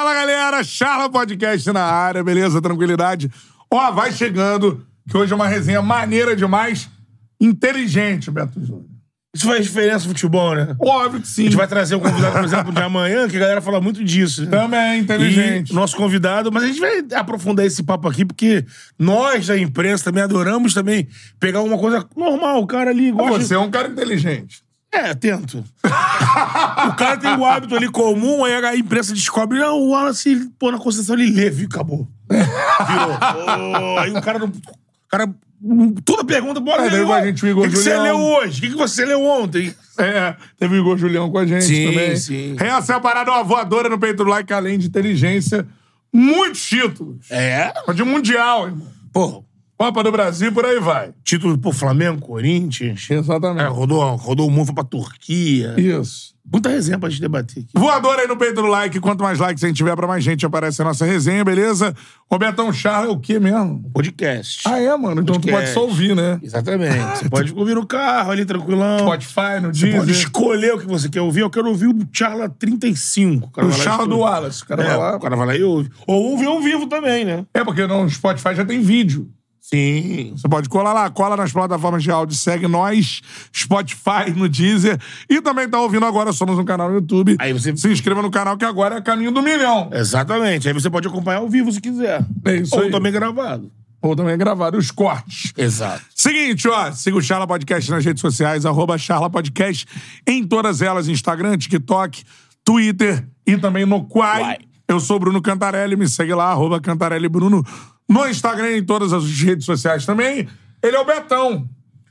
Fala galera, Charla Podcast na área, beleza? Tranquilidade? Ó, vai chegando, que hoje é uma resenha maneira demais, inteligente, Beto Júnior. Isso faz diferença no futebol, né? Óbvio que sim. A gente vai trazer um convidado, por exemplo, de amanhã, que a galera fala muito disso. né? Também é inteligente. E nosso convidado, mas a gente vai aprofundar esse papo aqui, porque nós da imprensa também adoramos também pegar uma coisa normal, o cara ali gosta. Você é um cara inteligente. É, tento. o cara tem o hábito ali comum, aí a imprensa descobre, não, o Wallace, pô, na concessão ele lê, viu? Acabou. Virou. Pô, aí o cara não. O cara. Toda pergunta, bora É, ler. a gente o O que, que você leu hoje? O que, que você leu ontem? É, teve o Igor Julião com a gente Sim, também. sim. Essa é a parada, uma voadora no peito do like, além de inteligência, muitos títulos. É? De mundial, irmão. Pô, Copa do Brasil, por aí vai. título pro Flamengo, Corinthians. É, Exatamente. rodou, rodou o mundo, foi pra Turquia. Isso. Muita resenha pra gente debater aqui. Voadora aí no peito do like. Quanto mais likes a gente tiver, pra mais gente aparece a nossa resenha, beleza? Robertão Charla é o quê mesmo? Podcast. Ah, é, mano? Então tu pode Podcast. só ouvir, né? Exatamente. Você pode ouvir no carro ali, tranquilão. Spotify, no Você pode escolher o que você quer ouvir. Eu quero ouvir o Charla 35. O cara O Charla do. Wallace. O cara É, vai lá. o cara vai lá e ouve. Ou ouve ao vivo também, né? É, porque no Spotify já tem vídeo. Sim. Você pode colar lá, cola nas plataformas de áudio, segue nós, Spotify, no Deezer. E também tá ouvindo agora, somos um canal no YouTube. Aí você- Se inscreva no canal que agora é caminho do milhão. Exatamente. Aí você pode acompanhar ao vivo se quiser. É isso Ou aí. também gravado. Ou também gravado os cortes. Exato. Seguinte, ó, siga o Charla Podcast nas redes sociais, arroba Charla Podcast, em todas elas, Instagram, TikTok, Twitter e também no Quai. Quai. Eu sou Bruno Cantarelli, me segue lá, arroba Cantarelli Bruno, no Instagram e em todas as redes sociais também. Ele é o Betão,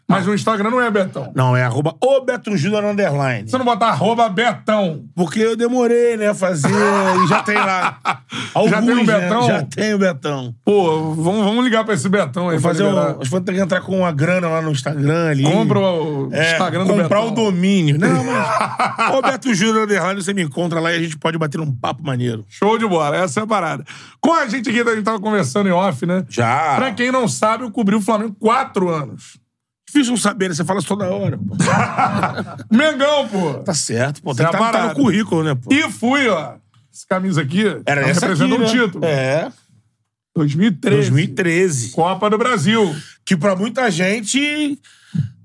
mas no Instagram não é Betão. Não, é arroba o Beto Júnior Underline. Você não botar arroba Betão. Porque eu demorei, né, a fazer e já tem lá. Alguns, Já tem o né? Betão? Já tem o Betão. Pô, vamos, vamos ligar pra esse Betão aí. Vou fazer liberar. acho que vou ter que entrar com uma grana lá no Instagram ali. Compra o É, Instagram do comprar Betão. o domínio. Não, mas. Ô, Beto Júnior Underline, você me encontra lá e a gente pode bater um papo maneiro. Show de bola, essa é a parada. Com a gente aqui, a gente tava conversando em off, né? Já. Pra quem não sabe, eu cobri o Flamengo quatro anos. Difícil não saber, né? Você fala isso toda hora, pô. Mengão, pô. Tá certo, pô. Tem que tá, tá no currículo, né, pô? E fui, ó. Essa camisa aqui Era ela essa representa aqui, um né? título. É. 2013. 2013. Copa do Brasil. Que pra muita gente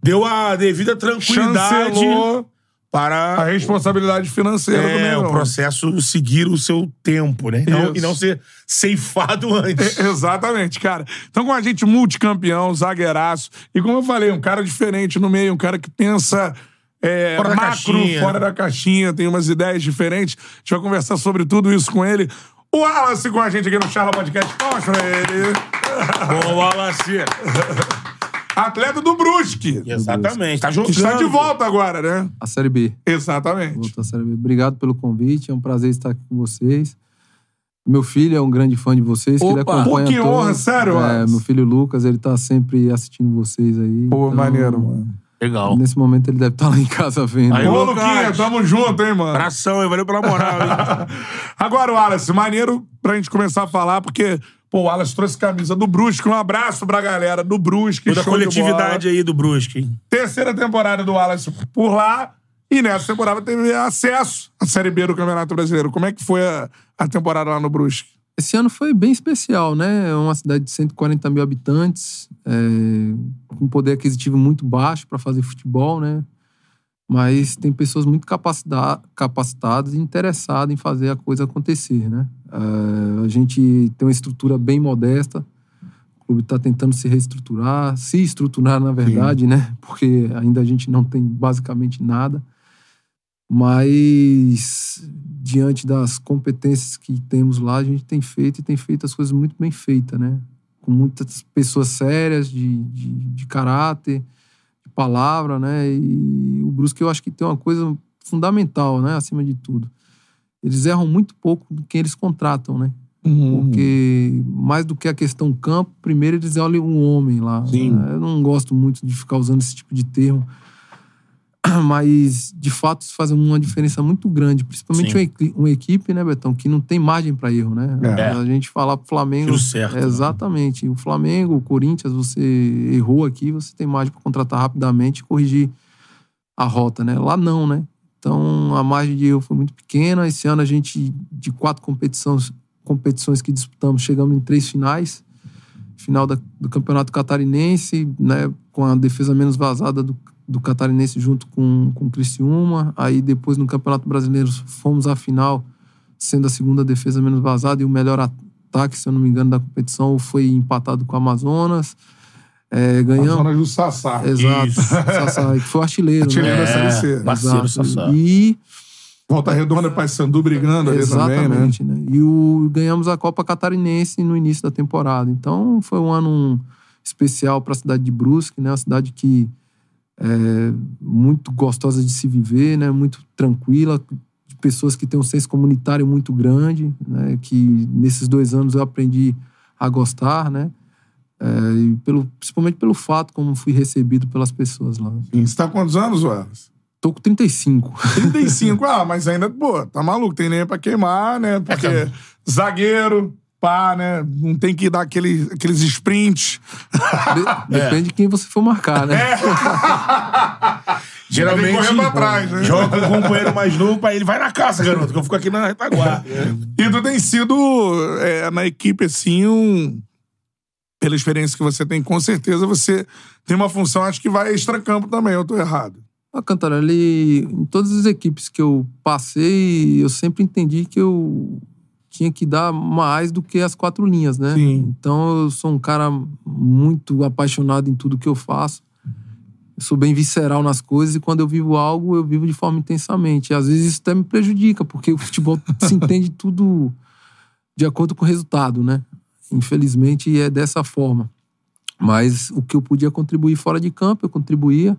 deu a devida tranquilidade Chancelou para a responsabilidade financeira do é, Mengão. o processo seguir o seu tempo, né? E não, e não ser ceifado antes. É, Exatamente, cara. Então, com a gente, multicampeão, zagueiraço. E como eu falei, um cara diferente no meio, um cara que pensa é, Fora macro, caixinha. fora da caixinha, tem umas ideias diferentes. A gente vai conversar sobre tudo isso com ele. O Wallace com a gente aqui no Charla Podcast. Palmas pra ele. Bom, Wallace. Atleta do Brusque. Exatamente. Tá jogando. está de volta agora, né? A Série B. Exatamente. Voltou à Série B. Obrigado pelo convite, é um prazer estar aqui com vocês. Meu filho é um grande fã de vocês, que ele Opa! acompanha Pô, que todos. honra, sério, É, meu filho Lucas, ele tá sempre assistindo vocês aí. Pô, então, maneiro, mano. Legal. Nesse momento ele deve estar lá em casa vendo. Aí, Ô. Luquinha, tamo junto, hein, mano? Abração, hein? Valeu pela moral, hein? Agora, Wallace, maneiro pra gente começar a falar, porque, pô, o Wallace trouxe camisa do Brusque. Um abraço pra galera do Brusque. Toda a coletividade aí do Brusque, hein? Terceira temporada do Wallace por lá. E nessa temporada teve acesso à Série B do Campeonato Brasileiro. Como é que foi a, a temporada lá no Brusque? Esse ano foi bem especial, né? É uma cidade de 140 mil habitantes, é, com poder aquisitivo muito baixo para fazer futebol, né? Mas tem pessoas muito capacita- capacitadas e interessadas em fazer a coisa acontecer, né? É, a gente tem uma estrutura bem modesta, o clube está tentando se reestruturar, se estruturar, na verdade, né? Porque ainda a gente não tem basicamente nada. Mas diante das competências que temos lá, a gente tem feito e tem feito as coisas muito bem feitas, né? Com muitas pessoas sérias, de, de, de caráter, palavra, né? E o Brusque eu acho que tem uma coisa fundamental, né? Acima de tudo. Eles erram muito pouco do que eles contratam, né? Porque mais do que a questão campo, primeiro eles olham o homem lá. Sim. Eu não gosto muito de ficar usando esse tipo de termo. Mas, de fato, isso faz uma diferença muito grande. Principalmente uma, uma equipe, né, Betão, que não tem margem para erro, né? É. A gente falar pro Flamengo. Tiro certo, É, né? exatamente. O Flamengo, o Corinthians, você errou aqui, você tem margem para contratar rapidamente e corrigir a rota, né? Lá não, né? Então a margem de erro foi muito pequena. Esse ano a gente, de quatro competições, competições que disputamos, chegamos em três finais. Final da, do Campeonato Catarinense, né, com a defesa menos vazada do, do Catarinense junto com, com o Criciúma. Aí depois no Campeonato Brasileiro fomos à final, sendo a segunda defesa menos vazada e o melhor ataque, se eu não me engano, da competição foi empatado com o Amazonas. É, ganhamos. Amazonas do Sassá. Exato. Isso. Sassá, que foi artilheiro. Artilheiro né? da Série C. parceiro. Sassá. E Volta Redonda e Paysandu brigando ali também, né? Exatamente, né? E o, ganhamos a Copa Catarinense no início da temporada. Então foi um ano especial para a cidade de Brusque, né? Uma cidade que é muito gostosa de se viver, né? Muito tranquila, de pessoas que têm um senso comunitário muito grande, né? Que nesses dois anos eu aprendi a gostar, né? É, e pelo, principalmente pelo fato como fui recebido pelas pessoas lá. Sim, Você tá com quantos anos, Wallace? Tô com 35. 35. ah, mas ainda, pô, tá maluco, tem nem pra queimar, né? Porque cara. zagueiro, né? Não tem que dar aquele, aqueles sprints. De- Depende de quem você for marcar, né? Geralmente, que correr pra trás, né? joga com um companheiro mais novo pra ele. Vai na caça, garoto, que eu fico aqui na retaguarda. E tu tem sido, é, na equipe, assim, um. Pela experiência que você tem, com certeza você tem uma função, acho que vai extra-campo também, eu tô errado. A Cantarelli, em todas as equipes que eu passei, eu sempre entendi que eu tinha que dar mais do que as quatro linhas, né? Sim. Então eu sou um cara muito apaixonado em tudo que eu faço. Eu sou bem visceral nas coisas e quando eu vivo algo, eu vivo de forma intensamente. E às vezes isso até me prejudica, porque o futebol se entende tudo de acordo com o resultado, né? Infelizmente é dessa forma. Mas o que eu podia contribuir fora de campo, eu contribuía.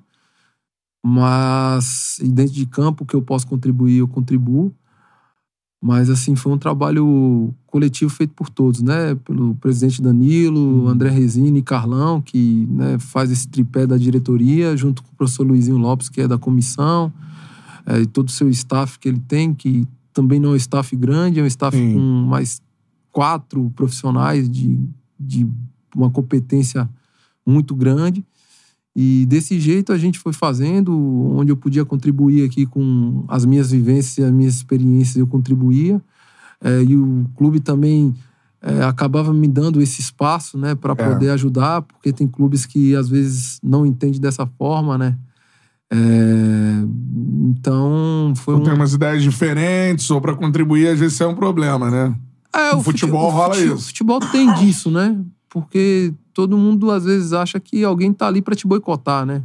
Mas e dentro de campo, o que eu posso contribuir, eu contribuo. Mas, assim, foi um trabalho coletivo feito por todos, né? Pelo presidente Danilo, André Resini e Carlão, que né, faz esse tripé da diretoria, junto com o professor Luizinho Lopes, que é da comissão, é, e todo o seu staff que ele tem, que também não é um staff grande, é um staff Sim. com mais quatro profissionais de, de uma competência muito grande. E desse jeito a gente foi fazendo, onde eu podia contribuir aqui com as minhas vivências, as minhas experiências, eu contribuía. É, e o clube também é, acabava me dando esse espaço, né, para É. poder ajudar, porque tem clubes que às vezes não entendem dessa forma, né. É, então foi um. tem umas ideias diferentes, ou pra contribuir, às vezes isso é um problema, né? É, o fute- futebol o rola fute- isso. O futebol tem disso, né? Porque todo mundo às vezes acha que alguém tá ali pra te boicotar, né?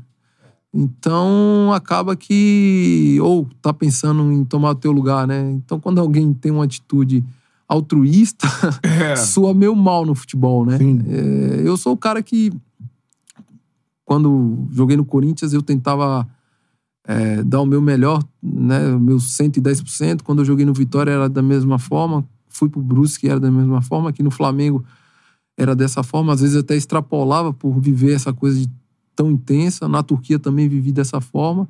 Então acaba que ou tá pensando em tomar o teu lugar, né? Então quando alguém tem uma atitude altruísta, É. soa meio mal no futebol, né? É, eu sou o cara que quando joguei no Corinthians eu tentava é, dar o meu melhor, né, o meu 110%. Quando eu joguei no Vitória era da mesma forma. Fui pro Brusque era da mesma forma. Aqui no Flamengo era dessa forma. Às vezes até extrapolava por viver essa coisa de tão intensa. Na Turquia também vivi dessa forma.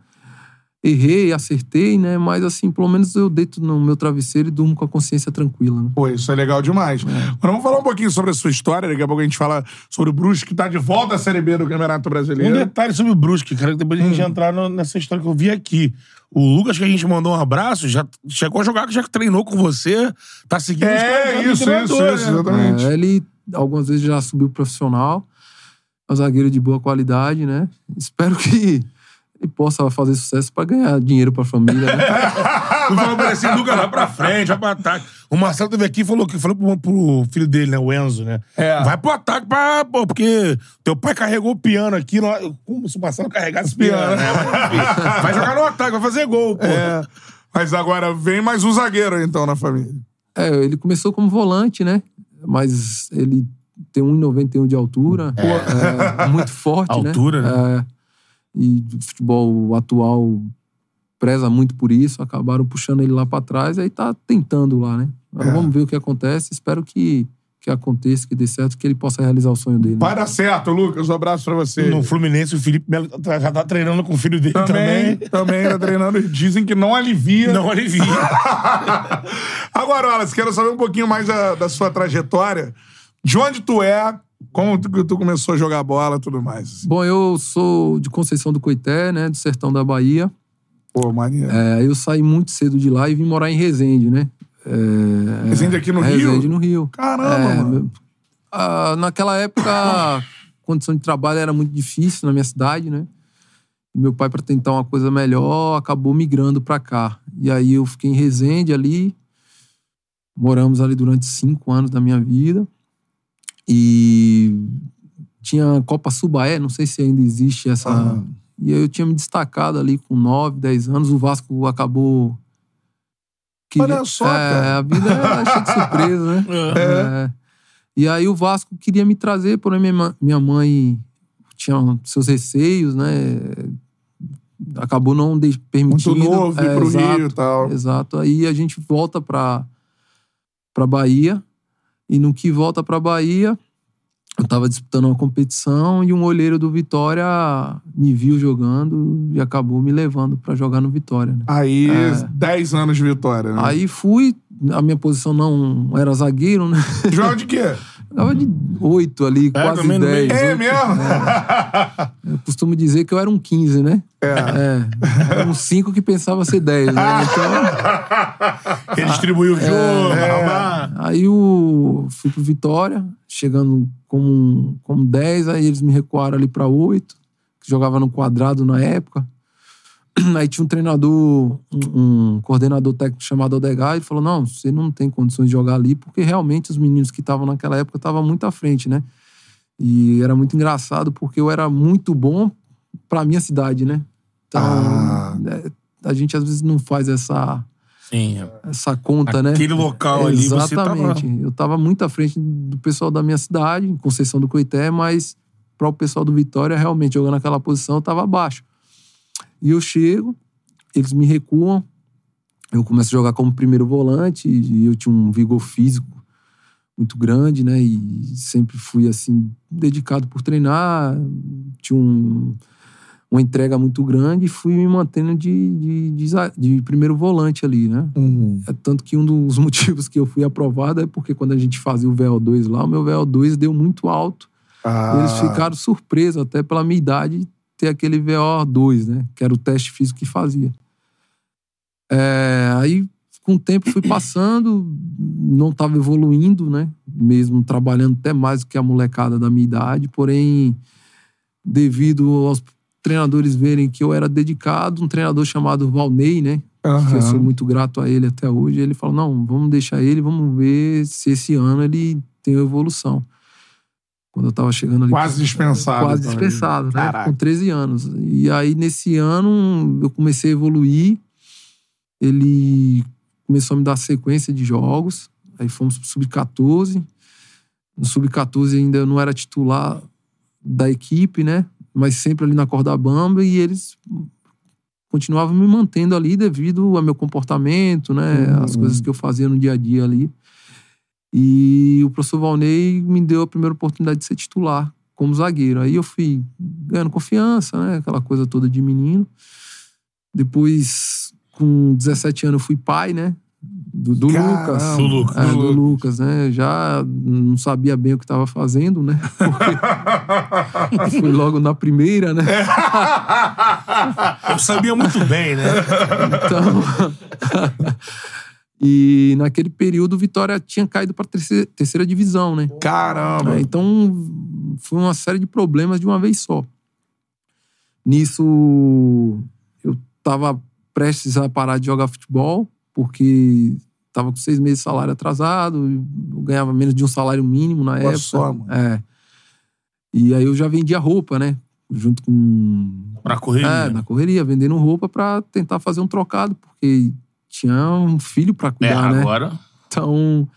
Errei, acertei, né? Mas assim, pelo menos eu deito no meu travesseiro e durmo com a consciência tranquila, né? Pô, isso é legal demais. Agora vamos falar um pouquinho sobre a sua história. Daqui a pouco a gente fala sobre o Brusque, que tá de volta à Série B do Campeonato Um Brasileiro. detalhe sobre o Brusque, cara, que depois a gente entrar no- nessa história que eu vi aqui. O Lucas, que a gente mandou um abraço, já chegou a jogar, já treinou com você, tá seguindo os É, caras do isso, isso, isso, né? exatamente. É, ele algumas vezes já subiu profissional, é um zagueiro de boa qualidade, né? Espero que ele possa fazer sucesso para ganhar dinheiro para a família, né? Tu falou pra ele assim, Lucas, vai pra frente, vai pro ataque. O Marcelo teve aqui e falou, que, falou pro, pro filho dele, né, o Enzo, né? É. Vai pro ataque, pra, pô, porque teu pai carregou o piano aqui, lá- como se o Marcelo carregasse piano, né? Vai jogar no ataque, vai fazer gol, pô. É. Mas agora vem mais um zagueiro, então, na família. É, ele começou como volante, né? Mas ele tem 1,91 de altura, é, muito forte, Altura, né? É, e o futebol atual preza muito por isso, acabaram puxando ele lá para trás, aí tá tentando lá, né? Agora É. vamos ver o que acontece, espero que, que aconteça, que dê certo, que ele possa realizar o sonho dele. né? Vai dar certo, Lucas. Um abraço pra você. No Fluminense, o Felipe Melo tá- já tá treinando com o filho dele Também, também. também tá treinando. Dizem que não alivia. Não alivia. Agora, Wallace, quero saber um pouquinho mais da, da sua trajetória. De onde tu é, como tu, tu começou a jogar bola e tudo mais. Bom, eu sou de Conceição do Coité, né? Do sertão da Bahia. Pô, maneiro. É, aí eu saí muito cedo de lá e vim morar em Resende, né? É, Resende aqui no Rio? Resende no Rio. Caramba, É, mano. ah, naquela época, a condição de trabalho era muito difícil na minha cidade, né? Meu pai, para tentar uma coisa melhor, acabou migrando para cá. E aí eu fiquei em Resende ali. Moramos ali durante cinco anos da minha vida. E tinha a Copa Subaé, não sei se ainda existe essa. Aham. E eu tinha me destacado ali com 9, 10 anos. O Vasco acabou. Olha só, é, cara. A vida é cheia de surpresa, né? É. E aí o Vasco queria me trazer, porém minha, minha mãe tinha seus receios, né? Acabou não de, Muito permitindo. novo ir É, pro exato, Rio e tal. Exato. Aí a gente volta pra, pra Bahia. E no que volta pra Bahia, eu tava disputando uma competição e um olheiro do Vitória me viu jogando e acabou me levando pra jogar no Vitória, né? Aí, É. 10 anos de vitória, né? Aí fui, a minha posição não era zagueiro, né? Joga de quê? Tava de oito ali, quase também no meio. 10. É oito. mesmo? Eu costumo dizer que eu era um 15, né? É. É. Era um 5 que pensava ser 10, né? Então, Ele distribuiu o jogo, arrumar. aí eu fui pro Vitória, chegando como, como 10, aí eles me recuaram ali pra 8, que jogava no quadrado na época. Aí tinha um treinador, um, um coordenador técnico chamado Odegar, e falou: Não, você não tem condições de jogar ali, porque realmente os meninos que estavam naquela época estavam muito à frente, né? E era muito engraçado, porque eu era muito bom pra minha cidade, né? Então, Ah. é, a gente às vezes não faz essa, Sim. essa conta, né? Aquele local ali, você tava... Exatamente. Eu tava muito à frente do pessoal da minha cidade, em Conceição do Coité, mas para o pessoal do Vitória, realmente, jogando naquela posição, eu tava abaixo. E eu chego, eles me recuam, eu começo a jogar como primeiro volante, e eu tinha um vigor físico muito grande, né? E sempre fui, assim, dedicado por treinar, tinha um, uma entrega muito grande e fui me mantendo de, de, de, de primeiro volante ali, né? Uhum. É tanto que um dos motivos que eu fui aprovado é porque quando a gente fazia o VO2 lá, o meu VO2 deu muito alto. Ah. Eles ficaram surpresos, até pela minha idade, ter aquele VO2, né? Que era o teste físico que fazia. É, aí, com o tempo, fui passando, não estava evoluindo, né? Mesmo trabalhando até mais do que a molecada da minha idade, porém, devido aos treinadores verem que eu era dedicado, um treinador chamado Valnei, né? que eu sou muito grato a ele até hoje. Ele falou: não, vamos deixar ele, vamos ver se esse ano ele tem evolução. Quando eu tava chegando ali. Quase dispensado. Quase então. dispensado, né? Caraca. Com 13 anos. E aí, nesse ano, eu comecei a evoluir. Ele começou a me dar sequência de jogos. Aí fomos pro Sub-14. No Sub-14 ainda eu não era titular da equipe, né? Mas sempre ali na corda bamba. E eles continuavam me mantendo ali devido ao meu comportamento, né? As Uhum. coisas que eu fazia no dia a dia ali. E o professor Valnei me deu a primeira oportunidade de ser titular como zagueiro. Aí eu fui ganhando confiança, né? Aquela coisa toda de menino. Depois, com 17 anos, eu fui pai, né? Do, do. Lucas. Do Lucas. É, do Lucas, né? Já não sabia bem o que estava fazendo, né? Porque fui logo na primeira, né? Eu sabia muito bem, né? Então. e naquele período, o Vitória tinha caído para terceira, terceira divisão, né? Caramba. É, então, foi uma série de problemas de uma vez só. Nisso, eu tava prestes a parar de jogar futebol, porque tava com seis meses de salário atrasado, eu ganhava menos de um salário mínimo na Olha época. só, mano. É. E aí eu já vendia roupa, né? Junto com Pra correr. é, na correria, vendendo roupa pra tentar fazer um trocado, porque tinha um filho pra É, cuidar, né? agora. Então,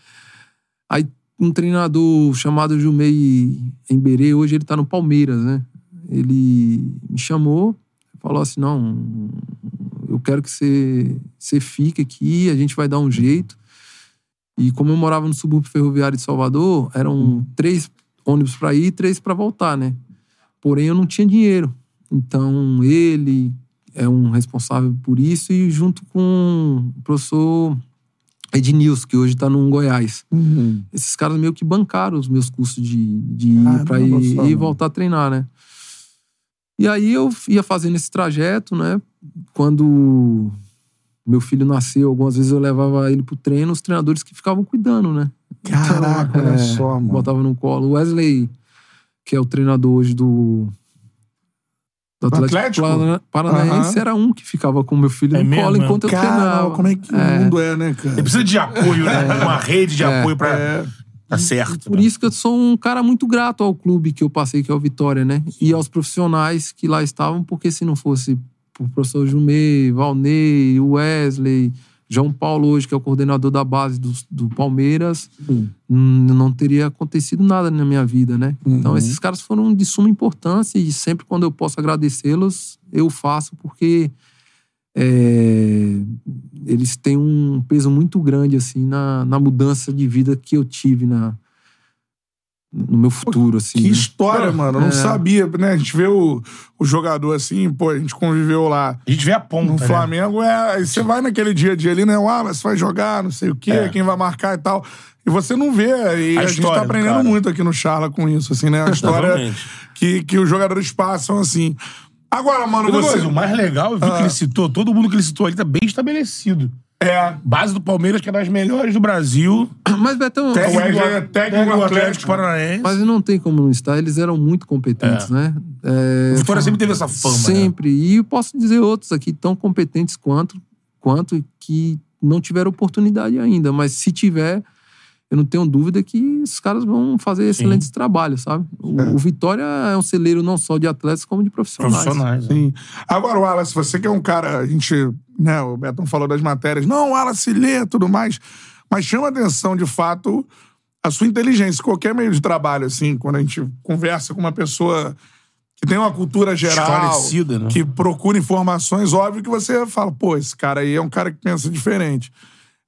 aí um treinador chamado Jumei Emberê, hoje ele tá no Palmeiras, né? Ele me chamou, falou assim, não, eu quero que você, você fique aqui, a gente vai dar um jeito. E como eu morava no subúrbio ferroviário de Salvador, eram três ônibus para ir e três para voltar, né? Porém, eu não tinha dinheiro. Então, ele é um responsável por isso e junto com o professor Ednilson, que hoje está no Goiás. Uhum. Esses caras meio que bancaram os meus custos de, de ir Caramba, para ir, ir e voltar a treinar, né? E aí eu ia fazendo esse trajeto, né? Quando meu filho nasceu, algumas vezes eu levava ele pro treino, os treinadores que ficavam cuidando, né? Caraca, olha só, mano. Botava no colo. O Wesley, que é o treinador hoje do. Do Atlético, Atlético? Parana- Paranaense, era um que ficava com meu filho É no mesmo, colo é? enquanto eu Cara, treinava. como é que o mundo é, né, cara? Ele precisa de apoio, né? Uma rede de apoio pra. É. Tá certo. Por né? isso que eu sou um cara muito grato ao clube que eu passei, que é o Vitória, né? E aos profissionais que lá estavam, porque se não fosse o professor Jumê, Valnei, Wesley, João Paulo hoje, que é o coordenador da base do, do Palmeiras, hum, não teria acontecido nada na minha vida, né? Então esses caras foram de suma importância e sempre quando eu posso agradecê-los, eu faço porque é, eles têm um peso muito grande assim na, na mudança de vida que eu tive na no meu futuro assim Que né? história, mano. Eu não É. sabia, né? A gente vê o, o jogador assim, pô, a gente conviveu lá A gente vê a ponta. no né? Flamengo. É, aí você vai naquele dia a dia ali, né? Ah, mas você vai jogar, não sei o quê, É. quem vai marcar e tal. E você não vê. E A a, gente tá do aprendendo muito aqui no Charla com isso, assim, né? A história que, que os jogadores passam, assim. Agora, mano, você. coisa, o mais legal, eu vi que ele citou, todo mundo que ele citou ali tá bem estabelecido. É. Base do Palmeiras, que é das melhores do Brasil. mas Betão O Técnico, Wesley é técnico do do Atlético Atlético. Paranaense. mas não tem como não estar eles eram muito competentes né É, o Vitória sempre teve essa fama. Né? Sempre. E eu posso dizer outros aqui tão competentes quanto, quanto que não tiveram oportunidade ainda. Mas se tiver, eu não tenho dúvida que os caras vão fazer excelentes trabalhos, sabe? O, o Vitória é um celeiro não só de atletas, como de profissionais. Profissionais. né? Sim. Agora, Wallace, você que é um cara, a gente, né, o Betão falou das matérias, não, Wallace lê e tudo mais, mas chama atenção, de fato, a sua inteligência. Qualquer meio de trabalho, assim, quando a gente conversa com uma pessoa que tem uma cultura geral, Esclarecida, né? que procura informações, óbvio que você fala, pô, esse cara aí é um cara que pensa diferente.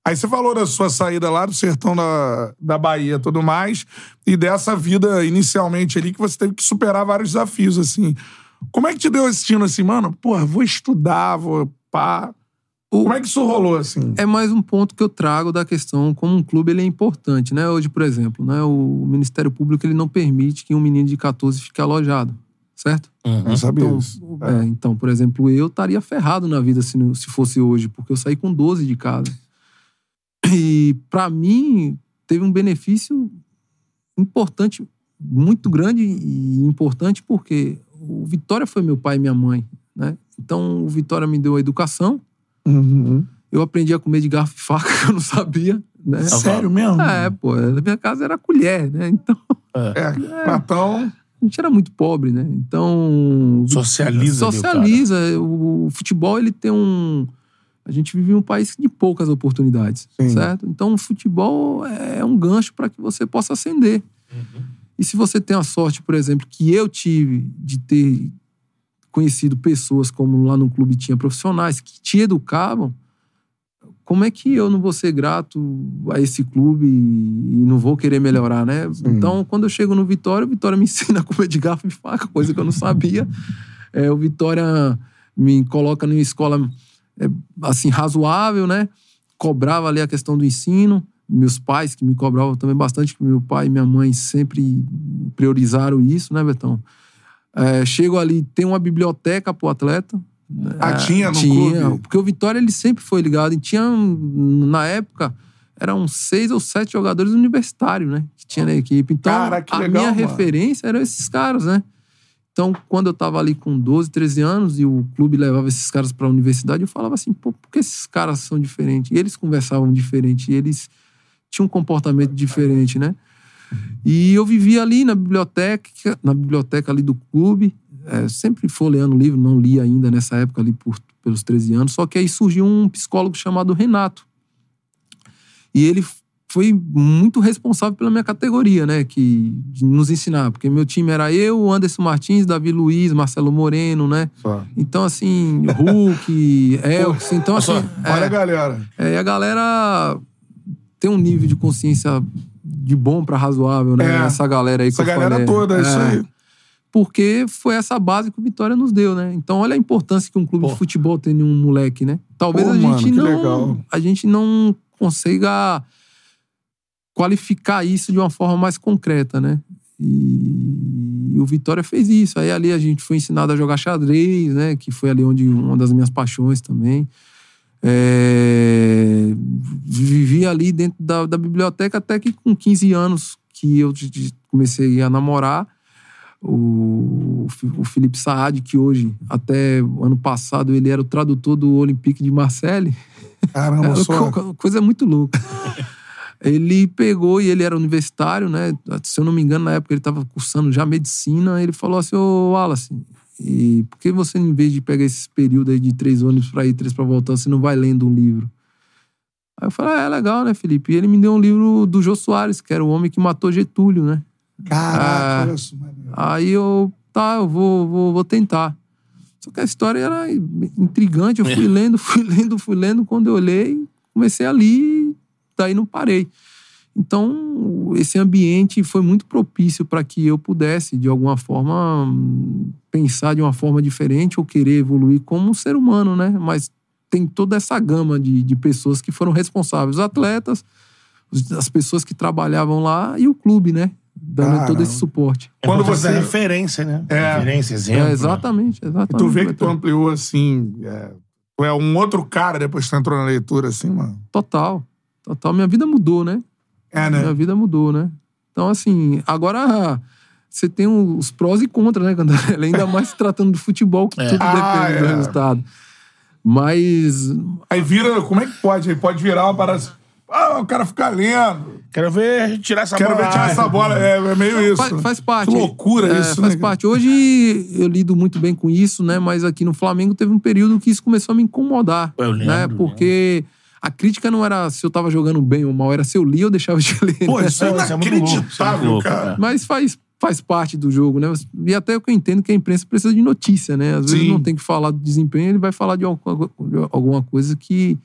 Aí você falou da sua saída lá do sertão da, da Bahia e tudo mais, e dessa vida inicialmente ali que você teve que superar vários desafios, assim. Como é que te deu esse tino assim, mano? Porra, vou estudar, vou pá. Como é que isso rolou, assim? É mais um ponto que eu trago da questão como um clube ele é importante, né? Hoje, por exemplo, né, o Ministério Público ele não permite que um menino de 14 fique alojado, certo? Não sabia Então, isso. é, então, por exemplo, eu estaria ferrado na vida se, se fosse hoje, porque eu saí com 12 de casa. E pra mim teve um benefício importante, muito grande e importante, porque o Vitória foi meu pai e minha mãe, né? Então o Vitória me deu a educação, Uhum. eu aprendi a comer de garfo e faca, que eu não sabia, né? Sério mesmo? É, pô, na minha casa era colher, né? Então É, Platão. a gente era muito pobre, né? Então. Socializa ali o Socializa. O, futebol, ele tem um. A gente vive em um país de poucas oportunidades, Sim. certo? Então, o futebol é um gancho para que você possa ascender. E se você tem a sorte, por exemplo, que eu tive de ter conhecido pessoas como lá no clube tinha profissionais que te educavam, como é que eu não vou ser grato a esse clube e não vou querer melhorar, né? Então, quando eu chego no Vitória, o Vitória me ensina a comer de garfo e faca, coisa que eu não sabia. É, o Vitória me coloca numa escola assim razoável, né? Cobrava ali a questão do ensino. Meus pais que me cobravam também bastante, meu pai e minha mãe sempre priorizaram isso, né, Betão? É, chego ali, tem uma biblioteca pro atleta. Ah, tinha no tinha, clube? Porque o Vitória ele sempre foi ligado. E tinha, na época, eram seis ou sete jogadores universitários, né? Que tinha na equipe. Então, Cara, a legal, minha mano. referência eram esses caras, né? Então, quando eu tava ali com 12, 13 anos e o clube levava esses caras pra universidade, eu falava assim, pô, por que esses caras são diferentes? E eles conversavam diferente, eles tinham um comportamento diferente, né? E eu vivia ali na biblioteca, na biblioteca ali do clube, é, sempre folheando livro, não li ainda nessa época ali por, pelos 13 anos, só que aí surgiu um psicólogo chamado Renato. E ele foi muito responsável pela minha categoria, né? Que, nos ensinar, porque meu time era eu, Anderson Martins, Davi Luiz, Marcelo Moreno, né? Só. Então, assim, Hulk, Elkson, então assim. Olha, é, galera. é, e a galera tem um nível de consciência de bom pra razoável, né? É. Essa galera aí que Essa eu galera falei. toda, é isso aí. Porque foi essa base que o Vitória nos deu, né? Então, olha a importância que um clube Pô. de futebol tem em um moleque, né? Talvez Pô, a gente mano, não. legal. A gente não consiga qualificar isso de uma forma mais concreta, né? E o Vitória fez isso. Aí ali a gente foi ensinado a jogar xadrez, né? Que foi ali onde uma das minhas paixões também. É, vivi ali dentro da, da biblioteca até que com 15 anos que eu comecei a namorar. O, o Felipe Saad, que hoje, até ano passado, ele era o tradutor do Olympique de Marseille. Caramba, só. co- coisa muito louca. ele pegou e ele era universitário, né? Se eu não me engano, na época ele estava cursando já medicina. Ele falou assim: Ô Wallace, e por que você, em vez de pegar esse período aí de três ônibus para ir, três para voltar, você não vai lendo um livro? Aí eu falei: ah, é legal, né, Felipe? E ele me deu um livro do Jô Soares, que era o homem que matou Getúlio, né? Caraca, Ah. isso. Aí eu, tá, eu vou, vou, vou tentar. Só que a história era intrigante. Eu fui lendo, fui lendo, fui lendo. Quando eu olhei, comecei ali, daí não parei. Então, esse ambiente foi muito propício para que eu pudesse, de alguma forma, pensar de uma forma diferente ou querer evoluir como um ser humano, né? Mas tem toda essa gama de, de pessoas que foram responsáveis. Os atletas, as pessoas que trabalhavam lá e o clube, né? Dando Caramba. todo esse suporte. Quando Quando você- você... referência, né? É. Referência, exemplo. É, né? exatamente, E exatamente. tu vê que tu ampliou assim. É, tu é um outro cara depois que tu entrou na leitura, assim, mano. Total, total. Minha vida mudou, né? É, Minha né? vida mudou, né? Então, assim, agora você tem os prós e contras, né, Cantarelli? Ainda mais se tratando de futebol, que É. tudo Ah, depende do é. resultado. Mas Aí vira. Como é que pode? Aí pode virar uma parada. assim, Ah, o cara fica lendo. Quero ver tirar essa Quero bola. ver tirar essa bola. É, é meio isso. faz, faz parte. Que loucura É, isso, Faz né? parte. Hoje eu lido muito bem com isso, né? Mas aqui no Flamengo teve um período que isso começou a me incomodar. Eu lembro, né? Porque a crítica não era se eu tava jogando bem ou mal, era se eu li ou deixava de ler. Pô, né? isso é é é inacreditável, louco, cara. é. Mas faz, faz parte do jogo, né? E até o que eu entendo que a imprensa precisa de notícia, né? Às vezes Sim. não tem que falar do desempenho, ele vai falar de alguma coisa que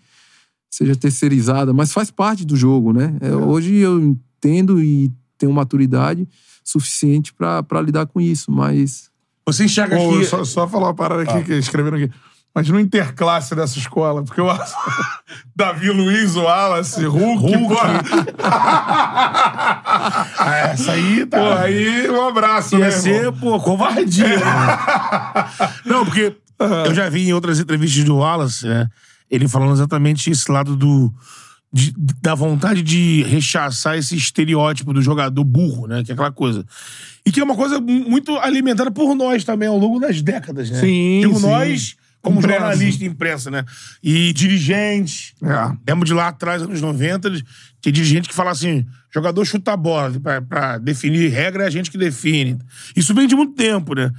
seja terceirizada, mas faz parte do jogo, né? É, Hoje eu entendo e tenho maturidade suficiente pra pra lidar com isso, mas Você enxerga Pô, aqui... só, só falar uma parada aqui que escreveram aqui. Mas no interclasse dessa escola, porque eu acho. Davi Luiz, o Wallace, Hulk, Hulk. Ah, essa aí tá... Pô, aí um abraço, né? Ia irmão? ser, pô, covardia. né? Não, porque eu já vi em outras entrevistas do Wallace, né? Ele falando exatamente esse lado do. de- da vontade de rechaçar esse estereótipo do jogador burro, né? Que é aquela coisa. E que é uma coisa mu- muito alimentada por nós também ao longo das décadas, né? Sim, Digo sim. nós, como Imprensa. jornalista e imprensa, né? E dirigentes. É. Lembro de lá atrás, anos 90, tinha dirigente que fala assim: jogador chuta a bola, pra, pra definir regra é a gente que define. Isso vem de muito tempo, né?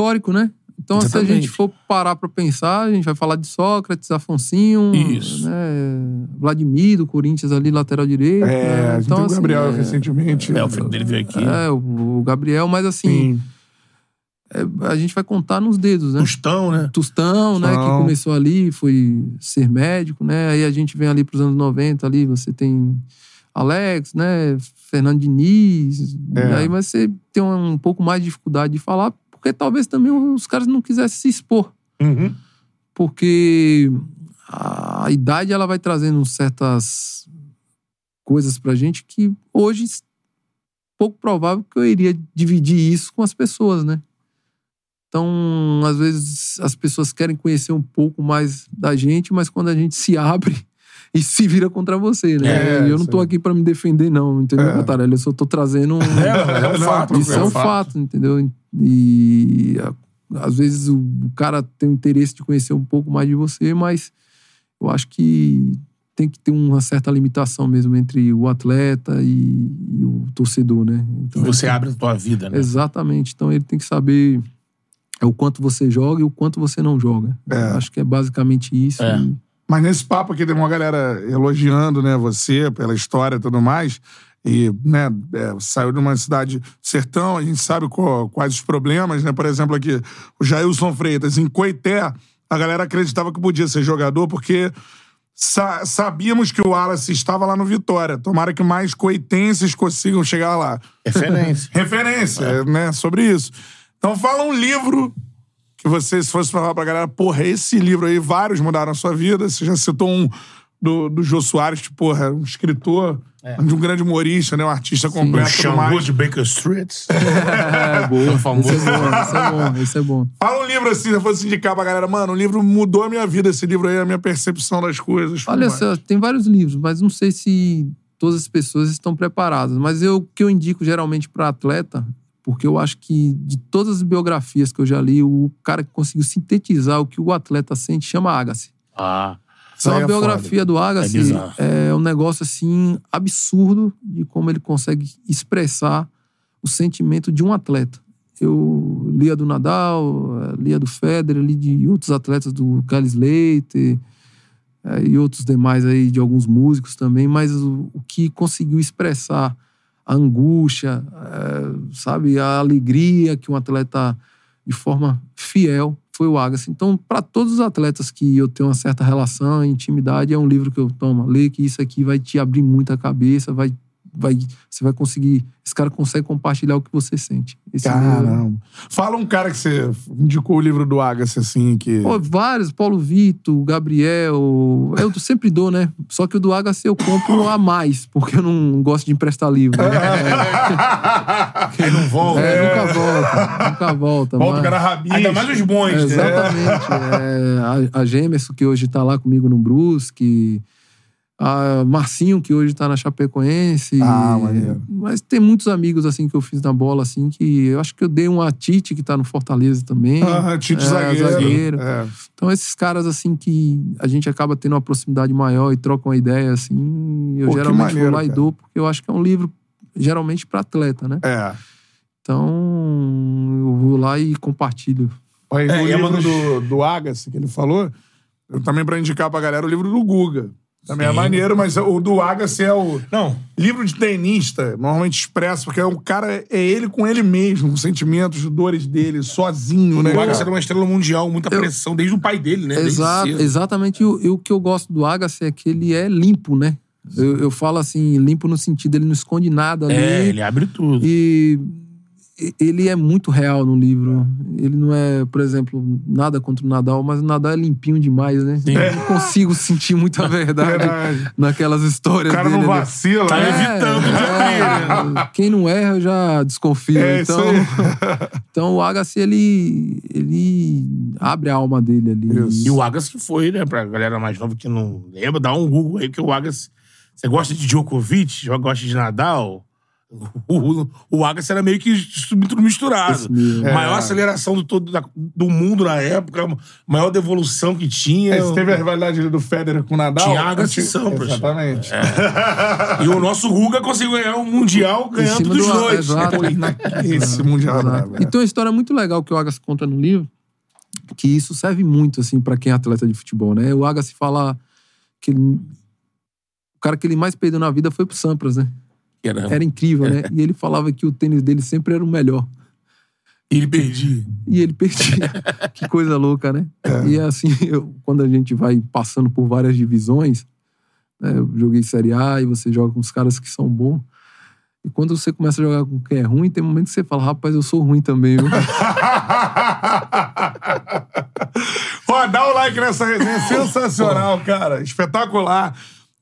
histórico, né? Então, se a Exatamente. gente for parar pra pensar, a gente vai falar de Sócrates, Afonsinho, Isso. né? Vladimir, do Corinthians ali, lateral direito. É, né? a gente Então, tem o assim, Gabriel é- recentemente. É, o filho dele veio aqui. É, o o Gabriel, mas assim, Sim. É, a gente vai contar nos dedos, né? Tostão, né? Tostão, né, que começou ali, foi ser médico, né? Aí a gente vem ali pros anos 90 ali, você tem Alex, né, Fernando Diniz, É. aí mas você tem um, um pouco mais de dificuldade de falar, porque talvez também os caras não quisessem se expor, Uhum. porque a, a idade ela vai trazendo certas coisas pra gente que hoje pouco provável que eu iria dividir isso com as pessoas, né? Então, às vezes as pessoas querem conhecer um pouco mais da gente, mas quando a gente se abre e se vira contra você, né? É, eu não tô aqui pra me defender não, entendeu, É. Eu só tô trazendo um É, mas é um fato. isso é um fato, entendeu? E às vezes o, cara tem o interesse de conhecer um pouco mais de você, mas eu acho que tem que ter uma certa limitação mesmo entre o atleta e, e o torcedor, né? Então, Você ele- abre a tua vida, né? Exatamente. Então ele tem que saber é o quanto você joga e o quanto você não joga. É. Acho que é basicamente isso. É. e- Mas nesse papo aqui tem uma galera elogiando, né, você pela história e tudo mais. E, né, é, saiu de uma cidade sertão, a gente sabe qual- quais os problemas, né? Por exemplo, aqui, o Jailson Freitas, em Coité, a galera acreditava que podia ser jogador porque sa- sabíamos que o Wallace estava lá no Vitória. Tomara que mais coitenses consigam chegar lá. Referência. Referência, né, sobre isso. Então fala um livro que você, se fosse falar pra galera, porra, esse livro aí, vários mudaram a sua vida. Você já citou um do, do Jô Soares, que, porra, é um escritor de um grande humorista, né? Um artista completo. tudo Xangô de Baker Street. É, boa. famoso. Esse é bom, esse é bom, esse é bom. Fala um livro assim, se eu fosse indicar pra galera. Mano, o livro mudou a minha vida, esse livro aí, a minha percepção das coisas. Olha só, tem vários livros, mas não sei se todas as pessoas estão preparadas. Mas eu, o que eu indico geralmente para atleta, porque eu acho que de todas as biografias que eu já li, o cara que conseguiu sintetizar o que o atleta sente chama Agassi. Ah. Então, aí a é biografia do É Agassi bizarro. é, um negócio assim absurdo de como ele consegue expressar o sentimento de um atleta. Eu li a do Nadal, eh, li a do Federer, li de outros atletas do Kelly Slater eh, e outros demais aí de alguns músicos também, mas o, o que conseguiu expressar a angústia, eh, sabe, a alegria que um atleta de forma fiel foi o Agassi. Então, para todos os atletas que eu tenho uma certa relação, intimidade, é um livro que eu tomo, lê que isso aqui vai te abrir muito a cabeça, vai, vai, você vai conseguir, esse cara consegue compartilhar o que você sente. Esse livro- Caramba. Fala um cara que você indicou o livro do Agassi, assim, que... Pô, vários, Paulo Vitor, Gabriel. Eu sempre dou, né? Só que o do Agassi eu compro a mais, porque eu não gosto de emprestar livro. Né? Ele não volta. É, nunca volta, nunca volta. Volta o mas- cara rabicho. Ainda mais os bons, É, né? exatamente. É, a, a Gemerson, que hoje tá lá comigo no Brusque. A Marcinho, que hoje tá na Chapecoense. Ah, maneiro. Mas tem muitos amigos, assim, que eu fiz na bola, assim, que eu acho que eu dei uma Tite, que tá no Fortaleza também. Ah, Tite É, zagueiro. zagueiro. É. Então, esses caras, assim, que a gente acaba tendo uma proximidade maior e troca uma ideia, assim, eu Pô, geralmente maneiro, vou lá e cara. dou, porque eu acho que é um livro, geralmente, para atleta, né? É. Então, eu vou lá e compartilho. Aí, É, o e é livro do, do Agassi, que ele falou, eu também pra indicar pra galera o livro do Guga. Também é Sim. maneiro, mas o do Agassi é o Não. livro de tenista, normalmente expresso, porque é um cara, é ele com ele mesmo, os sentimentos, as dores dele, sozinho, né? O Agassi era uma estrela mundial, muita pressão, desde o pai dele, né? Exato, exatamente. E o, o que eu gosto do Agassi é que ele é limpo, né? Eu, eu falo assim, limpo no sentido, ele não esconde nada ali. É, ele abre tudo. E- ele é muito real no livro. Ele não é, por exemplo, nada contra o Nadal, mas o Nadal é limpinho demais, né? Eu não consigo sentir muita verdade Verdade. naquelas histórias O cara dele. não ali. vacila, Tá né? evitando de É, quem não erra, eu já desconfio. É isso então, aí. então o Agassi, ele, ele abre a alma dele ali. Isso. E o Agassi que foi, né? Pra galera mais nova que não lembra, dá um Google aí, que o Agassi. Você gosta de Djokovic? Já gosta de Nadal? O, o Agassi era meio que misturado. Mesmo. Maior É. aceleração do, todo, da- do mundo na época, maior devolução que tinha. É, teve a rivalidade ali do Federer com o Nadal? Tinha Agassi e Sampras. Exatamente. E o nosso Guga conseguiu ganhar um Mundial ganhando dos do- dois. Exato. Esse Mundial é Exato. brabo, é. E tem uma história muito legal que o Agassi conta no livro, que isso serve muito, assim, para quem é atleta de futebol, né? O Agassi fala que ele- o cara que ele mais perdeu na vida foi pro Sampras, né? Era- Era incrível, né? E ele falava que o tênis dele sempre era o melhor. Ele perdia. E ele perdia. que coisa louca, né? E assim, eu- quando a gente vai passando por várias divisões, né, eu joguei Série A e você joga com os caras que são bons. E quando você começa a jogar com quem é ruim, tem momentos que você fala, rapaz, eu sou ruim também, viu? Ó, dá o like nessa resenha. Sensacional, cara. Espetacular.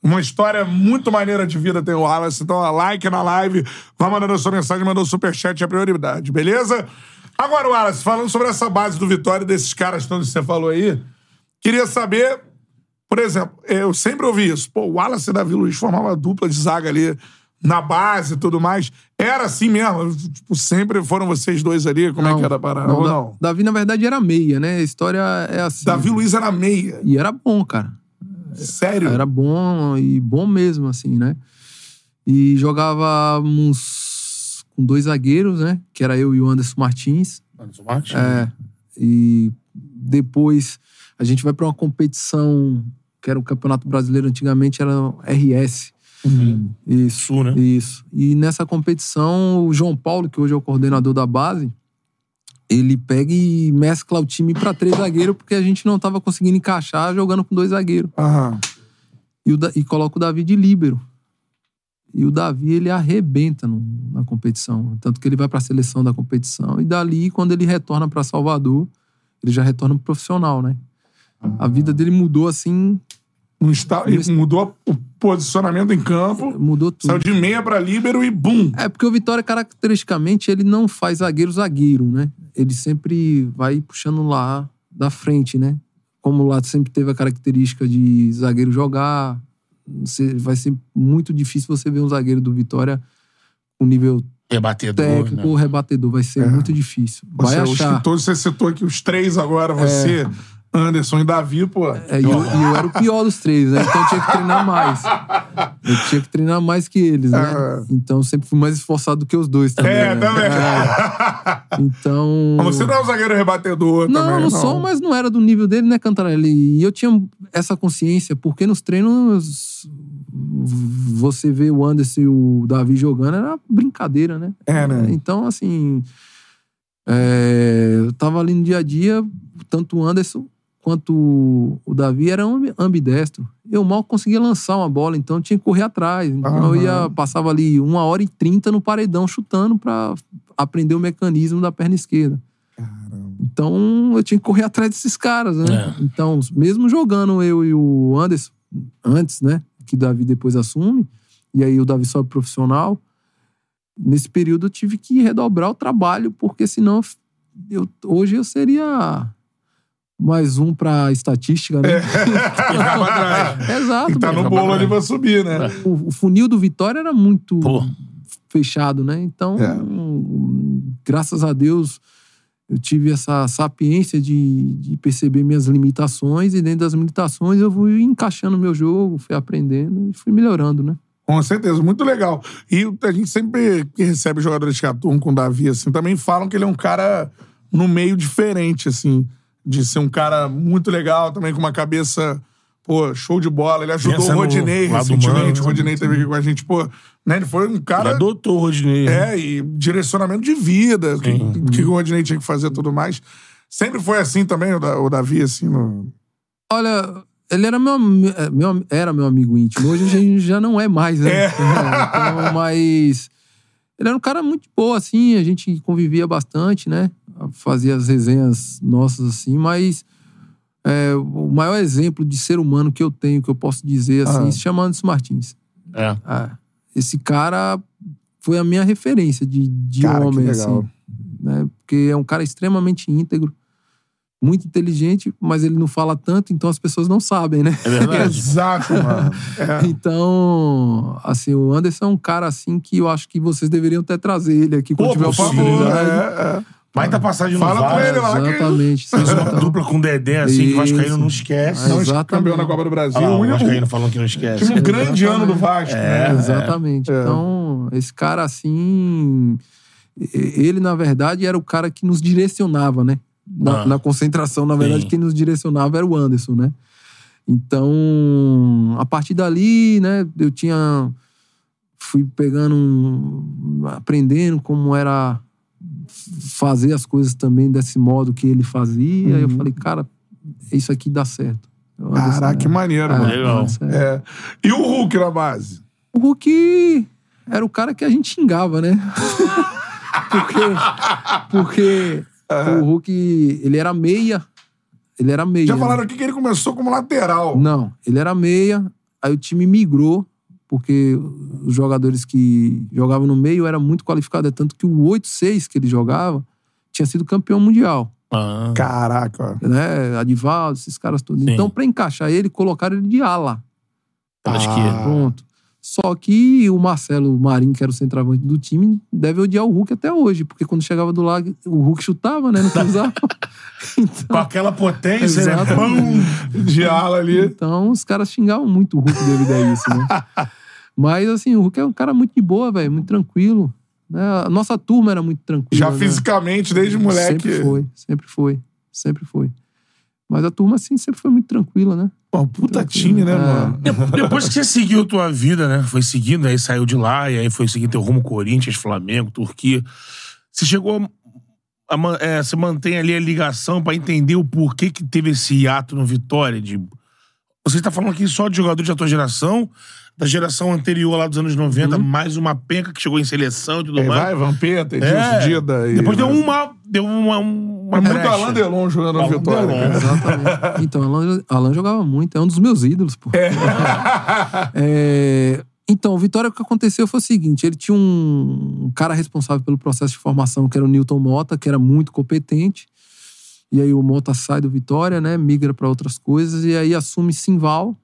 Uma história muito maneira de vida tem o Wallace. Então, ó, like na live. Vai mandando a sua mensagem, mandou o superchat, é prioridade, beleza? Agora, Wallace, falando sobre essa base do Vitória, desses caras todos que você falou aí, queria saber, por exemplo, eu sempre ouvi isso. Pô, o Wallace e Davi Luiz formavam uma dupla de zaga ali na base e tudo mais. Era assim mesmo? Tipo, sempre foram vocês dois ali? Como é que era a parada? Não, Ou não? Davi, na verdade, era meia, né? A história é assim. Davi Luiz era meia. E era bom, cara. Sério? Era bom e bom mesmo, assim, né? E jogávamos com dois zagueiros, né? Que era eu e o Anderson Martins. É. E depois a gente vai para uma competição que era o Campeonato Brasileiro antigamente, era RS. Isso. Sul, né? Isso. E nessa competição, o João Paulo, que hoje é o coordenador da base, ele pega e mescla o time para três zagueiros, porque a gente não tava conseguindo encaixar jogando com dois zagueiros. Aham. E, o e coloca o Davi de líbero. E o Davi, ele arrebenta no- na competição. Tanto que ele vai para a seleção da competição. E dali, quando ele retorna para Salvador, ele já retorna pro profissional, né? A vida dele mudou assim No esta... e Mudou o posicionamento em campo. Mudou tudo. Saiu de meia pra líbero e bum! É, porque o Vitória, caracteristicamente, ele não faz zagueiro-zagueiro, né? Ele sempre vai puxando lá da frente, né? Como lá sempre teve a característica de zagueiro jogar, você, vai ser muito difícil você ver um zagueiro do Vitória com nível Rebatedor, técnico né? ou rebatedor. Vai ser muito difícil. Vai Você, os achar. que todos você citou aqui, os três agora, você, Anderson e Davi, pô. É, e eu, eu era o pior dos três, né? Então eu tinha que treinar mais. Eu tinha que treinar mais que eles, né? É. Então eu sempre fui mais esforçado do que os dois também. É, né? também. Então. Mas você não é um zagueiro rebatedor Não, também, não sou, mas não era do nível dele, né, Cantarelli? E eu tinha essa consciência, porque nos treinos você vê o Anderson e o Davi jogando, era brincadeira, né? É, né? Então, assim, é, eu tava ali no dia a dia, tanto o Anderson quanto o Davi ambi- ambidestro. Eu mal conseguia lançar uma bola, então eu tinha que correr atrás. Então eu ia, passava ali uma hora e trinta no paredão chutando pra aprender o mecanismo da perna esquerda. Então eu tinha que correr atrás desses caras, né? É. Então, mesmo jogando eu e o Anderson, antes, né? Que o Davi depois assume, e aí o Davi sobe profissional. Nesse período eu tive que redobrar o trabalho, porque senão eu, hoje eu seria mais um pra estatística, né? Ficava atrás. Exato. E tá no bolo ali pra subir, né? o, o funil do Vitória era muito Pô. fechado, né? Então, É. graças a Deus, eu tive essa sapiência de, de perceber minhas limitações e dentro das limitações eu fui encaixando meu jogo, fui aprendendo e fui melhorando, né? Com certeza, muito legal. E a gente sempre que recebe jogadores que atuam com o Davi, assim, também falam que ele é um cara no meio diferente, assim, de ser um cara muito legal, também com uma cabeça, pô, show de bola. Ele ajudou Pensa o Rodinei recentemente, o Rodinei esteve aqui com a gente, pô, né? Ele foi um Ele cara. adotou o Rodinei. né? É, e direcionamento de vida, o que, o que o Rodinei tinha que fazer e tudo mais. Sempre foi assim também, o, Da- o Davi, assim, no... Olha, ele era meu, é, meu, era meu amigo íntimo. Hoje a gente já não é mais, né? É. então, mas ele era um cara muito boa, assim. A gente convivia bastante, né? Fazia as resenhas nossas, assim. Mas é, o maior exemplo de ser humano que eu tenho, que eu posso dizer, assim, Ah. se chama Anderson Martins. É. Ah, esse cara foi a minha referência de, de Cara, que homem, legal. assim. Né? Porque é um cara extremamente íntegro, muito inteligente, mas ele não fala tanto, então as pessoas não sabem, né? É verdade. Exato, mano. É. Então, assim, o Anderson é um cara assim que eu acho que vocês deveriam até trazer ele aqui quando Pô, tiver favor, oportunidade. É, é. Baita passagem Fala no com VAR. ele lá. que- Exatamente. Fez uma dupla com o Dedé, assim, que o Vascaíno não esquece. Não, Exatamente. campeão na Copa do Brasil. Olha lá, o Vascaíno falando que não esquece. Tive um grande Exatamente. ano do Vasco, É. né? Exatamente. É. Então, esse cara assim. Ele, na verdade, era o cara que nos direcionava, né? Na, Ah. na concentração, na verdade, Sim. quem nos direcionava era o Anderson, né? Então, a partir dali, né, eu tinha. Fui pegando. um- aprendendo como era fazer as coisas também desse modo que ele fazia. Aí eu falei, cara, isso aqui dá certo. Caraca, é- que maneiro, é, mano. Legal. É- É. E o Hulk na base? o Hulk era o cara que a gente xingava, né? porque porque o Hulk, ele era meia. Ele era meia. Já né? falaram aqui que ele começou como lateral. Não, ele era meia. Aí o time migrou, porque os jogadores que jogavam no meio eram muito qualificados. É tanto que o 8-6 que ele jogava tinha sido campeão mundial. Ah. Caraca. Né? Adivaldo, esses caras todos. Sim. Então, pra encaixar ele, colocaram ele de ala. Pela Ah. esquerda. Pronto. Só que o Marcelo Marinho, que era o centroavante do time, deve odiar o Hulk até hoje, porque quando chegava do lado, o Hulk chutava, né? Não cruzava. Com então, aquela potência, né? Exatamente. Pum! De ala ali. então, os caras xingavam muito o Hulk devido a isso, né? Mas, assim, o Hulk é um cara muito de boa, velho, muito tranquilo. Né? A nossa turma era muito tranquila. Já né? fisicamente, desde moleque. Sempre foi, sempre foi, sempre foi. Mas a turma, assim, sempre foi muito tranquila, né? Pô, puta time, né, É. mano? De- Depois que você seguiu tua vida, né? Foi seguindo, aí saiu de lá, e aí foi seguir teu rumo Corinthians, Flamengo, Turquia. Você chegou a. a man- é, você mantém ali a ligação pra entender o porquê que teve esse ato no Vitória. De... Você tá falando aqui só de jogador da tua geração, da geração anterior lá dos anos 90, mais uma penca que chegou em seleção e tudo Aí mais. vai, Vampeta, É. Dida. e- Depois deu uma. Deu uma. uma É muito brecha. Alain Delon jogando no Alain Vitória. Delon. cara. Exatamente. Então, Alan, Alan jogava muito, é um dos meus ídolos, pô. É, então, o Vitória, o que aconteceu foi o seguinte: ele tinha um, um cara responsável pelo processo de formação, que era o Newton Mota, que era muito competente. E aí o Mota sai do Vitória, né? Migra para outras coisas, e aí assume Simval,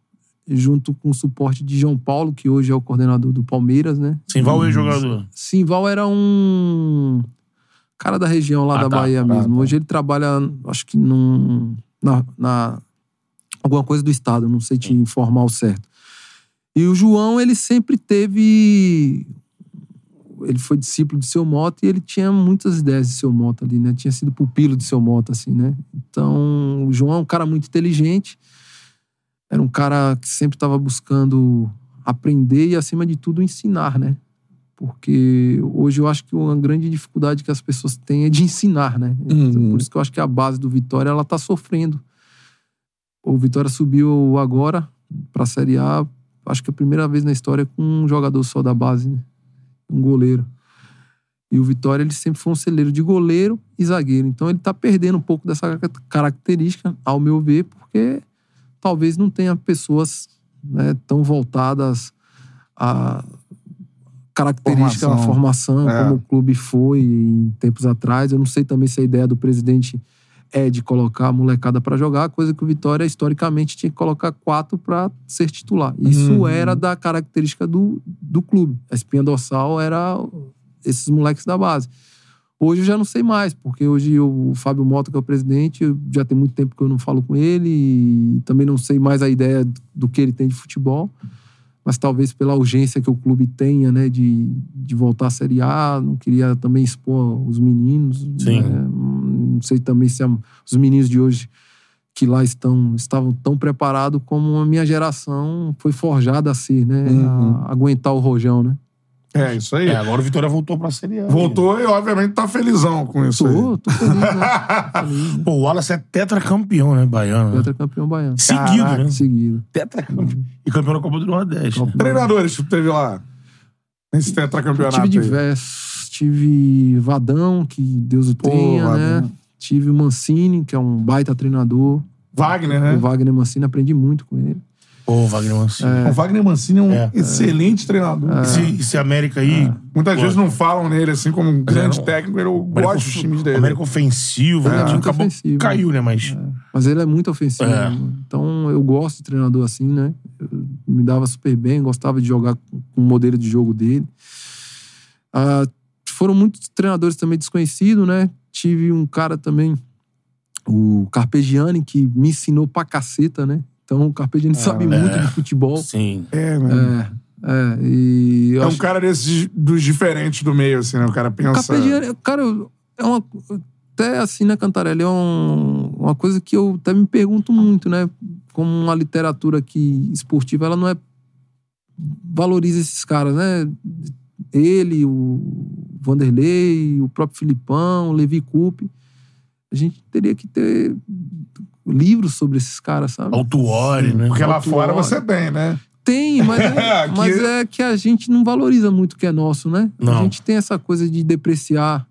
junto com o suporte de João Paulo, que hoje é o coordenador do Palmeiras, né? Simval é jogador. Simval era um cara da região lá Ah, da tá. Bahia Ah, mesmo. tá. Hoje ele trabalha, acho que num, na, na- alguma coisa do estado, não sei te informar o certo. E o João, ele sempre teve ele foi discípulo de seu Mota e ele tinha muitas ideias de seu Mota ali, né? Tinha sido pupilo de seu Mota assim, né? Então, o João é um cara muito inteligente. Era um cara que sempre estava buscando aprender e acima de tudo ensinar, né? Porque hoje eu acho que uma grande dificuldade que as pessoas têm é de ensinar, né? Uhum. Por isso que eu acho que a base do Vitória ela tá sofrendo. O Vitória subiu agora para a Série A, acho que é a primeira vez na história com um jogador só da base, né? Um goleiro. E o Vitória ele sempre foi um celeiro de goleiro e zagueiro. Então ele tá perdendo um pouco dessa característica, ao meu ver, porque talvez não tenha pessoas né, tão voltadas a característica, a Formação. formação, É. como o clube foi em tempos atrás. Eu não sei também se a ideia do presidente é de colocar a molecada para jogar, coisa que o Vitória historicamente tinha que colocar quatro para ser titular. Isso Uhum. era da característica do, do clube. A espinha dorsal era esses moleques da base. Hoje eu já não sei mais, porque hoje o Fábio Mota, que é o presidente, eu já tem muito tempo que eu não falo com ele e também não sei mais a ideia do que ele tem de futebol. Mas talvez pela urgência que o clube tenha, né, de, de voltar à Série A, não queria também expor os meninos. Sim. né? Não sei também se a- os meninos de hoje que lá estão estavam tão preparados como a minha geração foi forjada a ser, né? Uhum. A aguentar o rojão, né? É, isso aí. É, agora o Vitória voltou pra Série A. Voltou e, obviamente, tá felizão com isso aí. Tô, tô feliz, né? Né? Pô, o Wallace é tetracampeão, né? Baiano. Né? Tetracampeão baiano. Seguido, Caraca. né? Seguido. Tetracampeão. E campeão da Copa do Nordeste. Né? Treinadores que teve lá. Nesse tetracampeonato. Tive aí. diversos. Tive Vadão, que Deus o Pô, tenha, né? Tive o Mancini, que é um baita treinador. Wagner, né? O Wagner Mancini, aprendi muito com ele. Pô, Wagner Mancini. O Wagner Mancini é um É. excelente treinador. Esse, esse América aí. Muitas Pô, vezes não falam nele assim como um grande não. técnico. Eu América gosto dos times dele. América ofensivo. Ele é né? muito Acabou- ofensivo. Caiu, né? Mas. Mas ele é muito ofensivo. É. né? Então eu gosto de treinador assim, né? Eu- me dava super bem, gostava de jogar com com o modelo de jogo dele. Ah, foram muitos treinadores também desconhecidos, né? Tive um cara também, o Carpegiani, que me ensinou pra caceta, né? Então o Carpegiani sabe muito de futebol. Sim. É, né? É, é, e É um acho- cara desses dos diferentes do meio, assim, né? O cara pensa. Carpegiani, cara, é uma. Até assim, né, Cantarelli? É um- uma coisa que eu até me pergunto muito, né? Como uma literatura que esportiva, ela não é. valoriza esses caras, né? Ele, o Vanderlei, o próprio Filipão, o Levi Coupe. A gente teria que ter livros sobre esses caras, sabe? Autuori, né? Porque lá fora você tem, né? Tem, mas é, Aqui- mas é que a gente não valoriza muito o que é nosso, né? Não. A gente tem essa coisa de depreciar.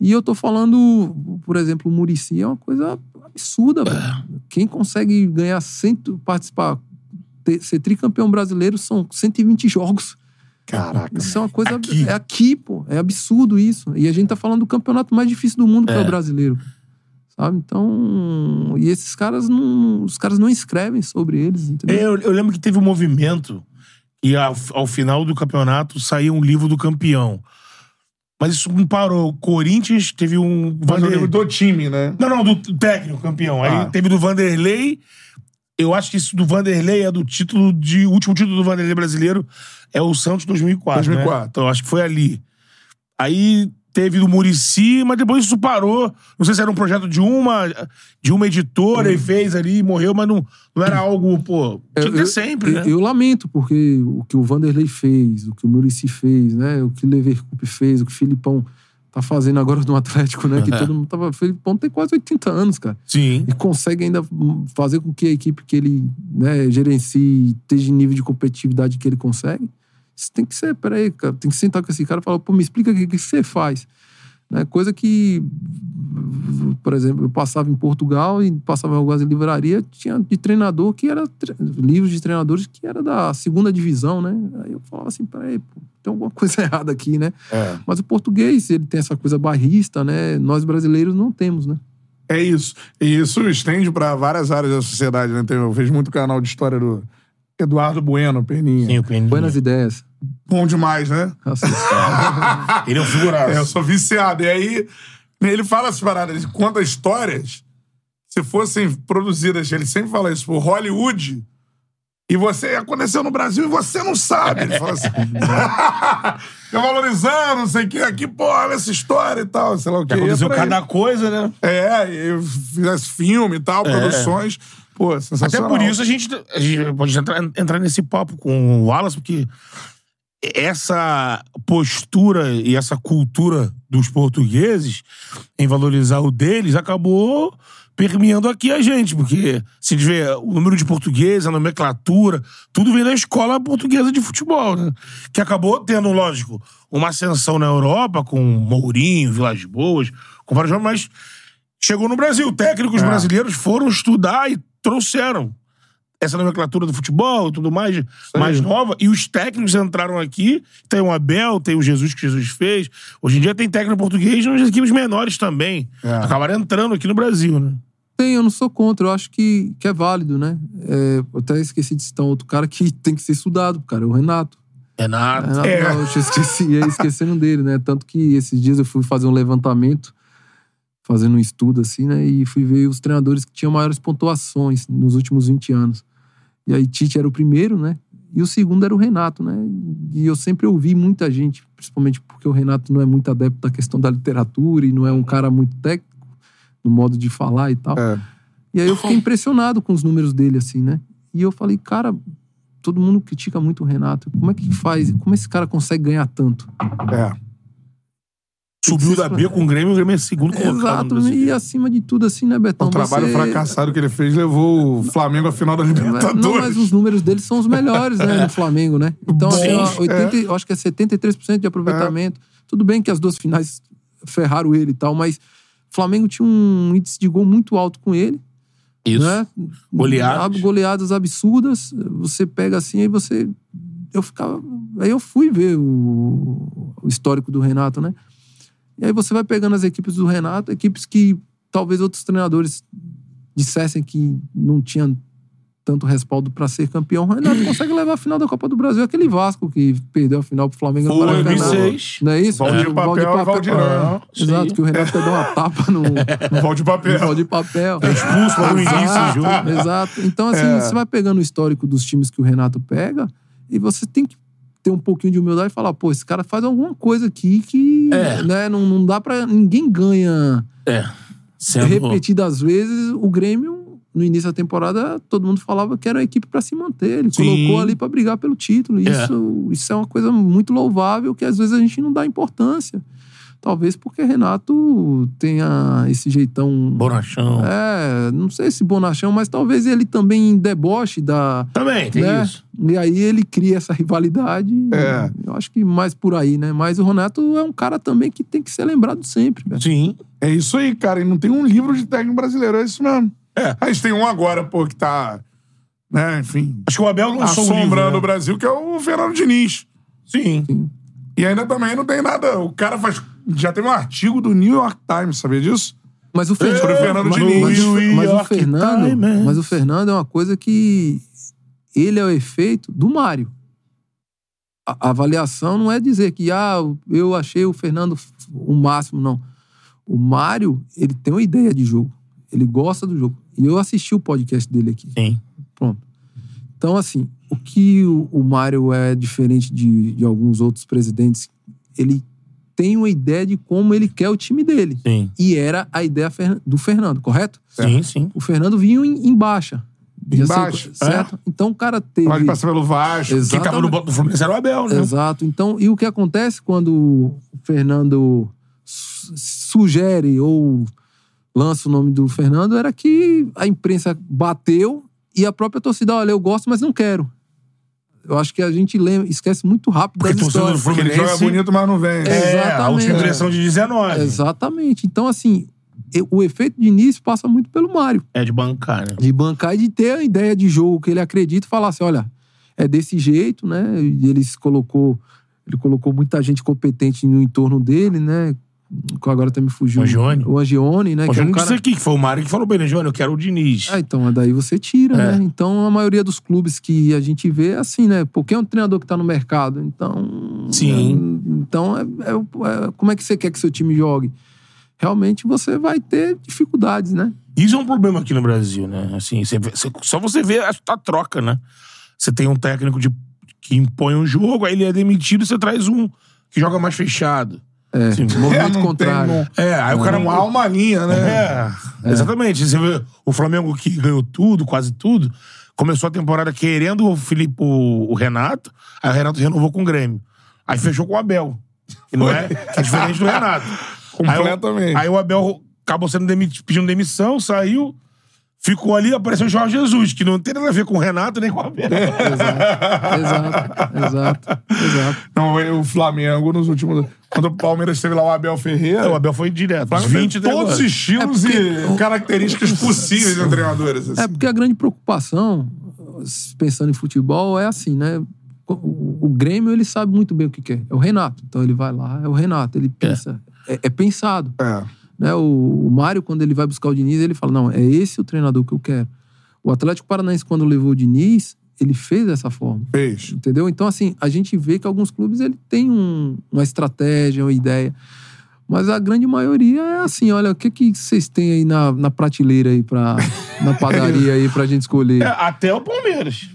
E eu tô falando, por exemplo, o Murici é uma coisa absurda, velho. Quem consegue ganhar cento, participar, ter- ser tricampeão brasileiro são 120 jogos. Caraca. Isso é uma coisa. Aqui. É aqui, pô. É absurdo isso. E a gente tá falando do campeonato mais difícil do mundo, que é É. o brasileiro. Sabe? Então. E esses caras não. Os caras não escrevem sobre eles, entendeu? É, Eu, eu lembro que teve um movimento e ao, ao final do campeonato saía um livro do campeão. Mas isso não parou. O Corinthians teve um. Mas eu Vander- lembro do time, né? Não, não, do técnico campeão. Aí Ah. teve do Vanderlei. Eu acho que isso do Vanderlei é do título de. O último título do Vanderlei brasileiro é o Santos 2004. 2004. Né? Então acho que foi ali. Aí teve do Murici, mas depois isso parou. Não sei se era um projeto de uma, de uma editora e fez ali e morreu, mas não, não era algo, pô. Tinha que ter Eu- sempre, eu, né? eu lamento, porque o que o Vanderlei fez, o que o Murici fez, né? O que o Leverkusen fez, o que o Filipão tá fazendo agora no Atlético, né? Que todo mundo tava. Felipão tem quase 80 anos, cara. Sim. E consegue ainda fazer com que a equipe que ele né, gerencie esteja em nível de competitividade que ele consegue. Isso tem que ser, peraí, cara, tem que sentar com esse cara e falar, pô, me explica o que, que você faz. Né? Coisa que, por exemplo, eu passava em Portugal e passava em algumas livrarias, tinha de treinador que era tre- livros de treinadores que era da segunda divisão, né? Aí eu falava assim, peraí, pô, tem alguma coisa errada aqui, né? É. Mas o português, ele tem essa coisa barrista, né? Nós brasileiros não temos, né? É isso. E isso estende pra várias áreas da sociedade, né? Eu vejo muito canal de história do Eduardo Bueno, Peninha. Sim, o Peninha. Buenas ideias. Bom demais, né? Assista. Ele é um figuraço. É, eu sou viciado. E aí, ele fala essas paradas, ele conta histórias. Se fossem produzidas, ele sempre fala isso, por Hollywood. E você aconteceu no Brasil e você não sabe. Ele fala assim. Fica valorizando, não sei o que. Aqui, pô, olha essa história e tal. Sei lá o que. Aconteceu É aí. cada coisa, né? É, eu fizesse filme e tal, produções. Pô, Até sensacional. por isso a gente, a gente pode entrar, entrar nesse papo com o Wallace, porque essa postura e essa cultura dos portugueses em valorizar o deles acabou permeando aqui a gente, porque se vê o número de portugueses, a nomenclatura, tudo vem da escola portuguesa de futebol, né? Que acabou tendo, lógico, uma ascensão na Europa com Mourinho, Vilas Boas, com vários nomes, mas chegou no Brasil. Técnicos É. brasileiros foram estudar e trouxeram essa nomenclatura do futebol e tudo mais, mais nova. E os técnicos entraram aqui. Tem o Abel, tem o Jesus que Jesus fez. Hoje em dia tem técnico português nas equipes menores também. É. Acabaram entrando aqui no Brasil, né? Tem, eu não sou contra, eu acho que, que é válido, né? É, eu até esqueci de citar um outro cara que tem que ser estudado, cara, o Renato. Renato. Renato É. Gaúcho, eu esqueci, ia esquecendo dele, né? Tanto que esses dias eu fui fazer um levantamento, fazendo um estudo assim, né? E fui ver os treinadores que tinham maiores pontuações nos últimos 20 anos. E aí Tite era o primeiro, né? E o segundo era o Renato, né? E eu sempre ouvi muita gente, principalmente porque o Renato não é muito adepto da questão da literatura e não é um cara muito técnico no modo de falar e tal. É. E aí eu fiquei impressionado com os números dele, assim, né? E eu falei, cara, todo mundo critica muito o Renato. Como é que faz? Como esse cara consegue ganhar tanto? É. Subiu da B com o Grêmio, o Grêmio é segundo colocado. Exato. Brasil. E acima de tudo, assim, né, Betão? O trabalho Você- fracassado que ele fez levou o Flamengo à final da Libertadores. Não, mas os números dele são os melhores, né, no Flamengo, né? Então, assim, Sim, ó, 80, eu acho que é 73% de aproveitamento. Tudo bem que as duas finais ferraram ele e tal, mas o Flamengo tinha um índice de gol muito alto com ele. Isso. né? Goleadas. Goleadas absurdas. Você pega assim, aí você. Eu ficava. Aí eu fui ver o, o histórico do Renato, né? E aí você vai pegando as equipes do Renato, equipes que talvez outros treinadores dissessem que não tinham tanto respaldo pra ser campeão. O Renato consegue levar a final da Copa do Brasil. Aquele Vasco que perdeu a final pro Flamengo no Maracanã. 2006. Não é isso? Valdir O Papel e Valdirão. Ah, Exato, sim. que o Renato deu uma tapa no, No de papel. no Valdir Papel. Expulso logo no início. Exato. Então, assim, É. você vai pegando o histórico dos times que o Renato pega e você tem que ter um pouquinho de humildade e falar, pô, esse cara faz alguma coisa aqui que É. né, não, não dá pra... Ninguém ganha É. Sendo... repetidas vezes. O Grêmio, no início da temporada, todo mundo falava que era uma equipe pra se manter. Ele Sim. colocou ali pra brigar pelo título. É. Isso, isso é uma coisa muito louvável que às vezes a gente não dá importância. Talvez porque Renato tenha esse jeitão... Bonachão. É, não sei se bonachão, mas talvez ele também deboche da. Também, tem né? isso. E aí ele cria essa rivalidade. É. Eu acho que mais por aí, né? Mas o Renato é um cara também que tem que ser lembrado sempre, velho. Sim. É isso aí, cara. E não tem um livro de técnico brasileiro, é isso mesmo. É. A gente tem um agora, pô, que tá, né, enfim, Acho que o Abel lançou um assombrando livro, né? o Brasil, que é o Fernando Diniz. Sim. E ainda também não tem nada. O cara faz. Já teve um artigo do New York Times, sabia disso? Mas o, Fer- Sobre o Fernando mas, Diniz. mas mas o Fernando, Times. mas o Fernando é uma coisa que ele é o efeito do Mário. A, a avaliação não é dizer que ah, eu achei o Fernando o máximo, não. O Mário, ele tem uma ideia de jogo. Ele gosta do jogo. E eu assisti o podcast dele aqui. Sim. Pronto. Então, assim, o que o, o Mário é diferente de, de alguns outros presidentes, ele tem uma ideia de como ele quer o time dele. Sim. E era a ideia do Fernando, correto? Sim, sim. O Fernando vinha em, em baixa. Baixa, certo? Então o cara teve. Pode passar pelo Vasco. Exato. Quem tava no banco do Fluminense era o Abel, né? Exato. Então, e o que acontece quando o Fernando su- sugere ou lança o nome do Fernando era que a imprensa bateu e a própria torcida, olha, eu gosto, mas não quero. Eu acho que a gente lembra, esquece muito rápido Porque das a torcida do histórias. Porque ele joga Fluminense- bonito, mas não vem. É. É, a última Exatamente. direção de 19. Exatamente. Então, assim, o efeito de início passa muito pelo Mário. É de bancar, né? De bancar e de ter a ideia de jogo que ele acredita e falar assim, olha, é desse jeito, né? E ele se colocou, ele colocou muita gente competente no entorno dele, né? Que Agora até me fugiu. O Angione. O Angione, né? O que é um Júnior cara... disse aqui, que foi o Mário que falou ele, Júnior, eu quero o Diniz. Ah, então, daí você tira, É. né? Então, a maioria dos clubes que a gente vê é assim, né? Porque é um treinador que tá no mercado. Então. Sim. é- então, é, é- é- como é que você quer que seu time jogue? Realmente você vai ter dificuldades, né? Isso é um problema aqui no Brasil, né? Assim, você vê- só você vê a, a troca, né? Você tem um técnico de, que impõe um jogo, aí ele é demitido, você traz um que joga mais fechado. É, Sim. movimento não contrário. tem, É, aí o cara Não há uma linha, né? É, exatamente. Você vê o Flamengo que ganhou tudo, quase tudo, começou a temporada querendo o Felipe, o, o Renato, aí o Renato renovou com o Grêmio. Aí fechou com o Abel. Que não é, que é diferente do Renato. Completamente. Aí, o- aí o Abel acabou sendo demitido, pedindo demissão, saiu, ficou ali, apareceu o Jorge Jesus, que não tem nada a ver com o Renato nem com o Abel. Exato, exato, exato. Não, o Flamengo nos últimos. Quando o Palmeiras teve lá o Abel Ferreira. o Abel foi direto. Flamengo 20 teve até todos os estilos É porque- e características possíveis de um treinadores. assim. É porque a grande preocupação, pensando em futebol, é assim, né? O, o Grêmio, ele sabe muito bem o que quer. É o Renato. Então ele vai lá, é o Renato. Ele pensa. É, é pensado. É. Né? O, o Mário, quando ele vai buscar o Diniz, ele fala: não, é esse o treinador que eu quero. O Atlético Paranaense, quando levou o Diniz, ele fez dessa forma. Fez. Entendeu? Então, assim, a gente vê que alguns clubes ele tem um- uma estratégia, uma ideia. Mas a grande maioria é assim, olha, o que que vocês têm aí na, na prateleira aí, pra, na padaria aí pra gente escolher? É, até o Palmeiras.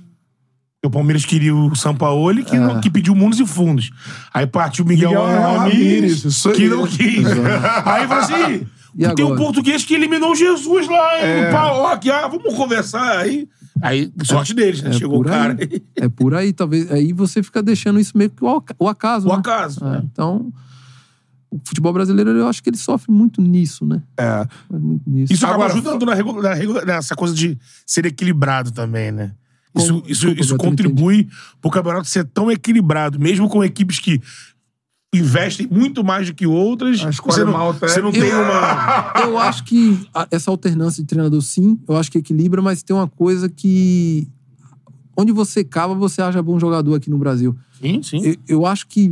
O Palmeiras queria o Sampaoli, que, É. não- que pediu mundos e fundos. Aí partiu o Miguel, Miguel Ramírez, que não quis. Aí falou assim: E tem um agora? português que eliminou Jesus lá? É. No Paok, ah, vamos conversar aí. Aí, sorte deles, né? É Chegou o cara. aí. É por aí, talvez. Aí você fica deixando isso meio que o aca- o acaso. O né? acaso. É, né? então, o futebol brasileiro, eu acho que ele sofre muito nisso, né? É. Sofre Muito nisso. Isso acaba Agora, ajudando na regula- na regula- nessa coisa de ser equilibrado também, né? Isso, isso, desculpa, isso contribui pro campeonato ser tão equilibrado, mesmo com equipes que investem muito mais do que outras. Ah, escolhe Você não, mal você não tem uma. Eu acho que a- essa alternância de treinador, sim, eu acho que equilibra, mas tem uma coisa que. Onde você cava, você acha bom jogador aqui no Brasil. Sim, sim. Eu, eu acho que.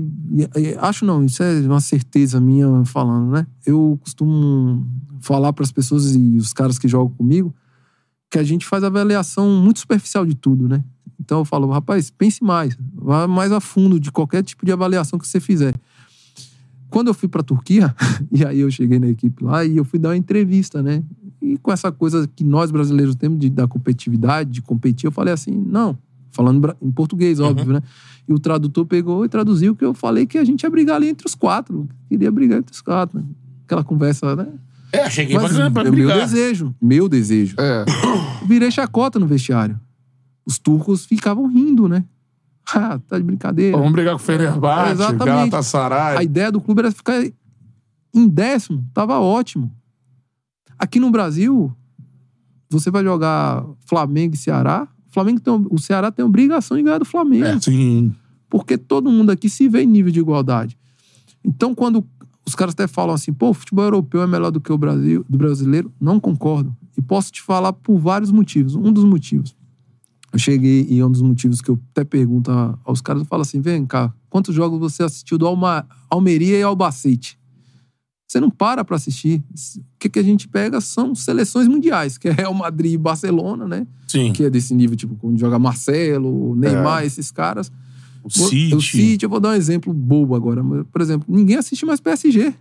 eh, Acho não, isso é uma certeza minha falando, né? Eu costumo falar para as pessoas e os caras que jogam comigo que a gente faz avaliação muito superficial de tudo, né? Então eu falo, rapaz, pense mais, vá mais a fundo de qualquer tipo de avaliação que você fizer. Quando eu fui para Turquia, e aí eu cheguei na equipe lá e eu fui dar uma entrevista, né? E com essa coisa que nós brasileiros temos de, da competitividade, de competir, eu falei assim, não, falando em português, óbvio, né? E o tradutor pegou e traduziu que eu falei que a gente ia brigar ali entre os quatro. Queria brigar entre os quatro. Né? Aquela conversa, né? É, cheguei Mas pra, pra é meu brigar. desejo, meu desejo. É. Virei chacota no vestiário. Os turcos ficavam rindo, né? Ah, tá de brincadeira. Vamos brigar com o Fenerbahçe, Exatamente. Galatasaray. A ideia do clube era ficar em décimo, tava ótimo. Aqui no Brasil, você vai jogar Flamengo e Ceará. O, Flamengo tem, o Ceará tem obrigação de ganhar do Flamengo. É, sim. Porque todo mundo aqui se vê em nível de igualdade. Então, quando os caras até falam assim, pô, o futebol europeu é melhor do que o Brasil, do brasileiro, não concordo. E posso te falar por vários motivos. Um dos motivos. Eu cheguei e é um dos motivos que eu até pergunto aos caras, eu falo assim, vem cá, quantos jogos você assistiu do Alma, Almeria e Albacete? Você não para pra assistir. O que, que a gente pega são seleções mundiais, que é Real Madrid e Barcelona, né? Sim. Que é desse nível, tipo, quando joga Marcelo, Neymar, esses caras. O City. O City, eu vou dar um exemplo bobo agora. Por exemplo, ninguém assiste mais PSG.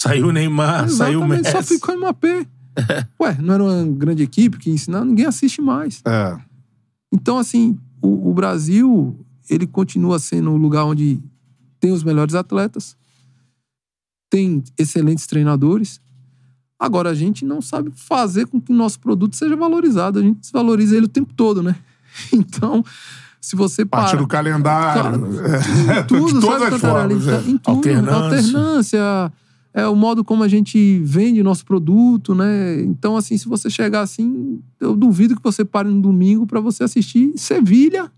Saiu Neymar, saiu Exatamente, Messi. só ficou Mbappé. Ué, não era uma grande equipe que ensinava, ninguém assiste mais. É. Então, assim, o, o Brasil, ele continua sendo o lugar onde tem os melhores atletas, tem excelentes treinadores. Agora, a gente não sabe fazer com que o nosso produto seja valorizado. A gente desvaloriza ele o tempo todo, né? Então, se você Parte para... do calendário. Claro. É, Em tudo, de todas sabe, as formas. é. Em tudo. Alternância. Alternância. É o modo como a gente vende nosso produto, né? Então, assim, se você chegar assim, eu duvido que você pare no domingo para você assistir Sevilha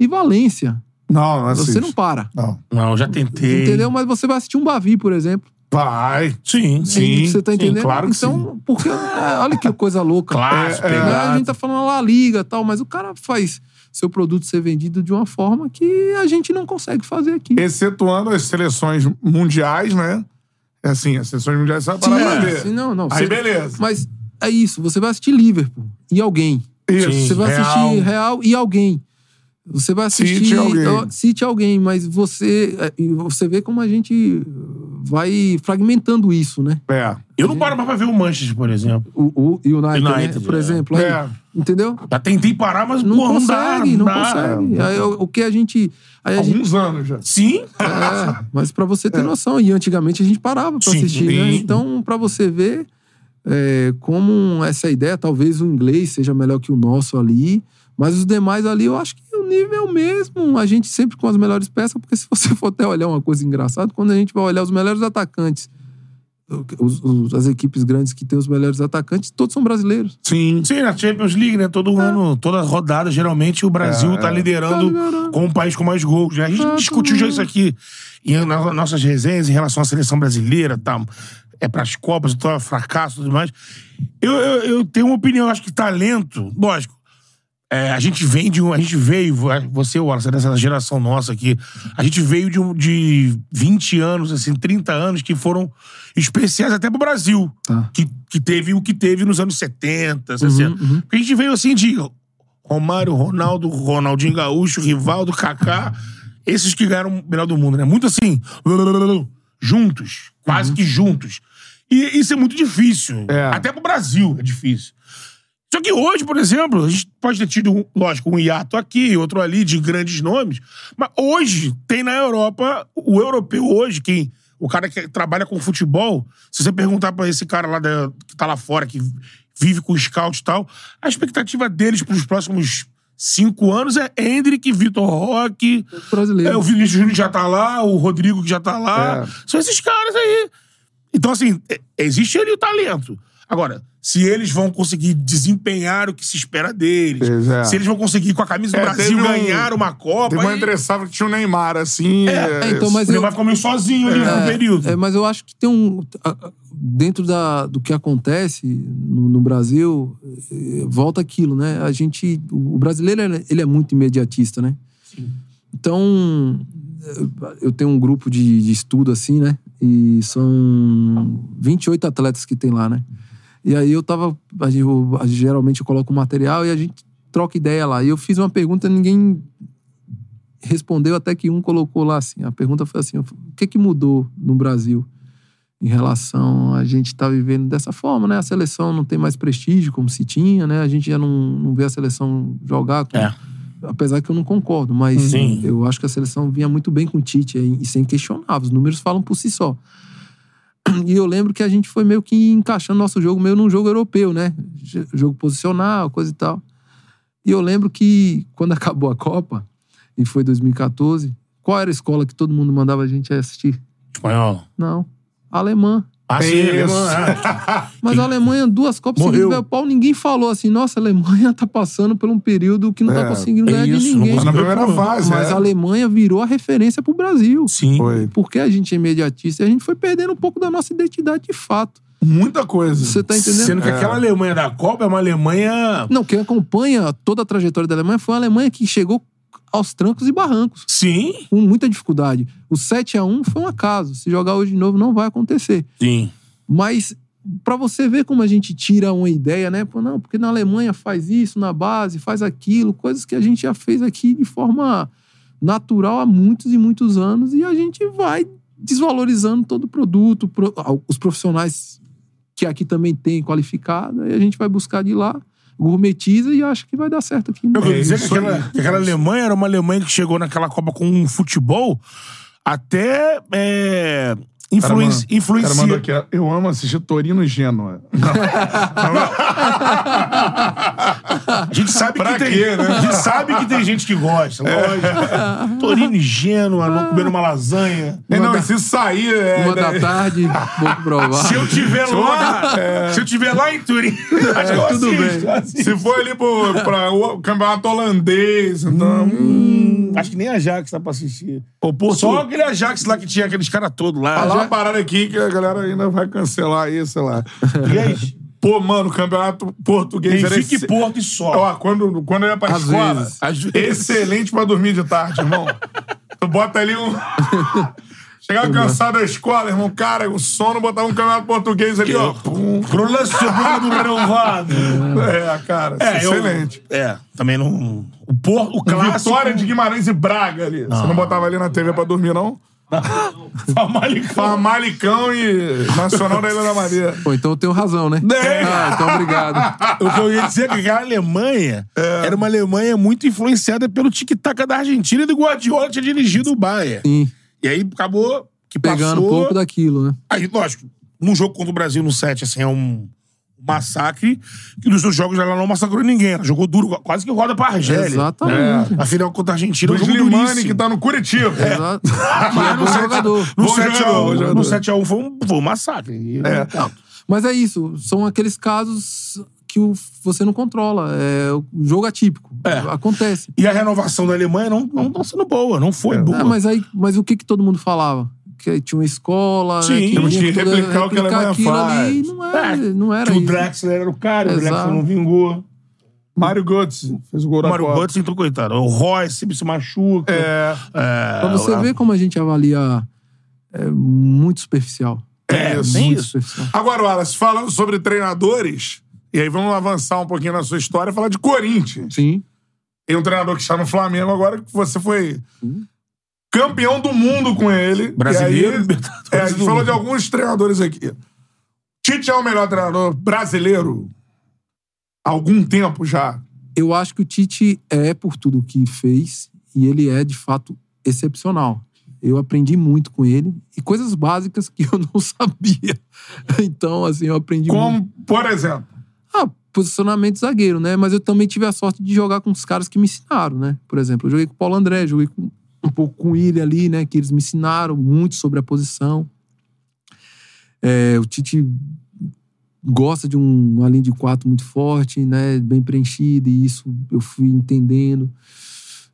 e Valência. Não, não Você assiste. não para. Não. Não, já tentei. Entendeu? Mas você vai assistir um Bavi, por exemplo. Vai. Sim, Sim, Você tá sim, entendendo? claro que então, porque. é, olha que coisa louca. Clássico, É, pegado. a gente tá falando La Liga e tal, mas o cara faz seu produto ser vendido de uma forma que a gente não consegue fazer aqui. Excetuando as seleções mundiais, né? É assim, as seleções mundiais você vai parar pra ver. sim, não, não. Aí Você- beleza. Mas é isso, você vai assistir Liverpool e alguém. Isso. Sim. Você vai Real. assistir Real e alguém. Você vai assistir e alguém. ó, City e alguém, mas você é, e você vê como a gente vai fragmentando isso, né? É. Eu não paro mais pra ver o Manchester, por exemplo. O, o United, United, né? por é. exemplo. Aí, É. Entendeu? Já tentei parar, mas Não porra, consegue, não não, dá, consegue. Aí, o, o que a gente. Aí a gente Alguns anos já. Sim. É, mas pra você ter noção, e antigamente a gente parava pra Sim, assistir, né? Então, pra você ver é, como essa ideia, talvez o inglês seja melhor que o nosso ali, mas os demais ali, eu acho que o nível é o mesmo. A gente sempre com as melhores peças, porque se você for até olhar uma coisa engraçada, quando a gente vai olhar os melhores atacantes, os- os- as equipes grandes que têm os melhores atacantes, todos são brasileiros. Sim. Sim, na Champions League, né? Todo ano, toda rodada, geralmente o Brasil tá liderando Tá liderando. como um país com mais gols. Né? A gente Tá, discutiu tá. já isso aqui em nas nossas resenhas em relação à seleção brasileira, tá? É pras Copas, então fracasso e tudo mais. Eu, eu, eu tenho uma opinião, acho que talento, lógico. É, a gente vem de um. A gente veio, você, Wallace, dessa geração nossa aqui, a gente veio de, um, de 20 anos, assim, 30 anos que foram especiais até pro Brasil. Tá. Que, que teve o que teve nos anos 70, 60. uhum. Porque a gente veio assim de Romário, Ronaldo, Ronaldinho Gaúcho, Rivaldo, Kaká. Esses que ganharam o melhor do mundo, né? Muito assim, juntos, quase que juntos. E isso é muito difícil. É. Até pro Brasil é difícil. Só que hoje, por exemplo, a gente pode ter tido, lógico, um hiato aqui, outro ali, de grandes nomes. Mas hoje, tem na Europa, o europeu hoje, quem. O cara que trabalha com futebol, se você perguntar pra esse cara lá da- que tá lá fora, que vive com scout e tal, a expectativa deles pros próximos cinco anos é Hendrick, Vitor Roque, Brasileiro. é, o Vinícius Júnior já tá lá, o Rodrigo que já tá lá. É. São esses caras aí. Então, assim, é- existe ali o talento. Agora, se eles vão conseguir desempenhar o que se espera deles, é. se eles vão conseguir, com a camisa do É, Brasil, um- ganhar uma Copa. Teve uma aí- interessava que tinha o Neymar, assim. É, então, mas ele eu- vai ficar meio sozinho ali no período. É, mas eu acho que tem um. Dentro da, do que acontece no, no Brasil, eh, volta aquilo, né? A gente. O brasileiro, ele é- é muito imediatista, né? Então, eh, eu tenho um grupo de, de estudo assim, né? E são 28 atletas que tem lá, né? E aí eu tava. a gente- eu- geralmente eu coloco o material e a gente troca ideia lá. E eu fiz uma pergunta, ninguém respondeu até que um colocou lá assim. A pergunta foi assim: o que que mudou no Brasil em relação a gente estar vivendo dessa forma, né? A seleção não tem mais prestígio como se tinha, né? A gente já não, não vê a seleção jogar. com- É. Apesar que eu não concordo, mas Sim. eu acho que a seleção vinha muito bem com o Tite e sem questionável. Os números falam por si só. E eu lembro que a gente foi meio que encaixando nosso jogo meio num jogo europeu, né? Jogo posicional, coisa e tal. E eu lembro que quando acabou a Copa, e foi 2014, qual era a escola que todo mundo mandava a gente assistir? Espanhol. Não. Alemã. Ah, sim, Isso. alemão, é. Mas a Alemanha, duas Copas Morreu. seguidas, velho, pau, ninguém falou assim, nossa, a Alemanha tá passando por um período que não tá É, conseguindo é ganhar isso, de ninguém. Mas na primeira fase, Mas é. a Alemanha virou a referência pro Brasil. Sim. Foi. Porque a gente é imediatista e a gente foi perdendo um pouco da nossa identidade de fato. Muita coisa. Você tá entendendo? Sendo que aquela Alemanha da Copa é uma Alemanha. Não, quem acompanha toda a trajetória da Alemanha foi a Alemanha que chegou aos trancos e barrancos, Sim. com muita dificuldade. O 7 a 1 foi um acaso. Se jogar hoje de novo, não vai acontecer. Sim. Mas pra você ver como a gente tira uma ideia, né? Pô, não, porque na Alemanha faz isso, na base, faz aquilo, coisas que a gente já fez aqui de forma natural há muitos e muitos anos e a gente vai desvalorizando todo o produto, pro- os profissionais que aqui também tem qualificado, e a gente vai buscar de lá, gourmetiza e acha que vai dar certo aqui. Eu Né? quero dizer que aquela, que aquela Alemanha era uma Alemanha que chegou naquela Copa com um futebol até é, influenci, Cara, mano, cara, mandou influencia. aqui, eu amo assistir Torino e Gênua. A gente sabe Pra que tem. quê, né? A gente sabe que tem gente que gosta, lógico. Torino e Gênua, não comendo uma lasanha. É, não, da- se sair. É, Uma né? da tarde, pouco provável. Se eu tiver lá, se eu tiver lá em Turim, acho que eu tudo assisto, bem. eu assisto. Se for ali pro, pra o campeonato holandês, então. Hum, acho que nem a Ajax dá pra assistir. Pô, Porto- Só aquele Ajax lá que tinha aqueles caras todos lá. Falar uma parada aqui que a galera ainda vai cancelar aí, sei lá. E aí? Pô, mano, o campeonato português era Benfica esse- e Porto e só. Ó, quando, quando eu ia pra Às escola, vezes. Às vezes. excelente pra dormir de tarde, irmão. tu bota ali um. Chegava cansado da escola, irmão. Cara, o sono botava um campeonato português ali, ó. Pum. Pro lance sobrado do relevado. É, cara, É, eu- excelente. É, também não. O, por, o clássico. Vitória de Guimarães e Braga ali. Você não botava ali na TV pra dormir, não? Famalicão. Famalicão e Nacional da Ilha da Maria. Pô, então eu tenho razão, né? É. Ah, então obrigado. O que eu ia dizer é que aquela Alemanha era uma Alemanha muito influenciada pelo tic-tac da Argentina e do Guardiola tinha dirigido o Bayern. Sim, E aí acabou que pegando passou... um pouco daquilo, né? Aí, lógico, num jogo contra o Brasil no 7, assim, é um massacre que nos outros jogos ela não massacrou ninguém. Ela jogou duro, quase que roda pra Argélia. Exatamente. A final contra a Argentina, Luiz um jogo Limani, duríssimo. que tá no Curitiba. Exato. É Mas bom jogador. No Bom 7 jogador, bom a 1 jogador. no 7 a 1 foi um, foi um massacre. E- Mas é isso, são aqueles casos que o- você não controla. É o jogo atípico. É. Acontece. E a renovação da Alemanha não, não tá sendo boa, não foi boa. Ah, mas, aí, mas o que, que todo mundo falava? Que tinha uma escola, Sim. né, que Temos tinha que tudo- replicar o que a Alemanha aquilo faz. ali não era, É, não era que o isso. Drexler era o cara, o Exato. Drexler não vingou. Mário Götze fez o gol O da Mário Copa. Götze entrou, coitado. O Roy sempre se machuca. É, É, Pra você a- ver como a gente avalia é muito superficial. É, isso. tem muito isso. superficial. Agora, Wallace, falando sobre treinadores, e aí vamos avançar um pouquinho na sua história e falar de Corinthians. Sim. Tem um treinador que está no Flamengo agora, que você foi campeão do mundo com ele. Brasileiro, E aí, é, a gente falou de alguns treinadores aqui. Tite é o melhor treinador brasileiro há algum tempo já. Eu acho que o Tite é por tudo que fez e ele é, de fato, excepcional. Eu aprendi muito com ele e coisas básicas que eu não sabia. Então, assim, eu aprendi muito. Como, por exemplo, Ah, posicionamento zagueiro, né? Mas eu também tive a sorte de jogar com os caras que me ensinaram, né? Por exemplo, eu joguei com o Paulo André, joguei com- um pouco com Willian ali, né? Que eles me ensinaram muito sobre a posição. É, o Tite gosta de um, uma linha de quatro muito forte, né? Bem preenchida, e isso eu fui entendendo.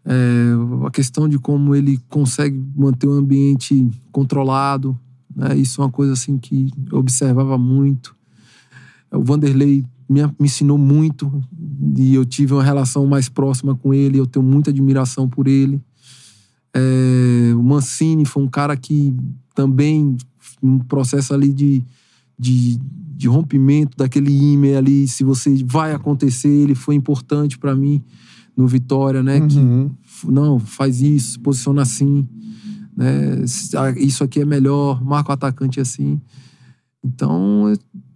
É, a questão de como ele consegue manter o ambiente controlado, né? Isso é uma coisa assim que eu observava muito. O Vanderlei me, me ensinou muito e eu tive uma relação mais próxima com ele. Eu tenho muita admiração por ele. É, o Mancini foi um cara que também, um processo ali de, de, de rompimento daquele ímã ali, se você vai acontecer, ele foi importante para mim no Vitória, né? Que f- não, faz isso, posiciona assim, né? ah, Isso aqui é melhor, marca o atacante assim. Então,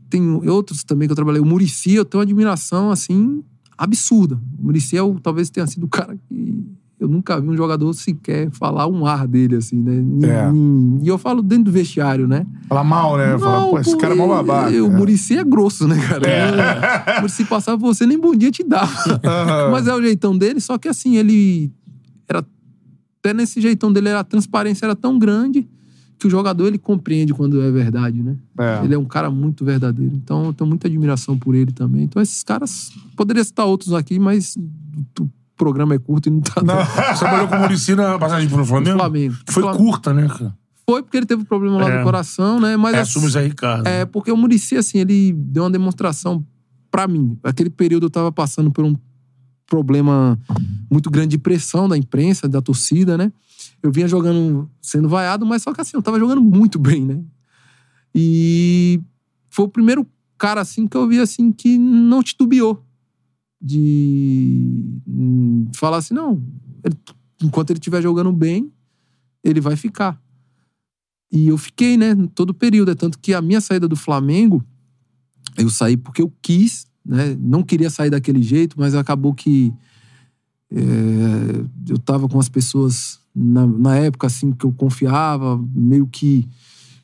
tenho outros também que eu trabalhei. O Murici, eu tenho uma admiração, assim, absurda. O Murici é o, talvez tenha sido o cara que eu nunca vi um jogador sequer falar um ar dele, assim, né? É. E eu falo dentro do vestiário, né? fala mal, né? Fala, Não, pô, esse cara é e- babaca. O É. Murici é grosso, né, cara? O Murici passava você, nem bom dia te dava. Mas é o jeitão dele, só que assim, ele era. Até nesse jeitão dele, a transparência era tão grande que o jogador ele compreende quando é verdade, né? É. Ele é um cara muito verdadeiro. Então eu tenho muita admiração por ele também. Então esses caras. Poderia citar outros aqui, mas programa é curto e não tá. Você trabalhou com o Muricy na passagem pro Flamengo? Flamengo. Foi Flam- curta, né, cara? Foi porque ele teve um problema lá É. no coração, né? Mas É, assume o Zé Ricardo. É, porque o Murici, assim, ele deu uma demonstração pra mim. Aquele período eu tava passando por um problema muito grande de pressão da imprensa, da torcida, né? Eu vinha jogando, sendo vaiado, mas só que assim, eu tava jogando muito bem, né? E foi o primeiro cara, assim, que eu vi, assim, que não titubeou de hum, falar assim, não, ele- enquanto ele estiver jogando bem, ele vai ficar. E eu fiquei, né, todo o período. É tanto que a minha saída do Flamengo, eu saí porque eu quis, né? Não queria sair daquele jeito, mas acabou que é, eu tava com as pessoas na, na época, assim, que eu confiava, meio que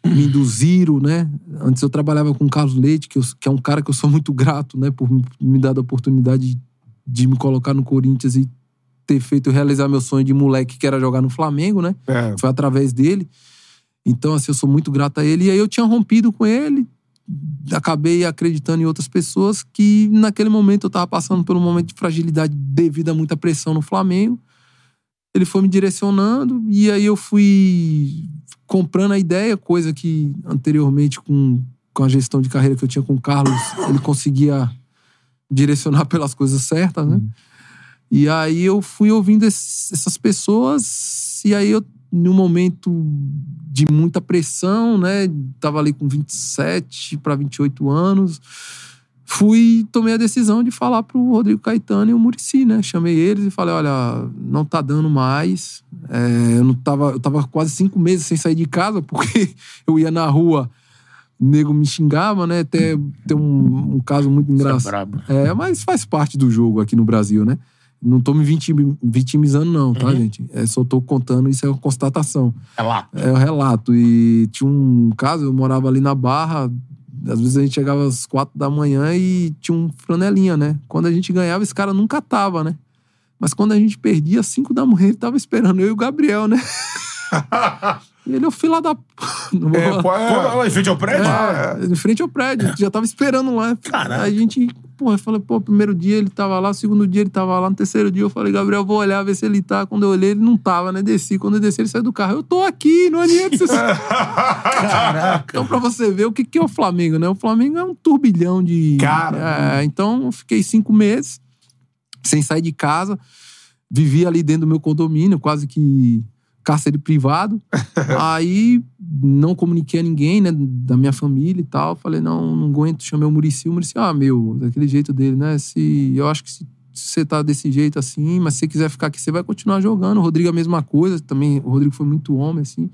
me induziram, né? Antes eu trabalhava com o Carlos Leite, que, eu- que é um cara que eu sou muito grato, né? Por me dar a oportunidade de de me colocar no Corinthians e ter feito realizar meu sonho de moleque que era jogar no Flamengo, né? É. Foi através dele. Então, assim, eu sou muito grato a ele. E aí eu tinha rompido com ele, acabei acreditando em outras pessoas que naquele momento eu tava passando por um momento de fragilidade devido a muita pressão no Flamengo. Ele foi me direcionando e aí eu fui comprando a ideia, coisa que anteriormente com, com a gestão de carreira que eu tinha com o Carlos, ele conseguia direcionar pelas coisas certas, né? E aí eu fui ouvindo esses- essas pessoas e aí eu num momento de muita pressão, né? Tava ali com 27 para 28 anos. Fui, tomei a decisão de falar pro Rodrigo Caetano e o Murici, né? Chamei eles e falei: olha, não tá dando mais. É, eu não tava, eu tava quase cinco meses sem sair de casa, porque eu ia na rua, o nego me xingava, né? Até tem um, um caso muito é engraçado. brabo. É, mas faz parte do jogo aqui no Brasil, né? Não tô me vitim- vitimizando, não, tá, gente? É, só tô contando, isso é uma constatação. É lá. É o relato. E tinha um caso, eu morava ali na Barra, às vezes a gente chegava às quatro da manhã e tinha um franelinha, né? Quando a gente ganhava, esse cara nunca tava, né? Mas quando a gente perdia, às cinco da manhã, ele tava esperando eu e o Gabriel, né? e ele é o fila da... É, é. Pô, lá em frente ao prédio? É, em frente ao prédio. Já tava esperando lá. Caraca. Aí a gente, porra, eu falei, pô, primeiro dia ele tava lá, segundo dia ele tava lá, no terceiro dia eu falei, Gabriel, vou olhar, ver se ele tá. Quando eu olhei, ele não tava, né? Desci. Quando eu desci, ele saiu do carro. Eu tô aqui, não adianta você. Caraca. então, pra você ver o que, que é o Flamengo, né? O Flamengo é um turbilhão de. Cara. É, então, eu fiquei cinco meses sem sair de casa. Vivi ali dentro do meu condomínio, quase que cárcere privado. Aí não comuniquei a ninguém, né, da minha família e tal. Falei, não, não aguento. Chamei o Murici. O Murici, ah, meu, daquele jeito dele, né? Se, eu acho que se, você tá desse jeito assim, mas se você quiser ficar aqui, você vai continuar jogando. O Rodrigo, a mesma coisa. Também, o Rodrigo foi muito homem, assim.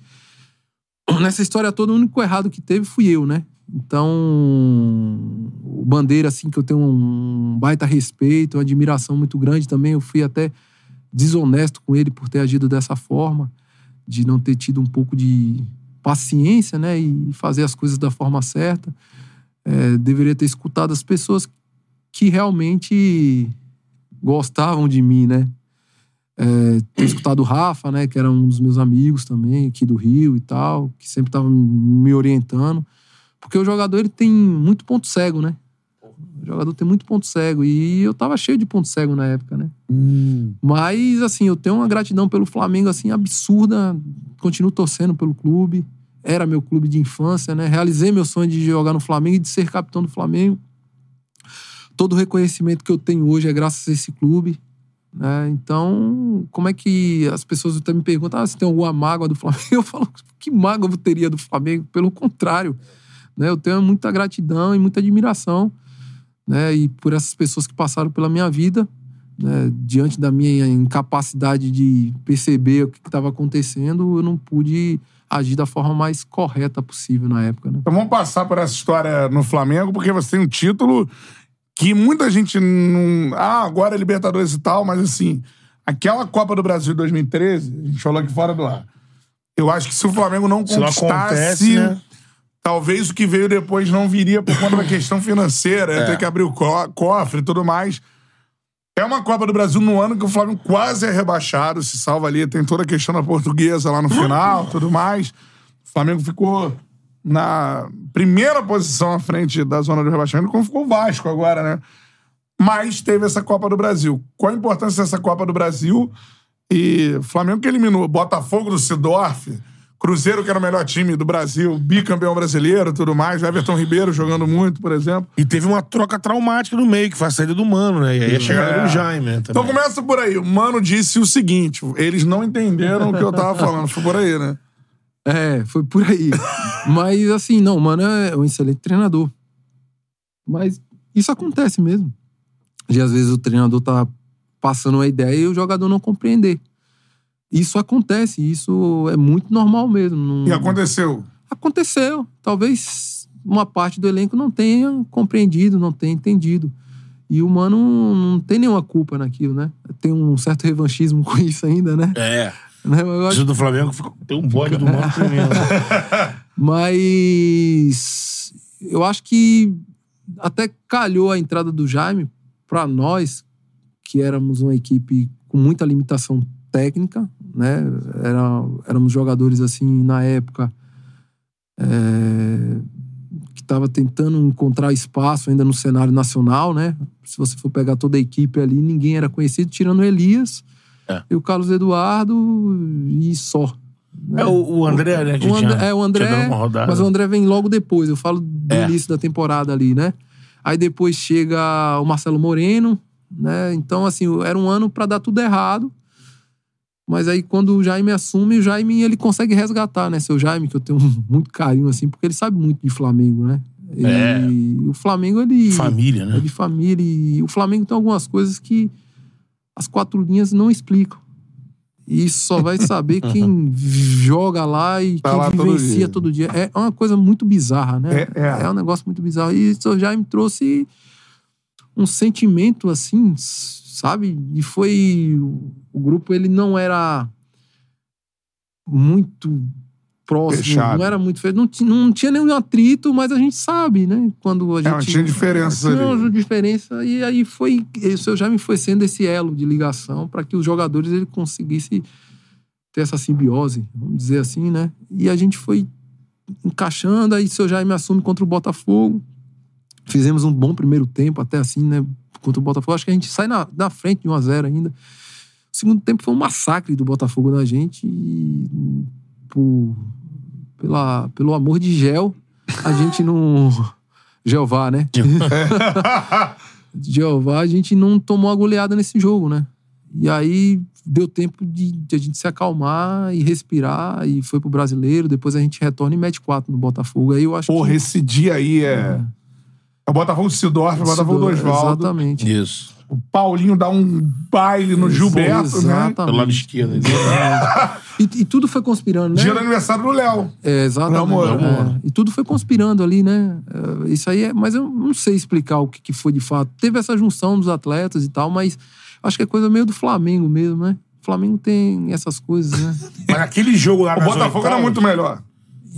Nessa história toda, o único errado que teve fui eu, né? Então, o Bandeira, assim, que eu tenho um baita respeito, uma admiração muito grande também. Eu fui até desonesto com ele por ter agido dessa forma, de não ter tido um pouco de paciência, né? E fazer as coisas da forma certa. É, deveria ter escutado as pessoas que realmente gostavam de mim, né? É, ter escutado o Rafa, né? Que era um dos meus amigos também, aqui do Rio e tal, que sempre tava me orientando. Porque o jogador, ele tem muito ponto cego, né? O jogador tem muito ponto cego. E eu tava cheio de ponto cego na época, né? Mas, assim, eu tenho uma gratidão pelo Flamengo, assim, absurda. Continuo torcendo pelo clube. Era meu clube de infância, né? Realizei meu sonho de jogar no Flamengo e de ser capitão do Flamengo. Todo o reconhecimento que eu tenho hoje é graças a esse clube. Né? Então, como é que as pessoas até me perguntam ah, se tem alguma mágoa do Flamengo? Eu falo, que mágoa eu teria do Flamengo? Pelo contrário, né? eu tenho muita gratidão e muita admiração né? e por essas pessoas que passaram pela minha vida, né? diante da minha incapacidade de perceber o que estava acontecendo, eu não pude agir da forma mais correta possível na época. Né? Então vamos passar por essa história no Flamengo, porque você tem um título que muita gente não. Ah, agora é Libertadores e tal, mas assim, aquela Copa do Brasil de 2013, a gente falou aqui fora do ar. Eu acho que se o Flamengo não Se não conquistasse, acontece, né? Talvez o que veio depois não viria por conta da questão financeira, É. ter que abrir o co- cofre e tudo mais. É uma Copa do Brasil no ano que o Flamengo quase é rebaixado, se salva ali, tem toda a questão da portuguesa lá no final, tudo mais. O Flamengo ficou na primeira posição à frente da zona do rebaixamento, como ficou o Vasco agora, né? Mas teve essa Copa do Brasil. Qual a importância dessa Copa do Brasil? E o Flamengo que eliminou Botafogo do Sidorf, Cruzeiro, que era o melhor time do Brasil, bicampeão brasileiro tudo mais, Everton Ribeiro jogando muito, por exemplo. E teve uma troca traumática no meio, que foi a saída do Mano, né? E aí a chegada É. do Jaime, né? Então também. começa por aí. O Mano disse o seguinte: eles não entenderam o que eu tava falando. Foi por aí, né? É, foi por aí. Mas assim, não, o mano é um excelente treinador. Mas isso acontece mesmo. De às vezes o treinador tá passando uma ideia e o jogador não compreender. Isso acontece, isso é muito normal mesmo. não- E aconteceu. Aconteceu. Talvez uma parte do elenco não tenha compreendido, não tenha entendido. E o mano não tem nenhuma culpa naquilo, né? Tem um certo revanchismo com isso ainda, né? É. Né? Acho do Flamengo tem um bode do Mano tremendo. Mas eu acho que até calhou a entrada do Jaime pra nós, que éramos uma equipe com muita limitação técnica, né? Era, éramos jogadores assim na época é, que estava tentando encontrar espaço ainda no cenário nacional, né? Se você for pegar toda a equipe ali, ninguém era conhecido, tirando o Elias É. e o Carlos Eduardo e só. né? É o, o André, né? O André, é, o André, mas o André vem logo depois. Eu falo do É. início da temporada ali, né? Aí depois chega o Marcelo Moreno, né? Então, assim, era um ano pra dar tudo errado. Mas aí, quando o Jaime assume, o Jaime ele consegue resgatar, né? Seu Jaime, que eu tenho muito carinho, assim, porque ele sabe muito de Flamengo, né? Ele- É. O Flamengo, ele. Família, É né? de família. E o Flamengo tem algumas coisas que as quatro linhas não explicam. E isso só vai saber quem joga lá e Tá quem lá todo vivencia dia. todo dia. É uma coisa muito bizarra, né? É, é. um negócio muito bizarro. E isso já me trouxe um sentimento assim, sabe? E foi. O grupo, ele não era muito próximo, Fechado. não era muito feio. Não, não tinha nenhum atrito, mas a gente sabe, né? Quando a gente. É, mas tinha diferenças Tinha ali. diferença. E aí foi. O seu Jaime foi sendo esse elo de ligação para que os jogadores ele conseguissem ter essa simbiose, vamos dizer assim, né? E a gente foi encaixando, aí o seu Jaime assume contra o Botafogo. Fizemos um bom primeiro tempo, até assim, né? Contra o Botafogo. Acho que a gente sai na, na frente de 1 a 0 ainda. O segundo tempo foi um massacre do Botafogo na gente. E por, pela, pelo amor de Gel, a gente não. Jeová, né? Jeová, a gente não tomou a goleada nesse jogo, né? E aí deu tempo de, de a gente se acalmar e respirar e foi pro brasileiro. Depois a gente retorna e mete quatro no Botafogo. Aí eu acho Porra, que. esse dia aí é. É o Botafogo Sidorf, o Botafogo do Oswaldo. Exatamente. Isso. O Paulinho dá um baile no Gilberto, né? Exatamente. Pelo lado esquerdo. E, e tudo foi conspirando, né? Dia do aniversário do Léo. É, exatamente. Léo Moura. É. Léo Moura. E tudo foi conspirando ali, né? É, Isso aí é. Mas eu não sei explicar o que, que foi de fato. Teve essa junção dos atletas e tal, mas acho que é coisa meio do Flamengo mesmo, né? O Flamengo tem essas coisas, né? Mas aquele jogo lá O nas Botafogo era oitavas- muito melhor.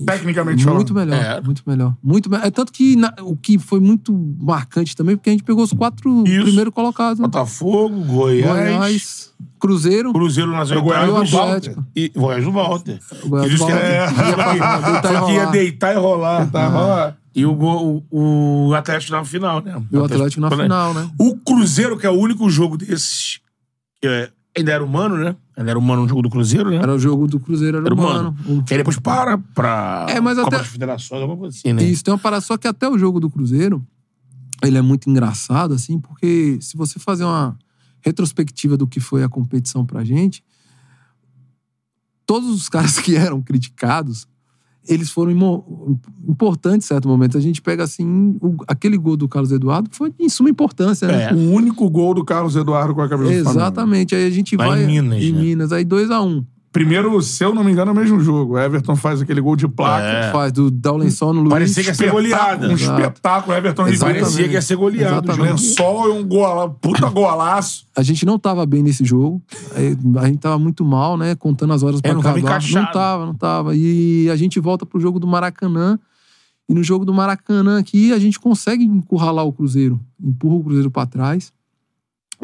Tecnicamente falando. Muito melhor, É. muito melhor. Muito me- É tanto que na- o que foi muito marcante também, porque a gente pegou os quatro Isso. primeiros colocados. Né? Botafogo, Goiás, Goiás, Cruzeiro, Cruzeiro nas O Goiás e do Atlético. E Goiás do Walter. O Goiás Que do que Walter. e Só que ia rolar. deitar e rolar. Tá, rola. E o, o, o Atlético na final, né? E o Atlético na final, né? O Cruzeiro, que é o único jogo desses. Que é, ainda era humano, né? Ainda era humano no jogo do Cruzeiro, né? Era o jogo do Cruzeiro, era, Era humano. humano. Aí depois para pra. É, mas Copa até- das Federações, alguma coisa assim, né? Isso, tem uma parada. Só que até o jogo do Cruzeiro, ele é muito engraçado, assim, porque se você fazer uma retrospectiva do que foi a competição pra gente, todos os caras que eram criticados, eles foram importantes em certo momento. A gente pega, assim, o- aquele gol do Carlos Eduardo foi em suma importância, né? É. O único gol do Carlos Eduardo com a camisa do Flamengo. Exatamente. Aí a gente Lá vai. em Minas, Em né? Minas. Aí 2x1. Primeiro, se eu não me engano, é o mesmo jogo. O Everton faz aquele gol de placa. É. Faz do dá o lençol no Luiz. Parecia que ia ser goleada. Um Exato. espetáculo. Everton Ribeiro. Exatamente. Parecia que ia ser goleado. o. Lençol e um gola, puta golaço. A gente não tava bem nesse jogo. A gente tava muito mal, né? Contando as horas pra É, não tava acabar. encaixado. Não tava, não tava. E a gente volta pro jogo do Maracanã. E no jogo do Maracanã aqui, a gente consegue encurralar o Cruzeiro. Empurra o Cruzeiro pra trás.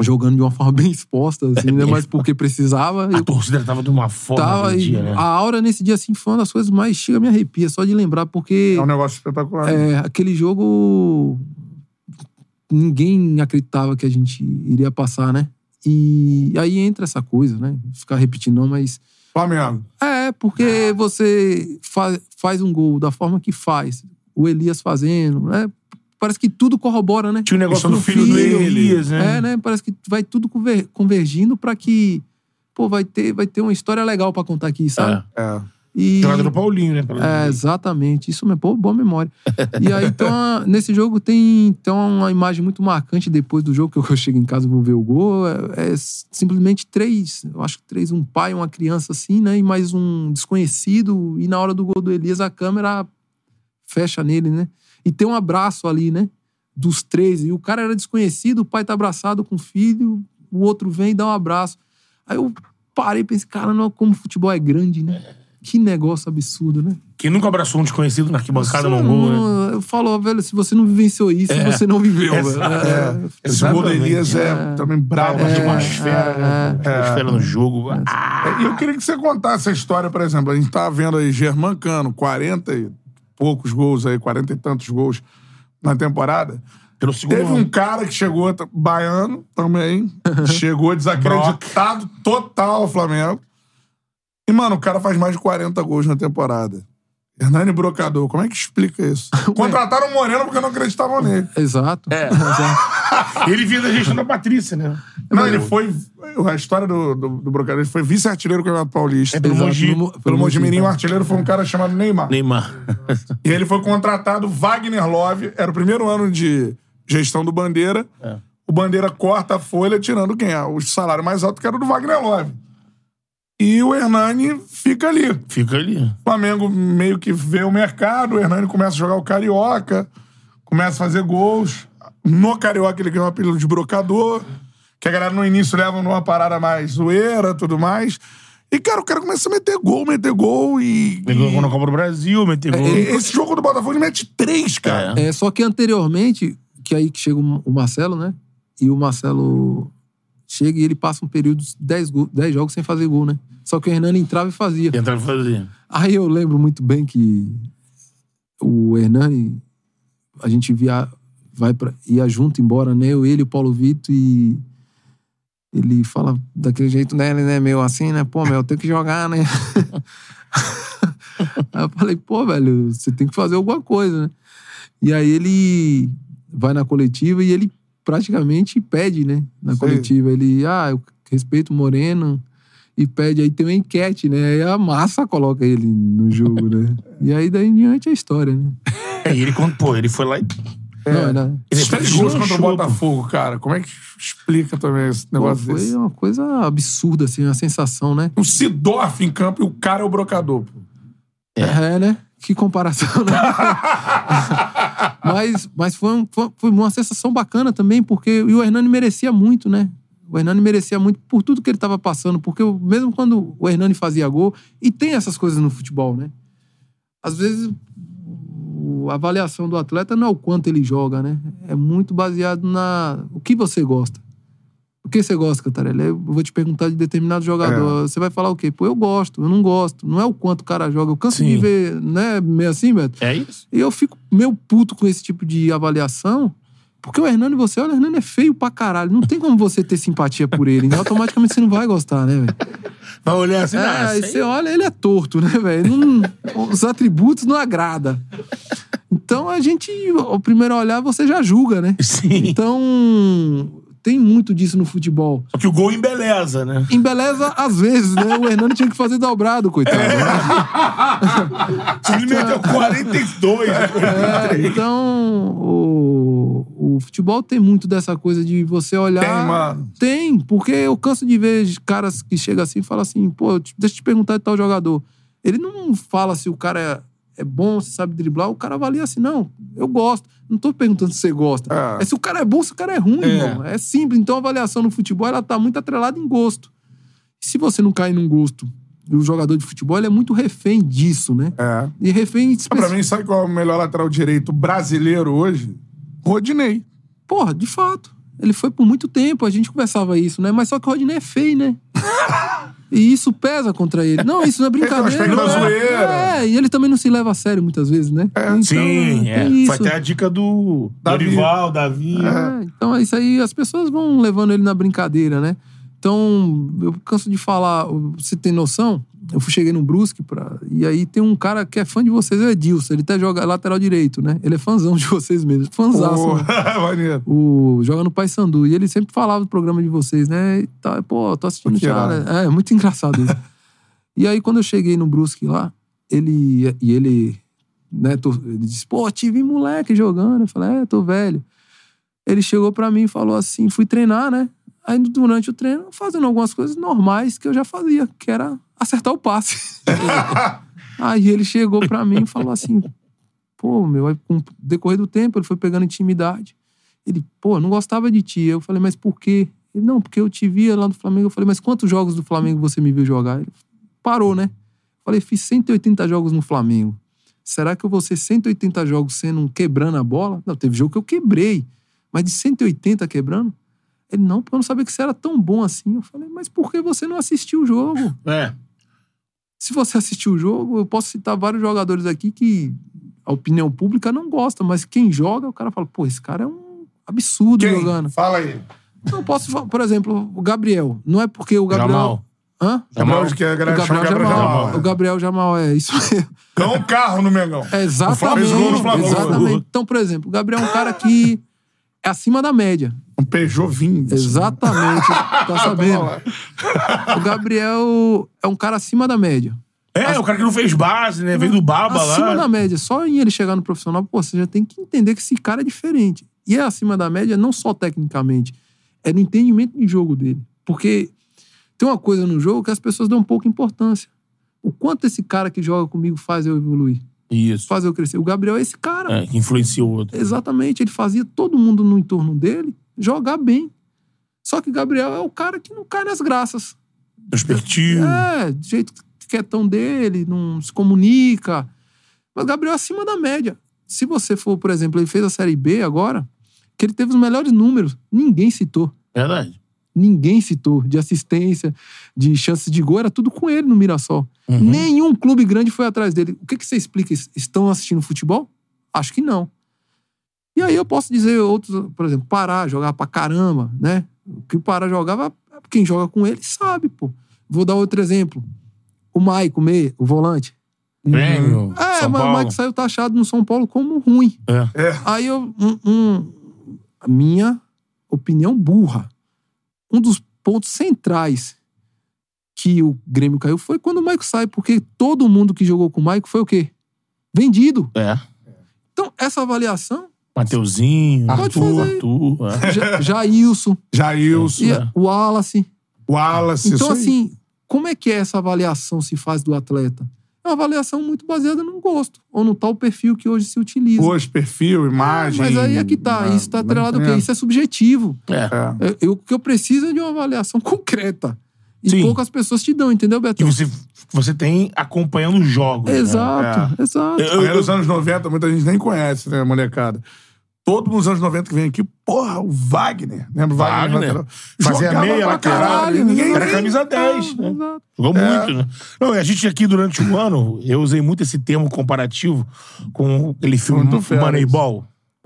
Jogando de uma forma bem exposta, assim, né? Mas porque precisava. A Eu torcida tava de uma forma tava, dia, né? A aura nesse dia, assim, foi uma das coisas mais... Chega, me arrepia só de lembrar, porque... É um negócio espetacular. É, aquele jogo ninguém acreditava que a gente iria passar, né? E aí entra essa coisa, né? Ficar repetindo, não, mas. Flamengo. É, porque você fa faz um gol da forma que faz, o Elias fazendo, né? Parece que tudo corrobora, né? Tinha um negócio do no filho filho do dele. Elias, né? É, né? Parece que vai tudo conver- convergindo pra que. Pô, vai ter, vai ter uma história legal pra contar aqui, sabe? É. É. E... Do Paulinho, né? Pelo É, exatamente. Isso mesmo. Pô, boa memória. E aí, então, nesse jogo tem, tem uma imagem muito marcante depois do jogo, que eu, eu chego em casa e vou ver o gol. É, é simplesmente três, eu acho que três, um pai, uma criança assim, né? E mais um desconhecido. E na hora do gol do Elias, a câmera fecha nele, né? E tem um abraço ali, né? Dos três. E o cara era desconhecido, o pai tá abraçado com o filho, o outro vem e dá um abraço. Aí eu parei e pensei, cara, não, como o futebol é grande, né? Que negócio absurdo, né? Quem nunca abraçou um desconhecido na arquibancada no gol, né? não- Eu falo, velho, se você não vivenciou isso, É. você não viveu. É, velho. É, esse gol do Elias é, também brabo Uma demais. atmosfera, né? Atmosfera no jogo. Ah, É, E eu queria que você contasse essa história, por exemplo. A gente tava vendo aí Germán Cano, 40 e poucos gols aí, 40 e tantos gols na temporada. pelo segundo Teve um ano. cara que chegou, baiano também, chegou desacreditado total ao Flamengo. E, mano, o cara faz mais de 40 gols na temporada. Hernani Brocador, como é que explica isso? Contrataram o Moreno porque não acreditavam nele. Exato. É. Exato. Ele vinha da gestão da Patrícia, né? Não, ele foi. A história do, do, do ele foi vice-artilheiro do Campeonato Paulista. É, pelo Exato, Mogi. no Pelo Mojimirim, o tá. artilheiro foi um cara chamado Neymar. Neymar. E ele foi contratado, Wagner Love, era o primeiro ano de gestão do Bandeira. É. O Bandeira corta a folha, tirando quem? Ah, O salário mais alto que era o do Wagner Love. E o Hernani fica ali. Fica ali. O Flamengo meio que vê o mercado, o Hernani começa a jogar o Carioca, começa a fazer gols. No Carioca ele ganhou o apelido de brocador, que a galera no início leva numa parada mais zoeira tudo mais. E, cara, o cara começa a meter gol, meter gol e. Ele ganhou na Copa do Brasil, meteu gol. e esse jogo do Botafogo ele mete três, cara. É, só que anteriormente, que aí que chega o Marcelo, né? E o Marcelo chega e ele passa um período de 10, gol- 10 jogos sem fazer gol, né? Só que o Hernani entrava e fazia. Tentando fazer. Aí eu lembro muito bem que o Hernani, a gente via, vai pra, ia junto embora, né? Eu, ele e o Paulo Vitor e ele fala daquele jeito, né? Ele é meio assim, né? Pô, meu, eu tenho que jogar, né? aí eu falei, pô, velho, você tem que fazer alguma coisa, né? E aí ele vai na coletiva e ele praticamente pede, né? Na Sim. coletiva. Ele, ah, eu respeito o Moreno e pede. Aí tem uma enquete, né? Aí a massa coloca ele no jogo, né? E aí daí em diante é a história, né? É, e ele, pô, ele foi lá e. Não, era, Ele gols contra o Botafogo, cara. Como é que explica também esse pô, negócio foi desse? uma coisa absurda, assim, uma sensação, né? O Sidorf em campo e o cara é o brocador, pô. É, né? Que comparação, né? mas mas foi, um- foi, uma sensação bacana também, porque o Hernani merecia muito, né? O Hernani merecia muito por tudo que ele estava passando, porque mesmo quando o Hernani fazia gol, e tem essas coisas no futebol, né? Às vezes o- a avaliação do atleta não é o quanto ele joga, né? É muito baseado na o que você gosta. O que você gosta, Cantarelli? Eu vou te perguntar de determinado jogador. Você vai falar o quê? Pô, eu gosto, eu não gosto. Não é o quanto o cara joga. Eu canso Sim. de ver, né? Meio assim, Beto. É isso. E eu fico meio puto com esse tipo de avaliação. Porque o Hernani, você olha, o Hernani é feio pra caralho. Não tem como você ter simpatia por ele. Então, automaticamente você não vai gostar, né, velho? Vai olhar assim, É, ah, aí você olha, ele é torto, né, velho? Os atributos não agrada. Então a gente, ao primeiro olhar, você já julga, né? Sim. Então, tem muito disso no futebol. Só que o gol embeleza, né? Embeleza às vezes, né? O Hernani tinha que fazer dobrado, coitado. né? Se ele meteu 42, É, então, o, o futebol tem muito dessa coisa de você olhar. Tem, mano. Tem, porque eu canso de ver caras que chegam assim e falam assim, pô, deixa eu te perguntar de tal jogador. Ele não fala se o cara é, é bom, se sabe driblar, o cara avalia assim, não, eu gosto. Não tô perguntando se você gosta. É. É, se o cara é bom, se o cara é ruim, É. irmão. É simples. Então a avaliação no futebol, ela tá muito atrelada em gosto. Se você não cai num gosto, e o jogador de futebol, ele é muito refém disso, né? É. E refém... Pra mim, sabe qual é o melhor lateral direito brasileiro hoje? Rodinei. Porra, de fato. Ele foi por muito tempo, a gente conversava isso, né? Mas só que o Rodinei é feio, né? E isso pesa contra ele. Não, isso não é brincadeira. aspecto da não é. zoeira. É, e ele também não se leva a sério muitas vezes, né? Então, Sim, é. tem Foi isso. até a dica do Davi. Dorival, Davi. É, então é isso aí, as pessoas vão levando ele na brincadeira, né? Então, eu canso de falar, você tem noção? Eu cheguei no Brusque pra, e aí tem um cara que é fã de vocês, é o Edilson. Ele até joga lateral direito, né? Ele é fãzão de vocês mesmo. Fãzaço. Pô, né? o joga no Paysandu. E ele sempre falava do programa de vocês, né? E tá, pô, tô assistindo já, irado. né? É, muito engraçado isso. e aí, quando eu cheguei no Brusque lá, ele. E ele. Né, tô- ele disse, pô, te vi moleque jogando. Eu falei, é, tô velho. Ele chegou pra mim e falou assim: fui treinar, né? Aí durante o treino, fazendo algumas coisas normais que eu já fazia, que era acertar o passe. aí ele chegou pra mim e falou assim: pô, meu, aí com o decorrer do tempo, ele foi pegando intimidade. Ele, pô, não gostava de ti. Eu falei, mas por quê? Ele, não, porque eu te via lá no Flamengo. Eu falei, mas quantos jogos do Flamengo você me viu jogar? Ele parou, né? Eu falei, fiz 180 jogos no Flamengo. será que eu vou ser 180 jogos sendo um quebrando a bola? Não, teve jogo que eu quebrei, mas de 180 quebrando? Ele, não, porque eu não sabia que você era tão bom assim. Eu falei, mas por que você não assistiu o jogo? É. Se você assistiu o jogo, eu posso citar vários jogadores aqui que a opinião pública não gosta, mas quem joga, o cara fala, pô, esse cara é um absurdo Quem? jogando. Fala aí. Não posso, fa- por exemplo, o Gabriel. Não é porque o Gabriel. Jamal. Hã? Jamal, que a O Gabriel Gabriel Jamal. Jamal. O Gabriel Jamal, é isso mesmo. Ganhou um carro no Mengão. É exatamente. Flamengo gol no Flamengo. exatamente. Então, por exemplo, o Gabriel é um cara que é acima da média. Um Peugeot 20. Exatamente. tá sabendo? O Gabriel é um cara acima da média. É, o cara que não fez base, né? Veio do Baba acima lá. da média. Só em ele chegar no profissional, pô, você já tem que entender que esse cara é diferente. E é acima da média não só tecnicamente, é no entendimento de jogo dele. Porque tem uma coisa no jogo que as pessoas dão pouca importância. O quanto esse cara que joga comigo faz eu evoluir, Isso. faz eu crescer. O Gabriel é esse cara. É, que influencia o outro. Exatamente, ele fazia todo mundo no entorno dele jogar bem. Só que o Gabriel é o cara que não cai nas graças. Perspectiva. É, do jeito quietão dele, não se comunica. Mas o Gabriel é acima da média. Se você for, por exemplo, ele fez a Série B agora, que ele teve os melhores números. Ninguém citou. Verdade. Ninguém citou. De assistência, de chances de gol, era tudo com ele no Mirassol. Uhum. Nenhum clube grande foi atrás dele. O que, que você explica? Estão assistindo futebol? Acho que não. E aí eu posso dizer outros, por exemplo, Pará, jogar pra caramba, né? O que o Pará jogava, quem joga com ele sabe, pô. Vou dar outro exemplo. O Maico, meia, o volante. Prêmio. É, São mas o Paulo. Maico saiu taxado no São Paulo como ruim. É. É. Aí eu. Um, um- a minha opinião burra. Um dos pontos centrais que o Grêmio caiu foi quando o Maico sai, porque todo mundo que jogou com o Maico foi o quê? Vendido. É. Então, essa avaliação, Mateuzinho. Arthur. Arthur. é. Ja- Jailson, Jailson. e É. o Wallace. Wallace. Então, assim, como é que é essa avaliação se faz do atleta? É uma avaliação muito baseada no gosto, ou no tal perfil que hoje se utiliza. Rosto, perfil, imagem. Mas aí é que tá, Ah, isso tá atrelado ao é. quê? Isso é subjetivo. É. É. É, eu- O que eu preciso é de uma avaliação concreta. E Sim. poucas pessoas te dão, entendeu, E Betão? você, você tem acompanhando os jogos. né? Exato, exato. Eu- Aí nos anos 90, muita gente nem conhece, né, molecada? Todo mundo nos anos 90 que vem aqui, porra, o Wagner. Lembra o Wagner? Wagner. lateral? Fazia Jogava meia, pra lateral, caralho, ninguém era camisa 10, né? Exato. Jogou É. muito, né? Não, e a gente aqui durante o ano, eu usei muito esse termo comparativo com aquele filme Muito fera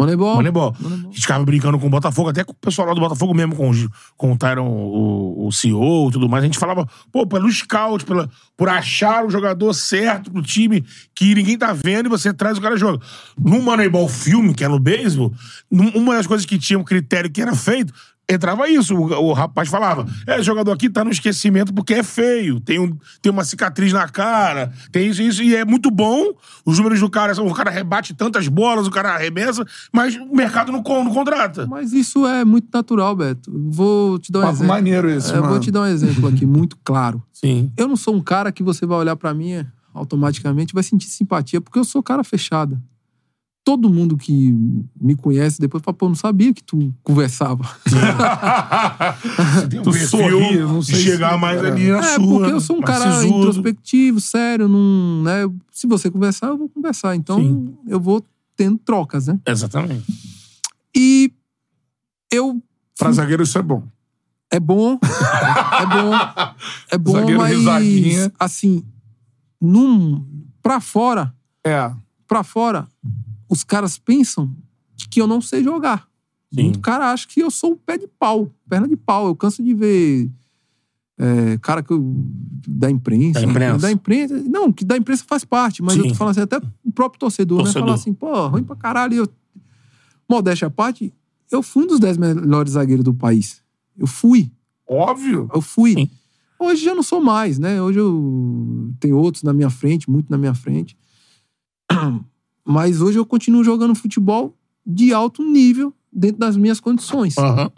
Moneyball. Moneyball. Moneyball. A gente ficava brincando com o Botafogo, até com o pessoal lá do Botafogo mesmo, com, os- com o Tyron, o, o CEO e tudo mais. A gente falava, pô, pelo scout, pela, por achar o jogador certo pro time que ninguém tá vendo e você traz o cara e joga. No Moneyball filme, que é no beisebol, num- uma das coisas que tinha um critério que era feito, entrava isso. O, o rapaz falava: é, jogador aqui tá no esquecimento porque é feio, tem, um, tem uma cicatriz na cara, tem isso e isso, e é muito bom. Os números do cara são: o cara rebate tantas bolas, o cara arremessa, mas o mercado não, con- não contrata. Mas isso é muito natural, Beto. Vou te dar um Papo exemplo. maneiro esse, É, eu vou te dar um exemplo aqui, muito claro. Sim. Eu não sou um cara que você vai olhar pra mim automaticamente vai sentir simpatia, porque eu sou cara fechada. Todo mundo que me conhece depois fala, pô, não sabia que tu conversava. Um Tu perfil sorri, não de sei chegar se- mais é. ali na É, sua. porque eu sou um cara sisudo. introspectivo, sério, não, né? Se você conversar, eu vou conversar. Então, Sim. eu vou tendo trocas, né? Exatamente. E eu Pra zagueiro isso é bom. É bom. é bom. É bom, Zagueiro mas risadinha. assim, num para fora, É. para fora, os caras pensam que eu não sei jogar. Sim. Muito cara acha que eu sou um pé de pau, perna de pau. Eu canso de ver é, cara que eu, da imprensa. Da imprensa. Da imprensa. Não, que da imprensa faz parte, mas eu Sim. tô falando assim, até o próprio torcedor, Torcedor. né? Falar assim, pô, ruim pra caralho. Eu, modéstia à parte, eu fui um dos 10 melhores zagueiros do país. Eu fui. Óbvio. Eu fui. Sim. Hoje já não sou mais, né? Hoje eu tenho outros na minha frente, muito na minha frente. Mas hoje eu continuo jogando futebol de alto nível dentro das minhas condições. Aham.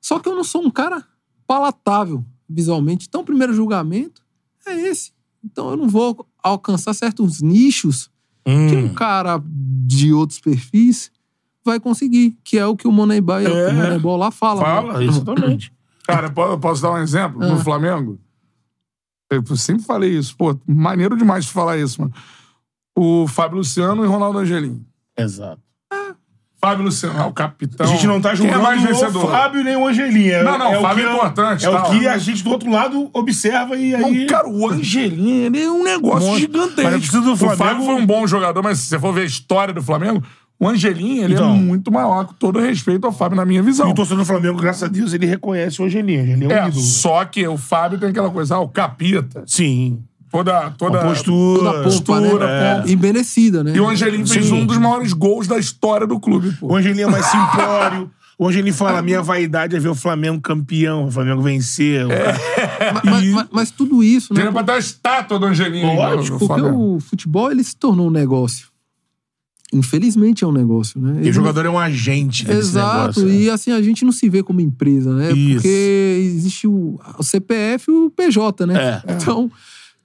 Só que eu não sou um cara palatável visualmente. Então, o primeiro julgamento é esse. Então, eu não vou alcançar certos nichos que um Hum. cara de outros perfis vai conseguir, que é o que o Moneyball, É. o Moneyball lá fala. Fala, né? exatamente. Cara, posso dar um exemplo? Ah. No Flamengo? Eu sempre falei isso. Pô, maneiro demais de falar isso, mano. O Fábio Luciano e Ronaldo Angelim. Exato. Fábio Luciano é o capitão. A gente não tá Quem julgando é mais o vencedor? Fábio nem o Angelim. É, Não, não, é o Fábio é importante, É tá? o que a gente do outro lado observa e aí... Não, cara, o Angelim, ele é um negócio Monstro. gigantesco. Mas do O Flamengo- Fábio foi um bom jogador, mas se você for ver a história do Flamengo, o Angelim, ele Então. é muito maior, com todo respeito ao Fábio, na minha visão. E o torcedor do Flamengo, graças a Deus, ele reconhece o Angelim. O Angelim é um É, ídolo. só que o Fábio tem aquela coisa, ah, o capita, Sim. Toda... toda postura. Toda a pompa, postura, né? pompa. E merecida, né? E o Angelim fez Sim. um dos maiores gols da história do clube, pô. O Angelim é mais simplório. O Angelim fala, minha vaidade é ver o Flamengo campeão, o Flamengo vencer. O cara- Ma- mas, mas- mas tudo isso, né? Teria pra ter a estátua do Angelim Lógico, Porque o futebol, ele se tornou um negócio. Infelizmente é um negócio, né? E o jogador é um agente desse Exato, negócio. e assim, a gente não se vê como empresa, né? Isso. Porque existe o, o CPF e o PJ, né? É. Então,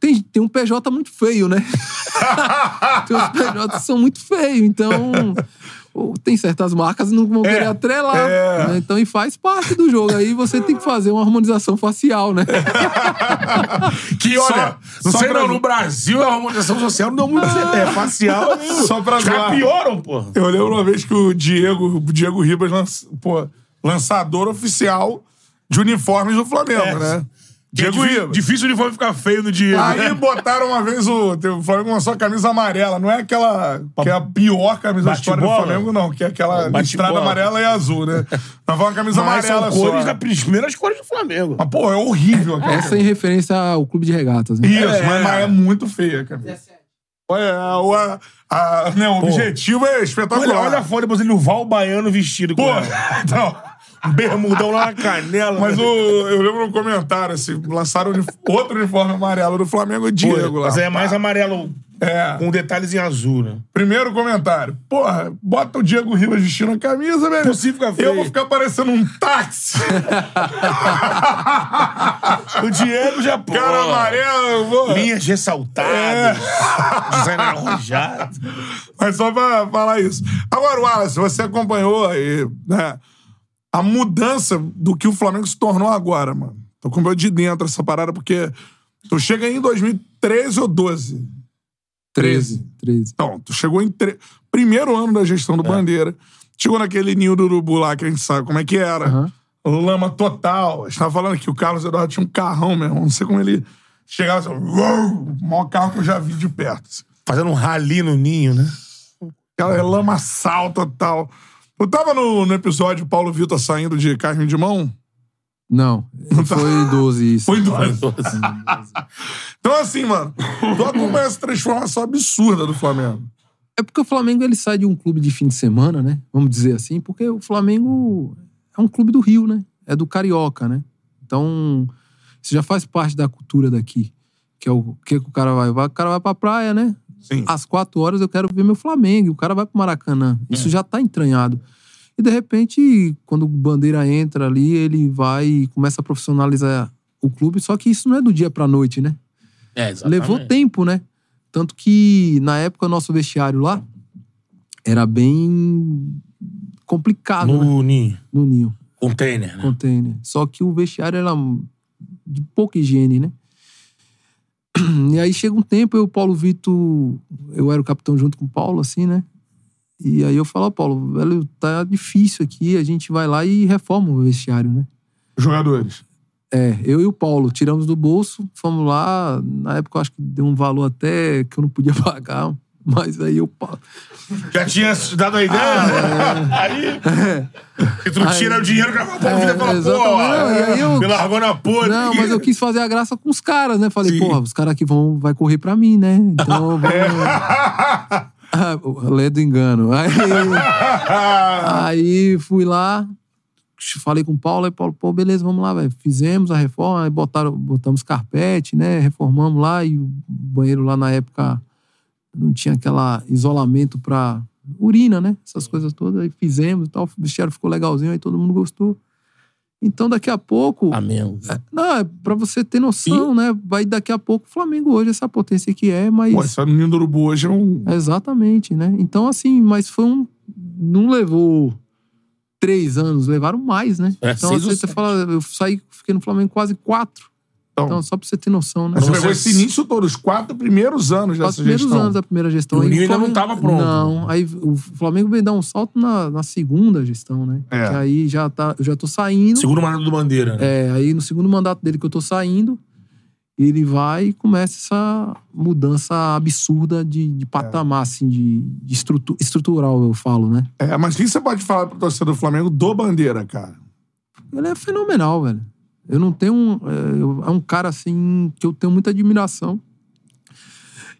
tem, tem um PJ muito feio, né? tem uns PJ que são muito feios, então... Tem certas marcas que não vão querer atrelar. é. né? Então, e faz parte do jogo. Aí você tem que fazer uma harmonização facial, né? Que olha, Só- não só sei pra- não, no Brasil a harmonização social não deu muito certo. É facial. Só pra zoar. pioram, pô. Eu lembro uma vez que o Diego, o Diego Ribas, lanç- pô, lançador oficial de uniformes do Flamengo, É. né? É Diego Ribas. Difícil uniforme ficar feio no Diego. Aí né? botaram uma vez o. O Flamengo lançou a camisa amarela. Não é aquela. que é a pior camisa da história do? Flamengo, não. Que é aquela listrada amarela e azul, né? Mas foi uma camisa Mas amarela são cores só. das primeiras cores do Flamengo. Mas, pô, é horrível aquela Essa em referência ao clube de regatas, né? Isso, É. mas, mas é muito feia a camisa. Olha, o, a, a- né, o objetivo é espetacular. Olha, olha a foto, depois ele o Val Baiano vestido com Pô, então. Um bermudão lá na canela. Mas o, eu lembro no comentário, assim, lançaram outro uniforme amarelo do Flamengo, o Diego lá. Mas é mais amarelo É. com detalhes em azul, né? Primeiro comentário. Porra, bota o Diego Ribas vestindo a camisa, velho. Possível ficar feio. Eu vou ficar parecendo um táxi. O Diego já, pô. Cara amarelo, vou. Linhas ressaltadas. Design arrojado. Mas só pra falar isso. Agora, Wallace, você acompanhou aí, né, a mudança do que o Flamengo se tornou agora, mano. Tô com medo de dentro essa parada, porque tu chega aí em 2013 ou 12. 13. 13. Então, tu chegou em tre... primeiro ano da gestão É. do Bandeira. Chegou naquele ninho do urubu lá, que a gente sabe como é que era. Aham. Lama total. A gente tava falando que o Carlos Eduardo tinha um carrão mesmo. Não sei como ele chegava assim, uou, o maior carro que eu já vi de perto. Fazendo um rali no ninho, né? Aquela lamaçal total. Tu tava no, no episódio Paulo Vitor saindo de carne de mão? Não, foi 12 isso. Foi dois. Então, assim, mano, tu acompanha essa transformação absurda do Flamengo. É porque o Flamengo ele sai de um clube de fim de semana, né? Vamos dizer assim, porque o Flamengo é um clube do Rio, né? É do Carioca, né? Então, isso já faz parte da cultura daqui. Que é o que, que o cara vai? O cara vai pra praia, né? Sim. Às quatro horas eu quero ver meu Flamengo. O cara vai pro Maracanã. Isso já tá entranhado. E de repente, quando o Bandeira entra ali, ele vai e começa a profissionalizar o clube. Só que isso não é do dia pra noite, né? É, exatamente. Levou tempo, né? Tanto que, na época, o nosso vestiário lá era bem complicado, né? No ninho. No Ninho, Container, né? container. Só que o vestiário era de pouca higiene, né? E aí chega um tempo, eu Paulo Vitor, eu era o capitão junto com o Paulo, assim, né? E aí eu falo, Paulo, velho, tá difícil aqui, a gente vai lá e reforma o vestiário, né? Jogadores. É, eu e o Paulo tiramos do bolso, fomos lá. Na época eu acho que deu um valor até que eu não podia pagar, mas aí eu. Já tinha dado a ideia? Aí. E tu tira o dinheiro que a Paulo É, fala, pô, Não, aí eu- me largou na porra. Não, mas eu quis fazer a graça com os caras, né? Falei, Sim. porra, os caras aqui vão vai correr pra mim, né? Então vamos. Ah, Lê do engano. Aí, aí fui lá, falei com o Paulo, aí Paulo, pô, beleza, vamos lá, velho. Fizemos a reforma, aí botaram, botamos carpete, né? Reformamos lá e o banheiro lá na época não tinha aquela isolamento pra urina, né? Essas coisas todas. Aí fizemos e tal, o vestiário ficou legalzinho, aí todo mundo gostou. Então daqui a pouco. Flamengo. Não, é pra você ter noção, né? Vai daqui a pouco o Flamengo hoje, essa potência que é, mas. Pô, esse Ninho do Urubu hoje é um. Exatamente, né? Então, assim, mas foi um. Não levou três anos, levaram mais, né? É, então, assim, você sete. fala, eu saí, fiquei no Flamengo quase quatro. Então- Então, só pra você ter noção, né? Mas você pegou esse início todo, os quatro primeiros anos Os dessa primeiros gestão. anos da primeira gestão. E o Ninho ainda não tava pronto. Não, aí o Flamengo veio dar um salto na, na segunda gestão, né? É. Que aí já tá, eu já tô saindo. Segundo mandato do Bandeira. né? É, aí no segundo mandato dele que eu tô saindo, ele vai e começa essa mudança absurda de, de patamar, assim, de, de estrutu- estrutural, eu falo, né? É, mas o que você pode falar pro torcedor do Flamengo do Bandeira, cara? Ele é fenomenal, velho. Eu não tenho. um- É, é um cara assim que eu tenho muita admiração.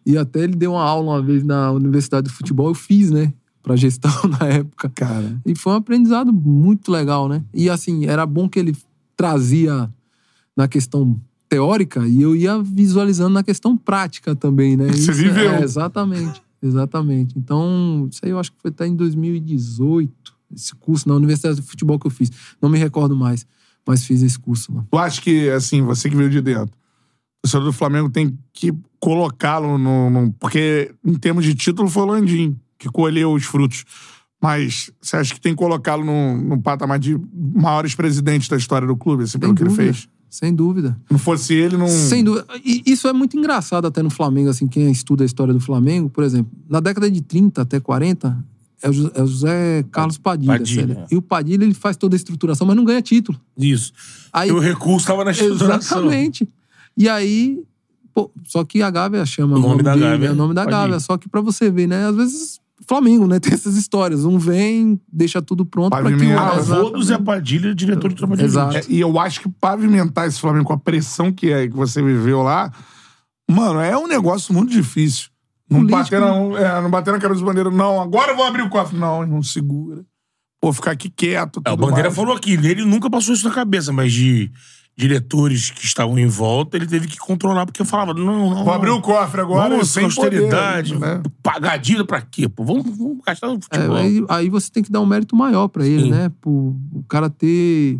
E até ele deu uma aula uma vez na Universidade de Futebol, eu fiz, né? Pra gestão na época. Cara. E foi um aprendizado muito legal, né? E assim, era bom que ele trazia na questão teórica e eu ia visualizando na questão prática também, né? Você Isso- viveu. É, exatamente, exatamente. Então, isso aí eu acho que foi até em 2018, esse curso na Universidade de Futebol que eu fiz. Não me recordo mais, mas fiz esse curso lá. Tu acha que, assim, você que veio de dentro, o torcedor do Flamengo tem que colocá-lo no, no- Porque, em termos de título, foi o Landim que colheu os frutos. Mas você acha que tem que colocá-lo no, no patamar de maiores presidentes da história do clube, assim, pelo Sem que ele dúvida, fez? sem dúvida. Se não fosse ele, não. Sem dúvida. E isso é muito engraçado até no Flamengo, assim, quem estuda a história do Flamengo, por exemplo, na década de 30 até 40, é o é o José Carlos Padilha. Padilha. sério. E o Padilha, ele faz toda a estruturação, mas não ganha título. Isso. Aí, E o recurso tava na estruturação. exatamente. E aí, pô, só que a Gávea chama O nome da dele, Gávea é o nome da. Gávea. Só que pra você ver, né, às vezes Flamengo, né, tem essas histórias. Um vem, deixa tudo pronto pra que o. Ah, avô do Zé Padilha, diretor de trabalho de Exato. É, e eu acho que pavimentar esse Flamengo com a pressão que é que você viveu lá, mano, é um negócio muito difícil. Não bater, na, é, não bater na cabeça do bandeira, não, agora eu vou abrir o cofre. Não, não segura. Pô, ficar aqui quieto. É, o Bandeira mais. falou aqui, ele nunca passou isso na cabeça, mas de diretores que estavam em volta, ele teve que controlar, porque falava, não, não. Vou abrir o cofre agora Vamos, sem austeridade, poder, né? dívida pra quê? Pô, vamos, vamos gastar no É, futebol. aí, aí você tem que dar um mérito maior pra ele, Sim. né? Pro, o cara ter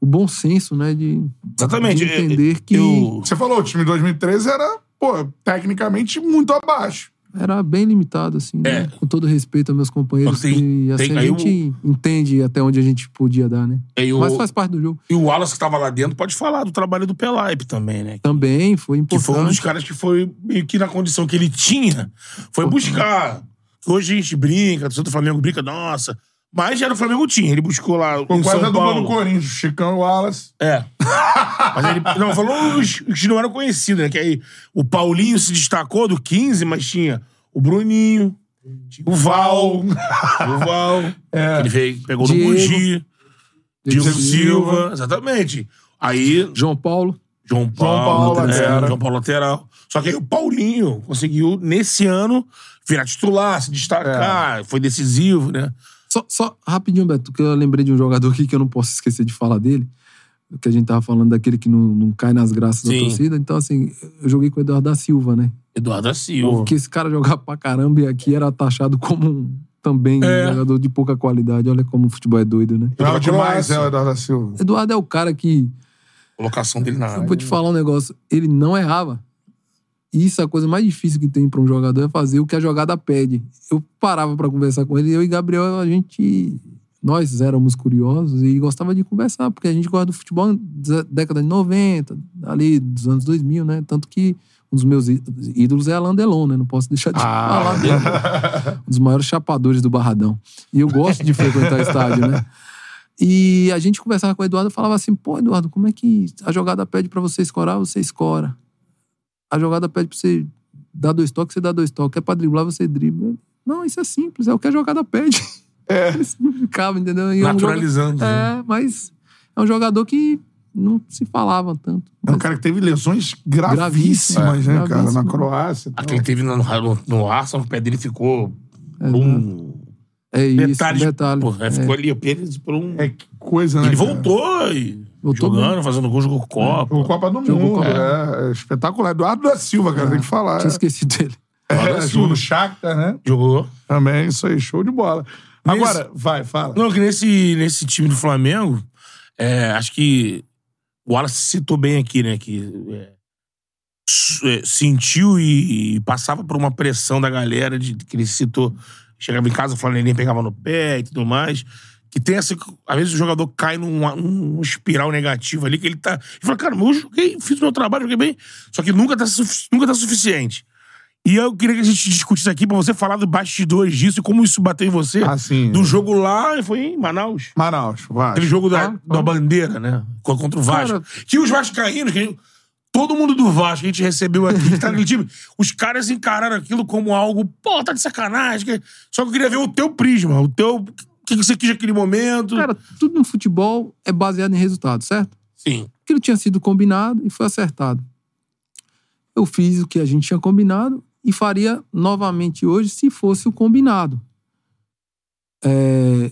o bom senso, né? De, Exatamente. de entender que Eu- Você falou, o time de 2013 era, pô, tecnicamente muito abaixo. era bem limitado, assim, né? É. Com todo respeito aos meus companheiros. Que tem- e assim tem- a gente entende até onde a gente podia dar, né? o- Mas faz parte do jogo. E o Wallace que tava lá dentro pode falar do trabalho do Pelaipe também, né? Também foi Que importante. foi um dos caras que foi meio que na condição que ele tinha, foi buscar. Hoje a gente brinca, o do Flamengo brinca, nossa. Mas já no Flamengo tinha, ele buscou lá Com em quase a São dupla do Paulo. Corinthians, Chicão e Wallace. É. Mas ele. Não, falou os, os que não eram conhecidos, né? Que aí o Paulinho se destacou do 15, mas tinha o Bruninho, tinha o Val. o Val. É. Ele veio, pegou Diego. no Mugi. Diego Diego Silva. Silva. Exatamente. Aí, João Paulo. João Paulo. Paulo, é, lateral. João Paulo lateral. Só que aí o Paulinho conseguiu, nesse ano, virar titular, se destacar. Foi decisivo, né? Só, só rapidinho, Beto, que eu lembrei de um jogador aqui que eu não posso esquecer de falar dele. Que a gente tava falando daquele que não, não cai nas graças Sim. da torcida. Então, assim, eu joguei com o Eduardo da Silva, né? Eduardo da Silva. Porque esse cara jogava pra caramba e aqui era taxado como um, também É. um jogador de pouca qualidade. Olha como o futebol é doido, né? Jogava demais, é, o Eduardo da Silva. Eduardo é o cara que, Colocação dele na eu área. vou te falar um negócio, ele não errava. Isso é a coisa mais difícil que tem pra um jogador é fazer o que a jogada pede. Eu parava pra conversar com ele, eu e Gabriel, a gente. Nós éramos curiosos e gostava de conversar, porque a gente gosta do futebol da década de 90, ali dos anos 2000, né? Tanto que um dos meus ídolos é Alain Delon, né? Não posso deixar de Ah. falar dele. Um dos maiores chapadores do Barradão. E eu gosto de frequentar estádio, né? E a gente conversava com o Eduardo e falava assim: pô, Eduardo, como é que a jogada pede pra você escorar, você escora. A jogada pede pra você dar dois toques, você dá dois toques. É pra driblar, você dribla. Não, isso é simples, é o que a jogada pede. É. Ele simplificava, entendeu? E é um Naturalizando. joga- né? É, mas é um jogador que não se falava tanto. É um cara que teve lesões gravíssimas, Gravíssimas, né, cara? Na gravíssimas. Croácia. e tal. Aquele teve no, no, no Arsenal, o pé dele ficou por um É isso, detalhe. detalhe. Pô, É. ficou ali, o pé por um. É que coisa, né? ele cara? voltou e Voltou jogando, fazendo gol, jogou Copa. Jogou Copa do Mundo. Copa. É, é espetacular. Eduardo da Silva, cara, tem que falar. Tinha esquecido dele. Eduardo da É, Silva. jogou no Shakhtar, né? Jogou. Também, isso aí, show de bola. Nesse- Agora, vai, fala. Não, que nesse, nesse time do Flamengo, é, acho que o Wallace citou bem aqui, né? Que é, é, sentiu e, e passava por uma pressão da galera de que ele citou. Chegava em casa, o Flamengo pegava no pé e tudo mais. Que tem essa. Às vezes o jogador cai num um espiral negativo ali, que ele tá. Ele fala, cara, eu joguei, fiz o meu trabalho, joguei bem. Só que nunca tá, nunca tá suficiente. E eu queria que a gente discutisse aqui pra você falar do bastidores disso e como isso bateu em você. Ah, sim. Do jogo lá, foi em Manaus. Manaus, Vasco. Aquele jogo da, Ah, da bandeira, né? Contra o Vasco. Cara- que os vascaínos, que todo mundo do Vasco que a gente recebeu aqui, que tá no time, os caras encararam aquilo como algo, pô, tá de sacanagem. Só que eu queria ver o teu prisma, o teu... O que você quis naquele momento. Cara, tudo no futebol é baseado em resultado, certo? Sim. Aquilo tinha sido combinado e foi acertado. Eu fiz o que a gente tinha combinado e faria novamente hoje se fosse o combinado. É,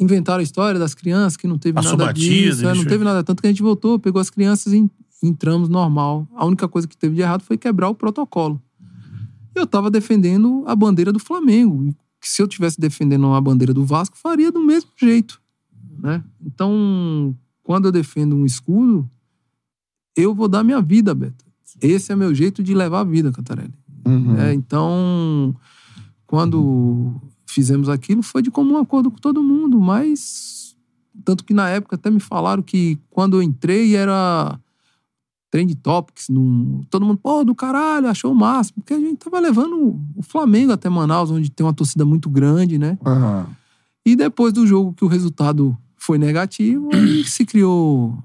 Inventaram a história das crianças que não teve Passou nada batido, disso, é, não teve nada. Tanto que a gente voltou, pegou as crianças e entramos normal. A única coisa que teve de errado foi quebrar o protocolo. Eu tava defendendo a bandeira do Flamengo. Que se eu tivesse defendendo a bandeira do Vasco, faria do mesmo jeito. Né? Então, quando eu defendo um escudo, eu vou dar minha vida, Beto. Esse é meu jeito de levar a vida, Cantarelli. Uhum. É, então, quando fizemos aquilo, foi de comum acordo com todo mundo, mas. Tanto que na época até me falaram que quando eu entrei era trend topics, num, todo mundo, pô, do caralho, achou o máximo, porque a gente tava levando o Flamengo até Manaus, onde tem uma torcida muito grande, né? Aham. E depois do jogo que o resultado foi negativo, aí se criou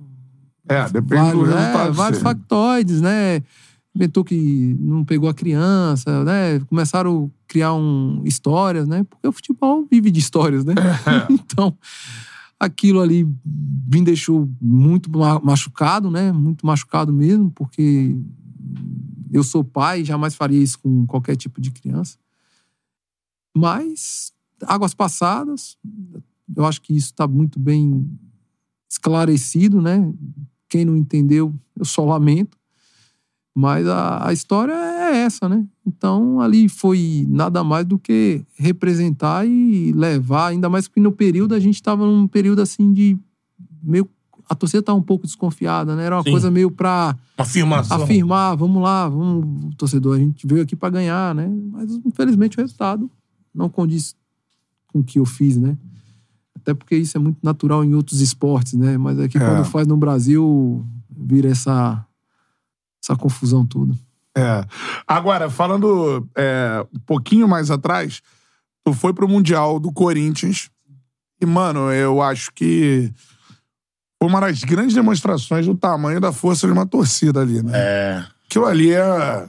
É, depende do vários, é, resultado. vários sim. factoides, né? Inventou que não pegou a criança, né? Começaram a criar um, histórias, né? Porque o futebol vive de histórias, né? então, aquilo ali me deixou muito ma- machucado, né? Muito machucado mesmo, porque eu sou pai, jamais faria isso com qualquer tipo de criança. Mas, águas passadas, eu acho que isso está muito bem esclarecido, né? Quem não entendeu, eu só lamento. Mas a, a história é essa, né? Então, ali foi nada mais do que representar e levar, ainda mais que no período a gente estava num período assim de meio. A torcida estava um pouco desconfiada, né? Era uma Sim. coisa meio pra Uma afirmação. afirmar, vamos lá, vamos, torcedor, a gente veio aqui para ganhar, né? Mas infelizmente o resultado não condiz com o que eu fiz, né? Até porque isso é muito natural em outros esportes, né? Mas aqui É. quando faz no Brasil, vira essa, essa confusão toda. É. Agora, falando é, um pouquinho mais atrás, tu foi pro Mundial do Corinthians. E, mano, eu acho que foi uma das grandes demonstrações do tamanho da força de uma torcida ali, né? É. Aquilo ali é.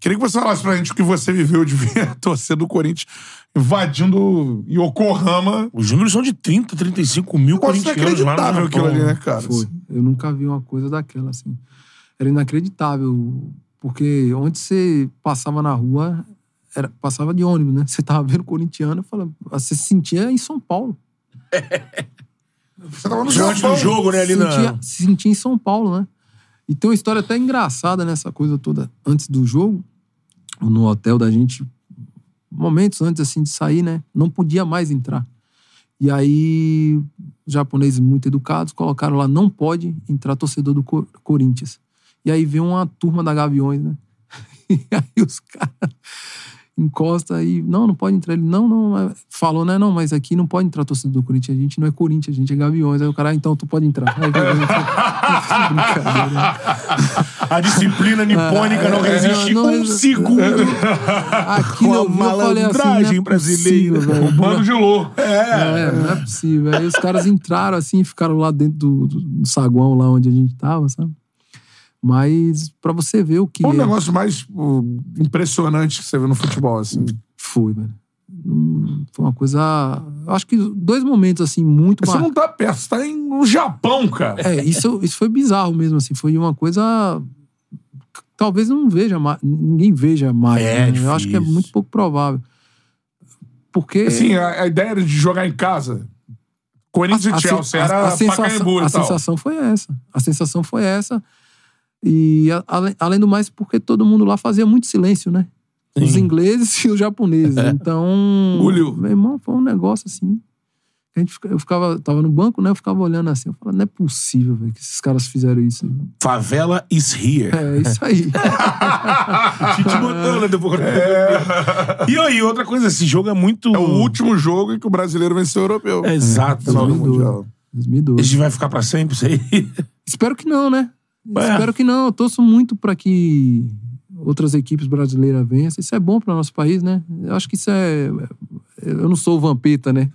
Queria que você falasse pra gente o que você viveu de ver a torcida do Corinthians invadindo Yokohama. Os números são de 30, 35 mil Nossa, corintianos lá no inacreditável aquilo ali, né, cara? Foi. Eu nunca vi uma coisa daquela, assim. Era inacreditável. Porque onde você passava na rua, era, passava de ônibus, né? Você tava vendo corintiano, falava, você se sentia em São Paulo. Você tava no Japão. do jogo, né, ali sentia, na... se sentia em São Paulo, né? E tem uma história até engraçada nessa coisa toda. Antes do jogo, no hotel da gente, momentos antes assim de sair, né? Não podia mais entrar. E aí, os japoneses muito educados colocaram lá: não pode entrar torcedor do Cor- Corinthians. E aí vem uma turma da Gaviões, né? E aí os caras encosta e não, não pode entrar. Ele, não, não, mas- falou, né? Não, mas aqui não pode entrar torcedor do Corinthians. A gente não é Corinthians, a gente é Gaviões. Aí o cara, ah, então tu pode entrar. Aí, né? A disciplina nipônica não É, resiste não um segundo. Aquilo eu vi, eu falei assim, não é malandragem brasileira. possível, velho. Um bando de louco. É, não é possível. Aí os caras entraram assim, ficaram lá dentro do, do- do saguão lá onde a gente tava, sabe? Mas pra você ver o que Qual o é- negócio mais pô, impressionante que você viu no futebol, assim? foi, velho. Hum, Foi uma coisa. eu Acho que dois momentos assim muito Você não tá perto, você tá em- no Japão, cara. É, isso, isso foi bizarro mesmo, assim. Foi uma coisa. Talvez não veja mais, ninguém veja mais. É, né? Eu acho que é muito pouco provável. Porque. Assim, a, a ideia era de jogar em casa. Corinthians e sen- Chelsea era sensação, Pacaembu a e tal. sensação foi essa. A sensação foi essa. E a- além, além do mais, porque todo mundo lá fazia muito silêncio, né? Os Sim. ingleses e os japoneses. Então. Engoliu. Meu irmão, foi um negócio assim. A gente, eu ficava, tava no banco, né? Eu ficava olhando assim, eu falava, não é possível, velho, que esses caras fizeram isso. aí." Favela is here. É isso aí. Tite Montana depois. E aí, outra coisa, esse jogo é muito. É o último jogo em que o brasileiro venceu o europeu. É, exato. Do 2012. Mundial. 2012. Esse vai ficar pra sempre, isso aí. Espero que não, né? É. Espero que não. Eu torço muito pra que outras equipes brasileiras vençam. Isso é bom para nosso país, né? Eu acho que isso é. Eu não sou o Vampeta, né?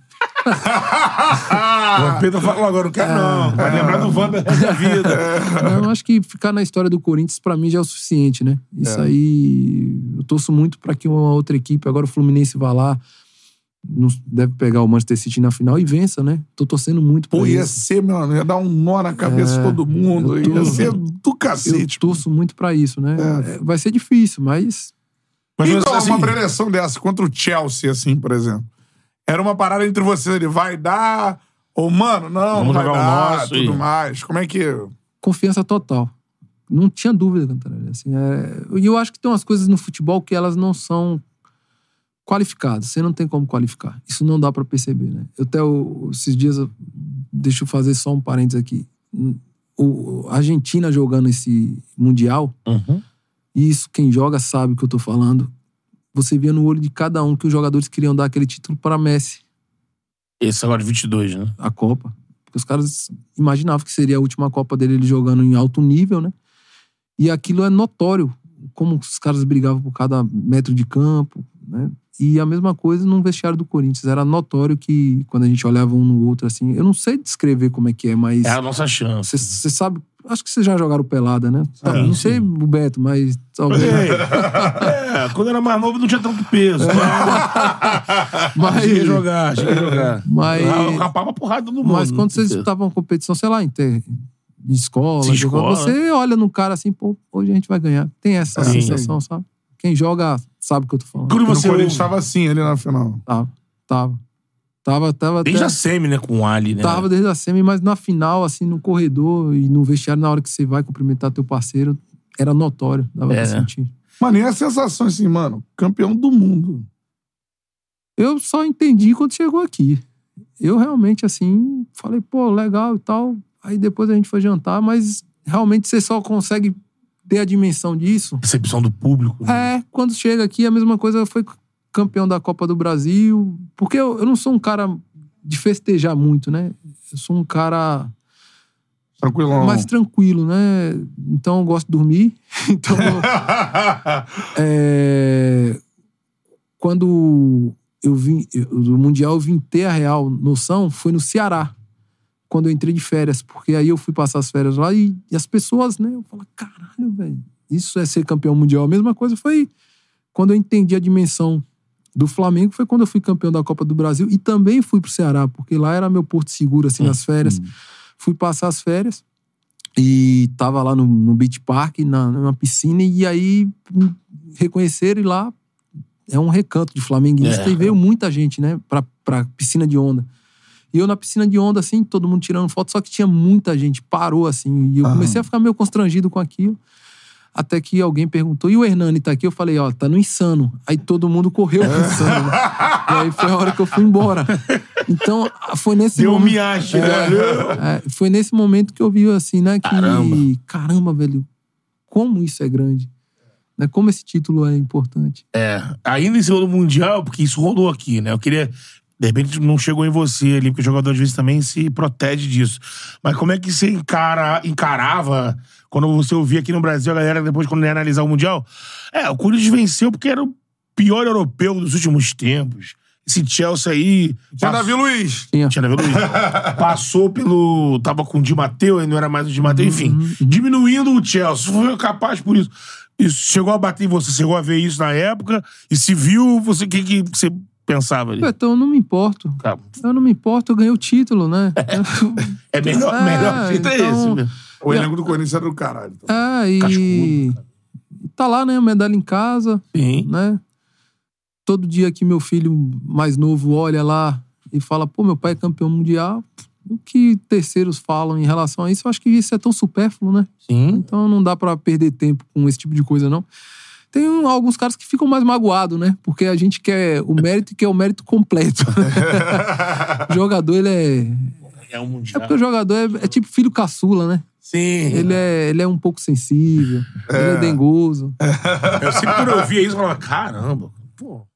O Vampeta falou agora, não quero não. Vai lembrar do Vamp da vida. Eu acho que ficar na história do Corinthians, pra mim, já é o suficiente, né? Isso aí. Eu torço muito pra que uma outra equipe, agora o Fluminense vá lá, não- deve pegar o Manchester City na final e vença, né? Tô torcendo muito pra Pô, ia isso. ser, meu amigo, ia dar um nó na cabeça de todo mundo. É, eu tô- Ia ser do Eu cacete. torço muito pra isso, né? É, Vai ser difícil, mas. Mas Então, assim, uma preleção dessa contra o Chelsea, assim, por exemplo. Era uma parada entre vocês, ele vai dar, ou, mano, não, Vamos não vai dar, nosso tudo e- mais. Como é que... confiança total. Não tinha dúvida, Cantarelli. Assim, é... E eu acho que tem umas coisas no futebol que elas não são qualificadas. Você não tem como qualificar. Isso não dá pra perceber, né? Eu até esses dias, eu- deixa eu fazer só um parênteses aqui. O a Argentina jogando esse Mundial, Uhum. e isso quem joga sabe o que eu tô falando. Você via no olho de cada um que os jogadores queriam dar aquele título para Messi. Esse agora de 22, né? a Copa. Porque os caras imaginavam que seria a última Copa dele ele jogando em alto nível, né? E aquilo é notório, como os caras brigavam por cada metro de campo, né? E a mesma coisa no vestiário do Corinthians. Era notório que quando a gente olhava um no outro, assim. Eu não sei descrever como é que é, mas. É a nossa chance. Você sabe. Acho que vocês já jogaram pelada, né? É, não sim. sei o Beto, mas. talvez- é, quando era mais novo não tinha tanto peso. Mas- Cheguei jogar, cheguei jogar. Mas- Eu rapava porrada do mundo. Mas quando vocês estavam competição, sei lá, em ter, de escola, escola. você olha no cara assim, pô, hoje a gente vai ganhar. Tem essa Sim. sensação, sabe? Quem joga sabe o que eu tô falando. Quando O você Corinthians ouve- estava assim ali na final. Tava, tava. Tava, tava Desde até- a semi, né, com o Ali, né? Tava desde a semi, mas na final, assim, no corredor e no vestiário, na hora que você vai cumprimentar teu parceiro, era notório, dava É, pra né? sentir. Mano, e a sensação assim, mano, campeão do mundo. Eu só entendi quando chegou aqui. Eu realmente, assim, falei, pô, legal e tal. Aí depois a gente foi jantar, mas realmente você só consegue ter a dimensão disso. Recepção do público. né? É, quando chega aqui, a mesma coisa foi campeão da Copa do Brasil. Porque eu, eu não sou um cara de festejar muito, né? Eu sou um cara Tranquilão. mais tranquilo, né? Então eu gosto de dormir. Então, é, quando eu vim eu- do Mundial, eu vim ter a real noção, foi no Ceará, quando eu entrei de férias, porque aí eu fui passar as férias lá e, e as pessoas, né? Eu falo, caralho, velho, isso é ser campeão mundial. A mesma coisa foi quando eu entendi a dimensão do Flamengo, foi quando eu fui campeão da Copa do Brasil e também fui pro Ceará, porque lá era meu porto seguro, assim, nas férias. Fui passar as férias e tava lá no, no Beach Park, na, numa piscina, e aí reconheceram e lá é um recanto de flamenguista É. e veio muita gente, né, pra, pra piscina de onda. E eu na piscina de onda, assim, todo mundo tirando foto, só que tinha muita gente, parou assim, e eu Aham. comecei a ficar meio constrangido com aquilo. Até que alguém perguntou, e o Hernani tá aqui? Eu falei, ó, tá no insano. Aí todo mundo correu pro insano. né? E aí foi a hora que eu fui embora. Então, foi nesse Deu um momento. miache, né? É, foi nesse momento que eu vi assim, né? Que, Caramba. caramba, velho, como isso é grande. Né, como esse título é importante. É, ainda em cima do Mundial, porque isso rolou aqui, né? Eu queria. De repente não chegou em você ali, porque o jogador às vezes também se protege disso. Mas como é que você encara, encarava quando você ouvia aqui no Brasil a galera, depois, quando ia analisar o Mundial? É, o Corinthians venceu porque era o pior europeu dos últimos tempos. Esse Chelsea aí. Tinha passou- Davi Luiz. Tinha. Tinha Davi Luiz. Passou pelo. Tava com o Di Matteo, aí não era mais o Di Matteo, enfim. Diminuindo o Chelsea. Foi capaz por isso. Isso chegou a bater em você, chegou a ver isso na época. E se viu, você o que, que você pensava ali? Então eu não me importo. Cara, Eu não me importo, eu ganhei o título, né? É melhor, É, melhor jeito é então- esse. né? O elenco do Corinthians era do caralho. então. É, e. Cascudo, Tá lá, né? Medalha em casa, Sim. né? Todo dia que meu filho mais novo olha lá e fala, pô, meu pai é campeão mundial. O que terceiros falam em relação a isso, eu acho que isso é tão supérfluo, né? Sim. Então não dá pra perder tempo com esse tipo de coisa, não. Tem alguns caras que ficam mais magoados, né? Porque a gente quer o mérito e quer o mérito completo. o jogador, ele é. É um É mundial. porque o jogador é, é tipo filho caçula, né? Sim. Ele é, ele é um pouco sensível, ele é dengoso. Eu sempre quando eu via isso, eu falava, caramba, pô. O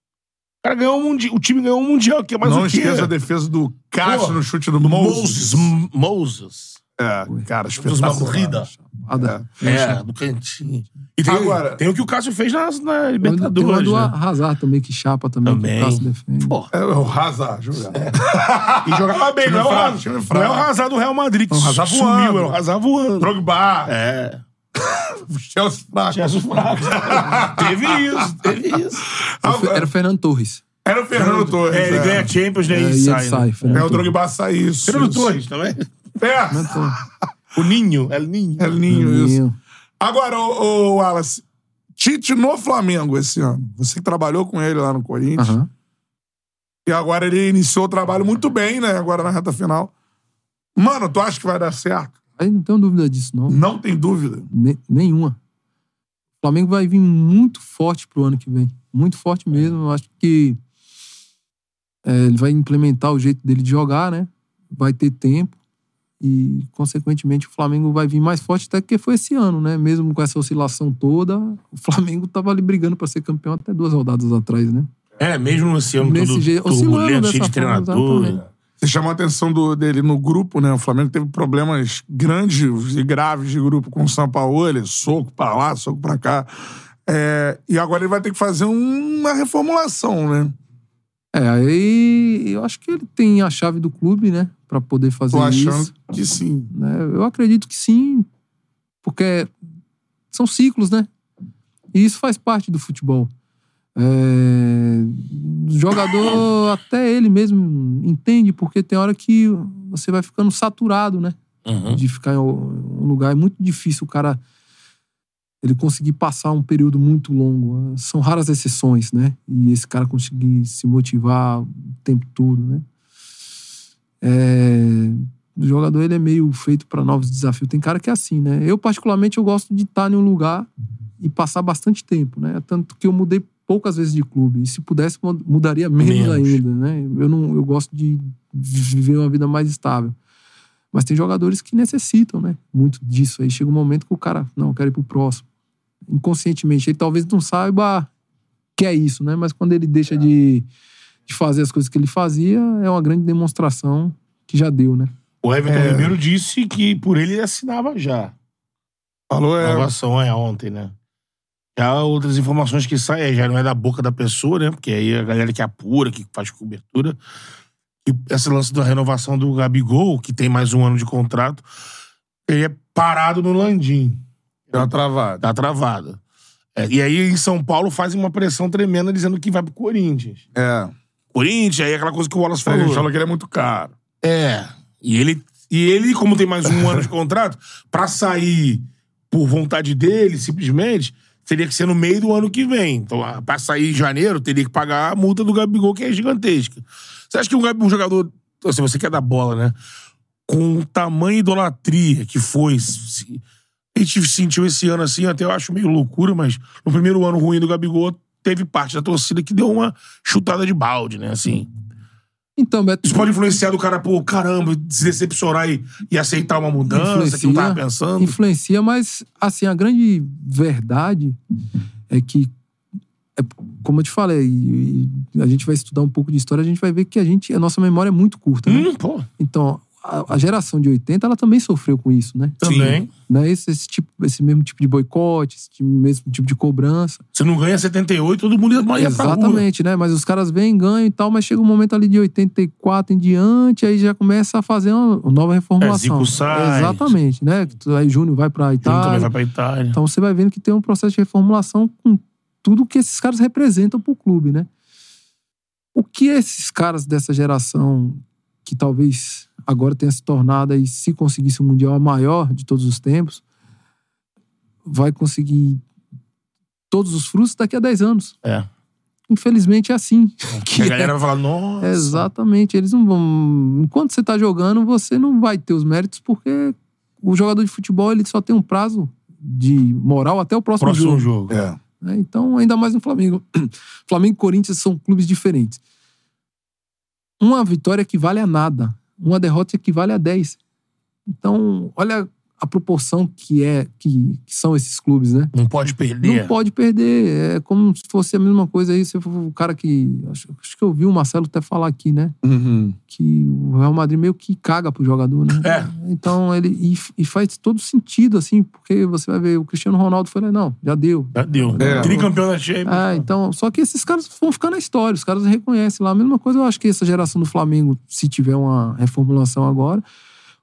cara ganhou um mundial. O time ganhou um mundial aqui, mas Não o quê? esqueça a defesa do Cássio no chute do Moses. Moses. Moses. É, cara, espetacular. corrida. Ah. É, do cantinho. E tem, Agora- tem o que o Cássio fez na, na Tem uma Libertadores. do né? Hazard também, que chapa também, Também. que o Cássio defende. Pô, É o Hazard, jogando. e jogava bem, não é o fraco, Hazard. Não é o Hazard do Real Madrid, que o Hazard sumiu, voando. é o Hazard voando. Drogba. É. Chelsea fraco. Jesus fraco. teve isso, teve isso. Era o Fernando Torres. Era o Fernando Torres. É, ele ganha Champions, né? É, e sai. sai. né? É o. Drogba sai isso. Fernando isso. Torres também. É. O Ninho, é o Ninho. é Ninho, isso. Ninho. Agora, ô, ô, Wallace, Tite no Flamengo esse ano. Você que trabalhou com ele lá no Corinthians. Aham. E agora ele iniciou o trabalho muito bem, né? Agora na reta final. Mano, tu acha que vai dar certo? Aí não tenho dúvida disso, não. Não tem dúvida. Ne- nenhuma. O Flamengo vai vir muito forte pro ano que vem. Muito forte mesmo. Eu acho que é, ele vai implementar o jeito dele de jogar, né? Vai ter tempo. E, consequentemente, o Flamengo vai vir mais forte até que foi esse ano, né? Mesmo com essa oscilação toda, o Flamengo tava ali brigando para ser campeão até duas rodadas atrás, né? É, mesmo nesse ano Nesse todo jeito, oscilando turbulento, cheio de forma, treinador. exatamente. Você chamou a atenção do- dele no grupo, né? O Flamengo teve problemas grandes e graves de grupo com o São Paulo, ele, soco pra lá, soco pra cá. É, e agora ele vai ter que fazer uma reformulação, né? É, aí eu acho que ele tem a chave do clube, né? Pra poder fazer Tô achando isso. que sim. né? Eu acredito que sim, porque são ciclos, né? E isso faz parte do futebol. É, O jogador, até ele mesmo entende, porque tem hora que você vai ficando saturado, né? Uhum. De ficar em um lugar. É muito difícil o cara ele conseguir passar um período muito longo. São raras exceções, né? E esse cara conseguir se motivar o tempo todo, né? É, o jogador ele é meio feito para novos desafios. Tem cara que é assim, né? Eu particularmente eu gosto de estar em um lugar e passar bastante tempo, né? Tanto que eu mudei poucas vezes de clube. E se pudesse mu- mudaria menos, Menos. ainda, né? Eu não eu gosto de viver uma vida mais estável. Mas tem jogadores que necessitam, né? Muito disso. Aí chega um momento que o cara, não, eu quero ir pro próximo. Inconscientemente, ele talvez não saiba que é isso, né? Mas quando ele deixa de, de fazer as coisas que ele fazia, é uma grande demonstração que já deu, né? O Everton É. Ribeiro disse que por ele ele assinava já. Falou, A é. inovação é ontem, né? Já outras informações que saem, já não é da boca da pessoa, né? Porque aí a galera que apura, que faz cobertura. E esse lance da renovação do Gabigol, que tem mais um ano de contrato, ele é parado no Landim. Deu uma travada. Tá travado. É, e aí em São Paulo fazem uma pressão tremenda dizendo que vai pro Corinthians. É. Corinthians, aí aquela coisa que o Wallace A gente falou. falou que ele é muito caro. É. E ele, e ele, como tem mais um ano de contrato, pra sair por vontade dele, simplesmente, teria que ser no meio do ano que vem. Então, ah, pra sair em janeiro, teria que pagar a multa do Gabigol, que é gigantesca. Você acha que um, um jogador, se você quer dar bola, né? Com tamanha idolatria que foi. se- a gente sentiu esse ano assim, até eu acho meio loucura, mas no primeiro ano ruim do Gabigol, teve parte da torcida que deu uma chutada de balde, né? Assim. Então, Beto. Isso pode influenciar do cara, pô, caramba, se decepcionar e, e aceitar uma mudança que não tava pensando. Influencia, mas assim, a grande verdade é que, é, como eu te falei, e- e a gente vai estudar um pouco de história, a gente vai ver que a gente, a nossa memória é muito curta, né? Hum, pô, Então, a, a geração de 80, ela também sofreu com isso, né? também. Né? Esse, esse, tipo, esse mesmo tipo de boicote, esse tipo- mesmo tipo de cobrança. Você não ganha 78, todo mundo ia pra rua. Exatamente, né? Mas os caras vêm, ganham e tal, mas chega um momento ali de 84 em diante, aí já começa a fazer uma nova reformulação. É, Zico sai. Exatamente, né? Aí Júnior vai pra Júnior também Itália. vai pra Itália. Então você vai vendo que tem um processo de reformulação com tudo que esses caras representam pro clube, né? O que esses caras dessa geração, que talvez agora tenha se tornado e se conseguisse o Mundial a maior de todos os tempos, vai conseguir todos os frutos daqui a 10 anos. É. Infelizmente é assim. Que a galera vai falar, nossa. Exatamente. Eles não vão. Enquanto você tá jogando, você não vai ter os méritos, porque o jogador de futebol ele só tem um prazo de moral até o próximo, Próximo jogo. jogo. É. né? Então, ainda mais no Flamengo. Flamengo e Corinthians são clubes diferentes. Uma vitória equivale a nada. Uma derrota equivale a 10. Então, olha a proporção que é que, que são esses clubes, né? Não pode perder. Não pode perder. É como se fosse a mesma coisa aí. Se for o cara que. Acho, acho que eu vi o Marcelo até falar aqui, né? Uhum. Que o Real Madrid meio que caga pro jogador, né? É. Então ele. E, e faz todo sentido, assim, porque você vai ver, o Cristiano Ronaldo foi lá, não, já deu. Já deu. É. Tricampeão da Champions. Ah, então. Só que esses caras vão ficar na história, os caras reconhecem lá. A mesma coisa, eu acho que essa geração do Flamengo, se tiver uma reformulação agora,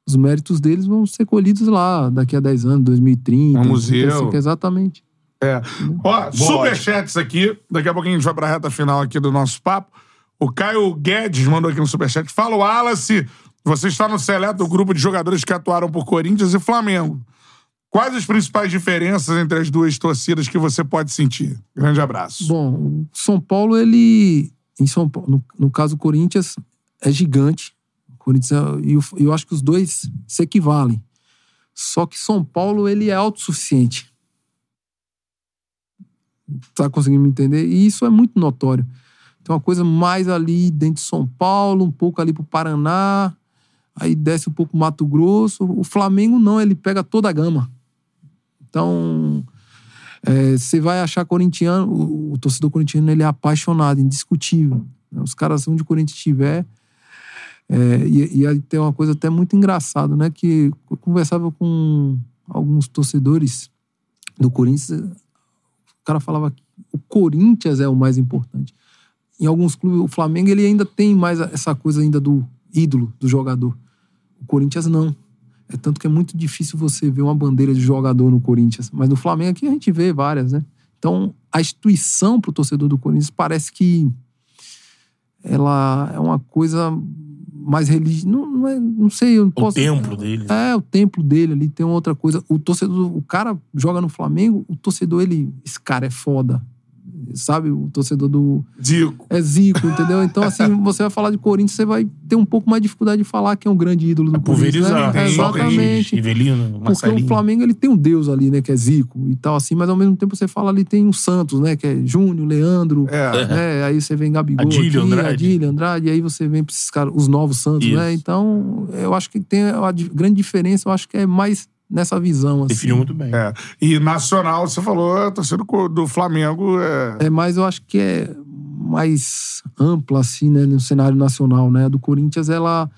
os méritos deles vão ser colhidos lá daqui a 10 anos, 2030. No museu. 35, exatamente. É. Ó, superchats aqui. Daqui a pouquinho a gente vai pra reta final aqui do nosso papo. O Caio Guedes mandou aqui no superchat. Fala, Wallace, você está no seleto grupo de jogadores que atuaram por Corinthians e Flamengo. Quais as principais diferenças entre as duas torcidas que você pode sentir? Grande abraço. Bom, o São Paulo, ele. Em São Paulo, no, no caso, o Corinthians é gigante. Corinthians é- eu, eu acho que os dois se equivalem. Só que São Paulo, ele é autossuficiente. Tá conseguindo me entender? E isso é muito notório. Tem uma coisa mais ali dentro de São Paulo, um pouco ali pro Paraná, aí desce um pouco Mato Grosso. O Flamengo não, ele pega toda a gama. Então, é, você vai achar corintiano, o, o torcedor corintiano ele é apaixonado, indiscutível. Os caras, onde o Corinthians estiver. É, e, e aí tem uma coisa até muito engraçada, né? Que eu conversava com alguns torcedores do Corinthians, o cara falava que o Corinthians é o mais importante. Em alguns clubes, o Flamengo ele ainda tem mais essa coisa ainda do ídolo do jogador. O Corinthians não. É tanto que é muito difícil você ver uma bandeira de jogador no Corinthians. Mas no Flamengo aqui a gente vê várias, né? Então, a instituição pro torcedor do Corinthians parece que ela é uma coisa mais religiosa. Não, não, é- não sei, eu não O posso. templo dele. É, o templo dele ali tem outra coisa. O torcedor, o cara joga no Flamengo, o torcedor, ele. Esse cara é foda. Sabe? O torcedor do. Zico. É Zico, entendeu? Então, assim, você vai falar de Corinthians, você vai ter um pouco mais de dificuldade de falar quem é o grande ídolo do Corinthians. Pulverizar. Né? É, exatamente. Rivelino, Porque o Flamengo ele tem um deus ali, né, que é Zico e tal, assim, mas ao mesmo tempo você fala ali tem o Santos, né, que é Júnior, Leandro, É. né, aí você vem Gabigol Adílio, aqui, Andrade. Adílio, Andrade, e aí você vem pra esses caras, os novos Santos, Isso. né, então eu acho que tem a grande diferença, eu acho que é mais nessa visão, assim. Definiu muito bem. É. E nacional, você falou, a torcida do, Flamengo é. É, mas eu acho que é mais ampla, assim, né, no cenário nacional, né, a do Corinthians, ela,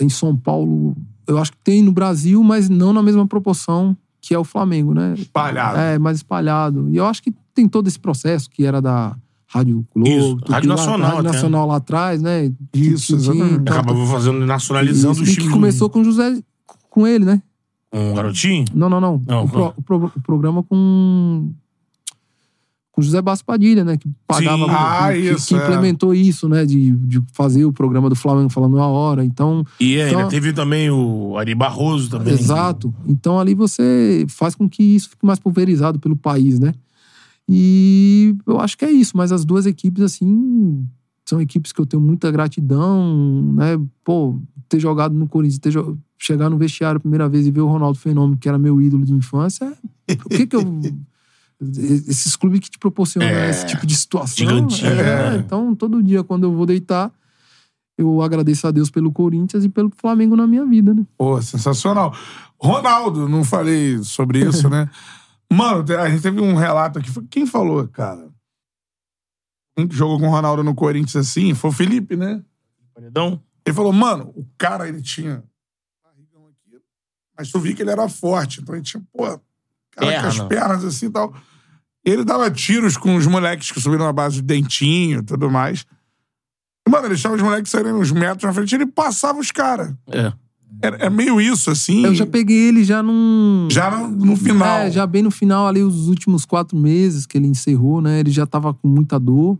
em São Paulo, eu acho que tem no Brasil, mas não na mesma proporção que é o Flamengo, né. Espalhado. É, mais espalhado. E eu acho que tem todo esse processo que era da Rádio Globo. Isso, Rádio lá, Nacional Rádio até. Nacional lá atrás, né? Isso, exatamente. Acabava fazendo, nacionalizando isso, o e estilo. que começou com o José, com ele, né? Um garotinho? Não, não, não. Não, o, pro- o pro- o programa com com José Basso Padilha, né? Que pagava, Sim. Ah, que, isso, que é. implementou isso, né? De, de fazer o programa do Flamengo falando a hora. Então, E ainda Então- teve também o Ari Barroso também. Exato. Então ali você faz com que isso fique mais pulverizado pelo país, né? E eu acho que é isso, mas as duas equipes, assim, são equipes que eu tenho muita gratidão, né? Pô, ter jogado no Corinthians, ter jo- chegar no vestiário a primeira vez e ver o Ronaldo Fenômeno, que era meu ídolo de infância, o que que eu. Esses clubes que te proporcionam É. esse tipo de situação. Gigantinho, É, né? Então, todo dia, quando eu vou deitar, eu agradeço a Deus pelo Corinthians e pelo Flamengo na minha vida, né? Pô, sensacional. Ronaldo, não falei sobre isso, né? Mano, a gente teve um relato aqui. Quem falou, cara? Um que jogou com o Ronaldo no Corinthians assim, foi o Felipe, né? Paredão? Ele falou, mano, o cara, ele tinha barrigão aqui, mas tu via que ele era forte. Então ele tinha, pô, cara com as Perna. pernas assim e tal. Ele dava tiros com os moleques que subiram na base de dentinho e tudo mais. E, mano, ele deixava os moleques saírem uns metros na frente e ele passava os caras. É. É, é meio isso, assim. Eu já peguei ele já num. Já no, no final. É, já bem no final, ali, os últimos quatro meses que ele encerrou, né? Ele já tava com muita dor.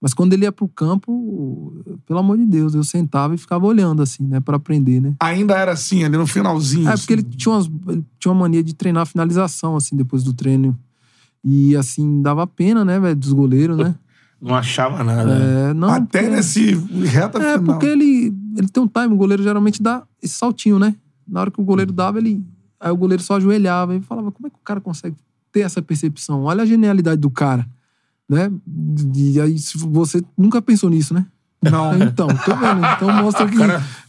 Mas quando ele ia pro campo, pelo amor de Deus, eu sentava e ficava olhando, assim, né? Pra aprender, né? Ainda era assim, ali no finalzinho. É, porque ele assim. tinha, umas, ele tinha uma mania de treinar a finalização, assim, depois do treino. E, assim, dava pena, né, velho, dos goleiros, né? Não achava nada. É, não, Até porque- nesse reta É, final. porque ele, ele tem um time, o goleiro geralmente dá esse saltinho, né? Na hora que o goleiro dava, ele. Aí o goleiro só ajoelhava e falava, como é que o cara consegue ter essa percepção. Olha a genialidade do cara, né? E aí você nunca pensou nisso, né? Não. Então, tô vendo. Então mostra que,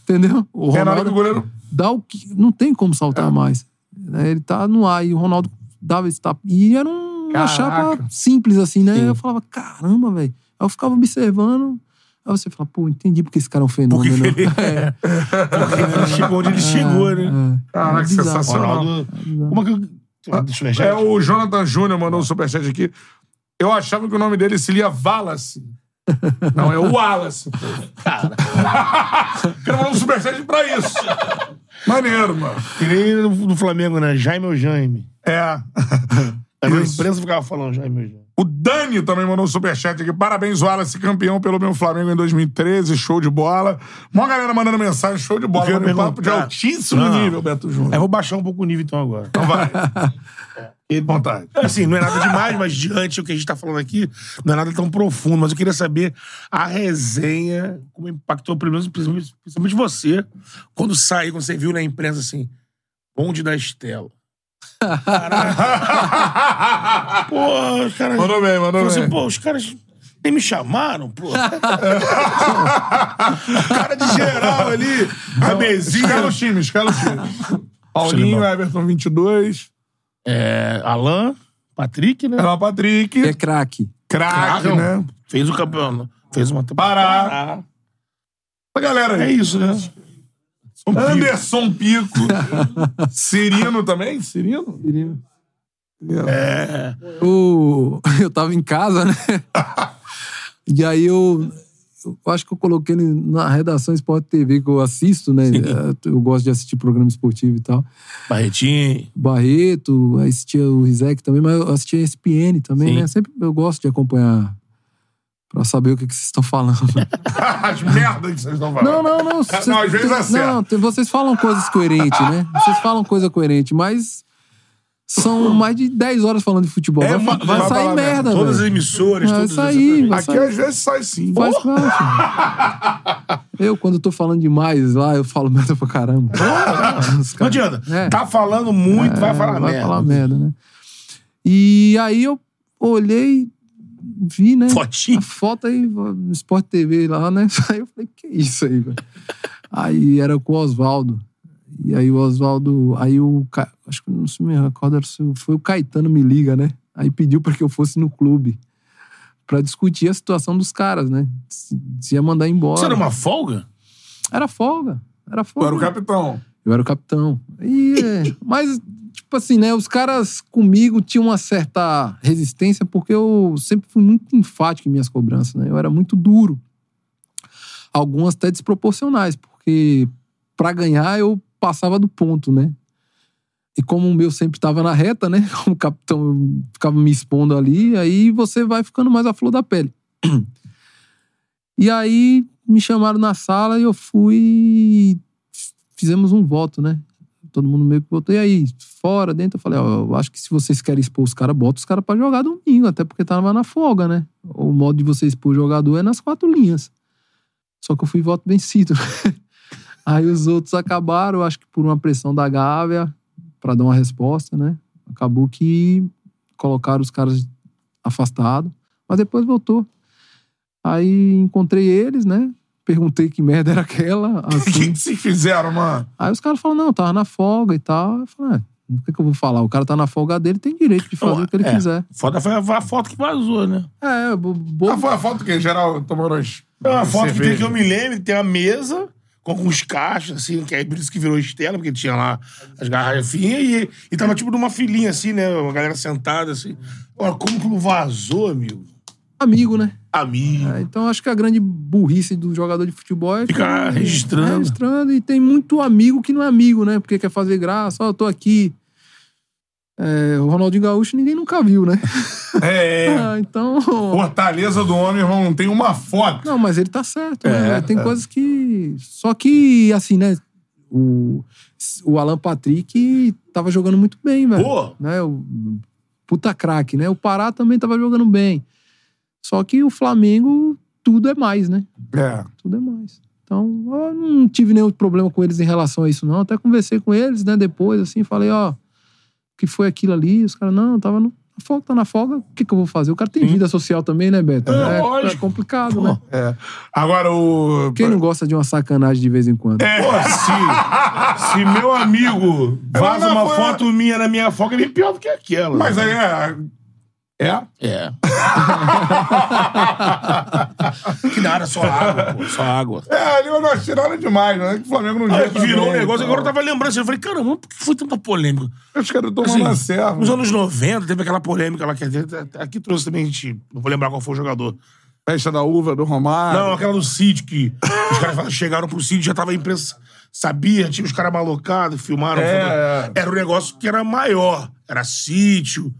entendeu? O É na hora que o goleiro. dá o que não tem como saltar É. mais. né? Ele tá no ar e o Ronaldo dava esse tapa. E era um- uma chapa simples assim, né? Sim. Eu falava, caramba, velho. Aí eu ficava observando. Aí você fala, pô, entendi porque esse cara é um fenômeno. Porque ele- É. Porque ele chegou onde ele chegou, né? É. Caraca, É sensacional. Ronaldo. É que. Deixa eu ver, É o Jonathan Júnior mandou um superchat aqui. Eu achava que o nome dele se lia Wallace. Não, é o Wallace. pô. Cara, Quero mandar um superchat pra isso. Maneiro, mano. que nem no Flamengo, né? Jaime ou Jaime. É. A imprensa ficava falando Jaime ou Jaime. O Dani também mandou um superchat aqui. Parabéns, Wallace, campeão pelo meu Flamengo em 2013. Show de bola. Mó galera mandando mensagem. Show de bola. Um papo de altíssimo Não. nível, Beto Júnior. Eu vou baixar um pouco o nível então agora. Então vai. E vontade. Assim, não é nada demais, mas diante do que a gente tá falando aqui, não é nada tão profundo. Mas eu queria saber a resenha, como impactou, pelo menos, principalmente, principalmente você, quando saiu, quando você viu na imprensa assim, bonde da Estela. Caralho. pô, os caras. Mandou bem, mandou assim, bem. pô, os caras nem me chamaram, pô. cara de geral ali, a mesinha. Escala o time, escala o time. Paulinho, Everton 22. É, Alain, Patrick, né? Ela Patrick. É craque. Craque, Não, né? Fez o campeão. Fez uma Pará. A galera É isso, né? Anderson Pico. Cirino também? Cirino? É. O... Eu tava em casa, né? E aí eu, eu acho que eu coloquei ele na redação Sport TV que eu assisto, né? Eu gosto de assistir programa esportivo e tal. Barretinho. Barreto, assistia o Rizek também, mas eu assistia a ESPN também, Sim. né? Sempre eu gosto de acompanhar pra saber o que, que vocês estão falando. As merdas que vocês estão falando. Não, não, não. Vocês, Não, às vezes acerta. Não, tem- vocês falam coisas coerentes, né? Vocês falam coisa coerente, mas são mais de 10 horas falando de futebol. É vai vai vai sair merda, Todas as emissoras, Vai todas sair, vai Aqui às vezes sai sim. Faz parte. Eu, quando tô falando demais lá, eu falo merda pra caramba. Os Não adianta. É. Tá falando muito, vai É, falar vai merda. falar merda, né? E aí eu olhei, vi, né? Fotinho. A foto aí no Sport TV lá, né? Aí eu falei, que isso aí, velho? Aí era com o Oswaldo. E aí o Oswaldo, aí o. Ca- Acho que não se me recordo, se foi o Caetano me liga, né? Aí pediu pra que eu fosse no clube. Pra discutir a situação dos caras, né? Se, se ia mandar embora. Você era uma folga? Era folga. Era folga. era o capitão. Eu era o capitão. E, é, mas, tipo assim, né? Os caras comigo tinham uma certa resistência porque eu sempre fui muito enfático em minhas cobranças, né? Eu era muito duro. Algumas até desproporcionais, porque pra ganhar eu passava do ponto, né? E como o meu sempre estava na reta, né? Como capitão eu ficava me expondo ali, aí você vai ficando mais à flor da pele. E aí me chamaram na sala e eu fui fizemos um voto, né? Todo mundo meio que votou. E aí, fora, dentro, eu falei, ó, eu acho que se vocês querem expor os caras, bota os caras pra jogar domingo, até porque tava na folga, né? O modo de você expor o jogador é nas quatro linhas. Só que eu fui voto vencido. aí os outros acabaram, acho que por uma pressão da Gávea, pra dar uma resposta, né? Acabou que colocaram os caras afastados, mas depois voltou. Aí encontrei eles, né? Perguntei que merda era aquela. O que, Assim. que se fizeram, mano? Aí os caras falaram, não, tava na folga e tal. Eu falei, ah, o que, que eu vou falar? O cara tá na folga dele, tem direito de fazer o que ele é. quiser. Foda foi a, a foto que vazou, né? É, bo, bo- Ah, foi a foto que geral tomou nós. É uma foto que, tem, que eu me lembro, que tem a mesa com alguns cachos, assim, que é por isso que virou estela, porque tinha lá as garrafinhas e, e tava tipo numa filinha, assim, né? Uma galera sentada, assim. Olha, como que não vazou, amigo? amigo, né? Amigo. É, então acho que a grande burrice do jogador de futebol é Ficar registrando. é, registrando. E tem muito amigo que não é amigo, né? Porque quer fazer graça. Ó, eu tô aqui. É, o Ronaldinho Gaúcho ninguém nunca viu, né? É, é. Ah, então. Fortaleza do homem, irmão, não tem uma foto. Não, mas ele tá certo, É, né? Tem coisas que. Só que, assim, né? O, o Alan Patrick tava jogando muito bem, velho. Pô! Né? O puta craque, né? O Pará também tava jogando bem. Só que o Flamengo, tudo é mais, né? É. Tudo é mais. Então, eu não tive nenhum problema com eles em relação a isso, não. Até conversei com eles, né? Depois, assim, falei, ó. que foi aquilo ali? Os caras, não, tava no, na folga, tá na folga, o que que eu vou fazer? O cara tem vida social também, né, Beto? É, É, lógico. é complicado, né? É. Agora, o. Quem não gosta de uma sacanagem de vez em quando? É. Pô, se, se meu amigo vaza não, uma foi- foto minha na minha folga, é bem pior do que aquela. Mas aí é. É? É. que nada, só água, pô, só água. É, ali eu não achei nada demais, né? Que o Flamengo não que virou um negócio, então. agora eu tava lembrando assim, eu falei, caramba, por que foi tanta polêmica? Os caras tomando Assim, a serva. nos anos 90 teve aquela polêmica lá, que aqui trouxe também, a gente, não vou lembrar qual foi o jogador. Festa da uva do Romário. Não, aquela do sítio, que os caras chegaram pro sítio, já tava a imprensa, sabia, tinha os caras malocados, filmaram. É, é. Era um negócio que era maior, era sítio,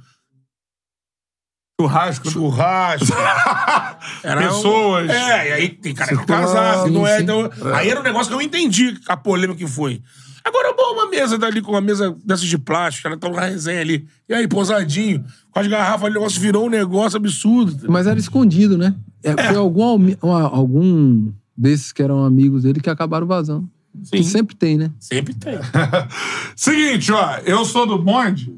Churrasco. churrasco. Era Pessoas. Um... É, e aí tem cara que Circulando, casado, não é? sim. Então, Aí era um negócio que eu entendi a polêmica que foi. Agora, bom, uma mesa dali com uma mesa dessas de plástico, ela tão na resenha ali. E aí, pousadinho, com as garrafas ali, o negócio virou um negócio absurdo. Mas era escondido, né? É, Foi algum, uma- algum desses que eram amigos dele que acabaram vazando. Que sempre tem, né? Sempre tem. Seguinte, ó. Eu sou do bonde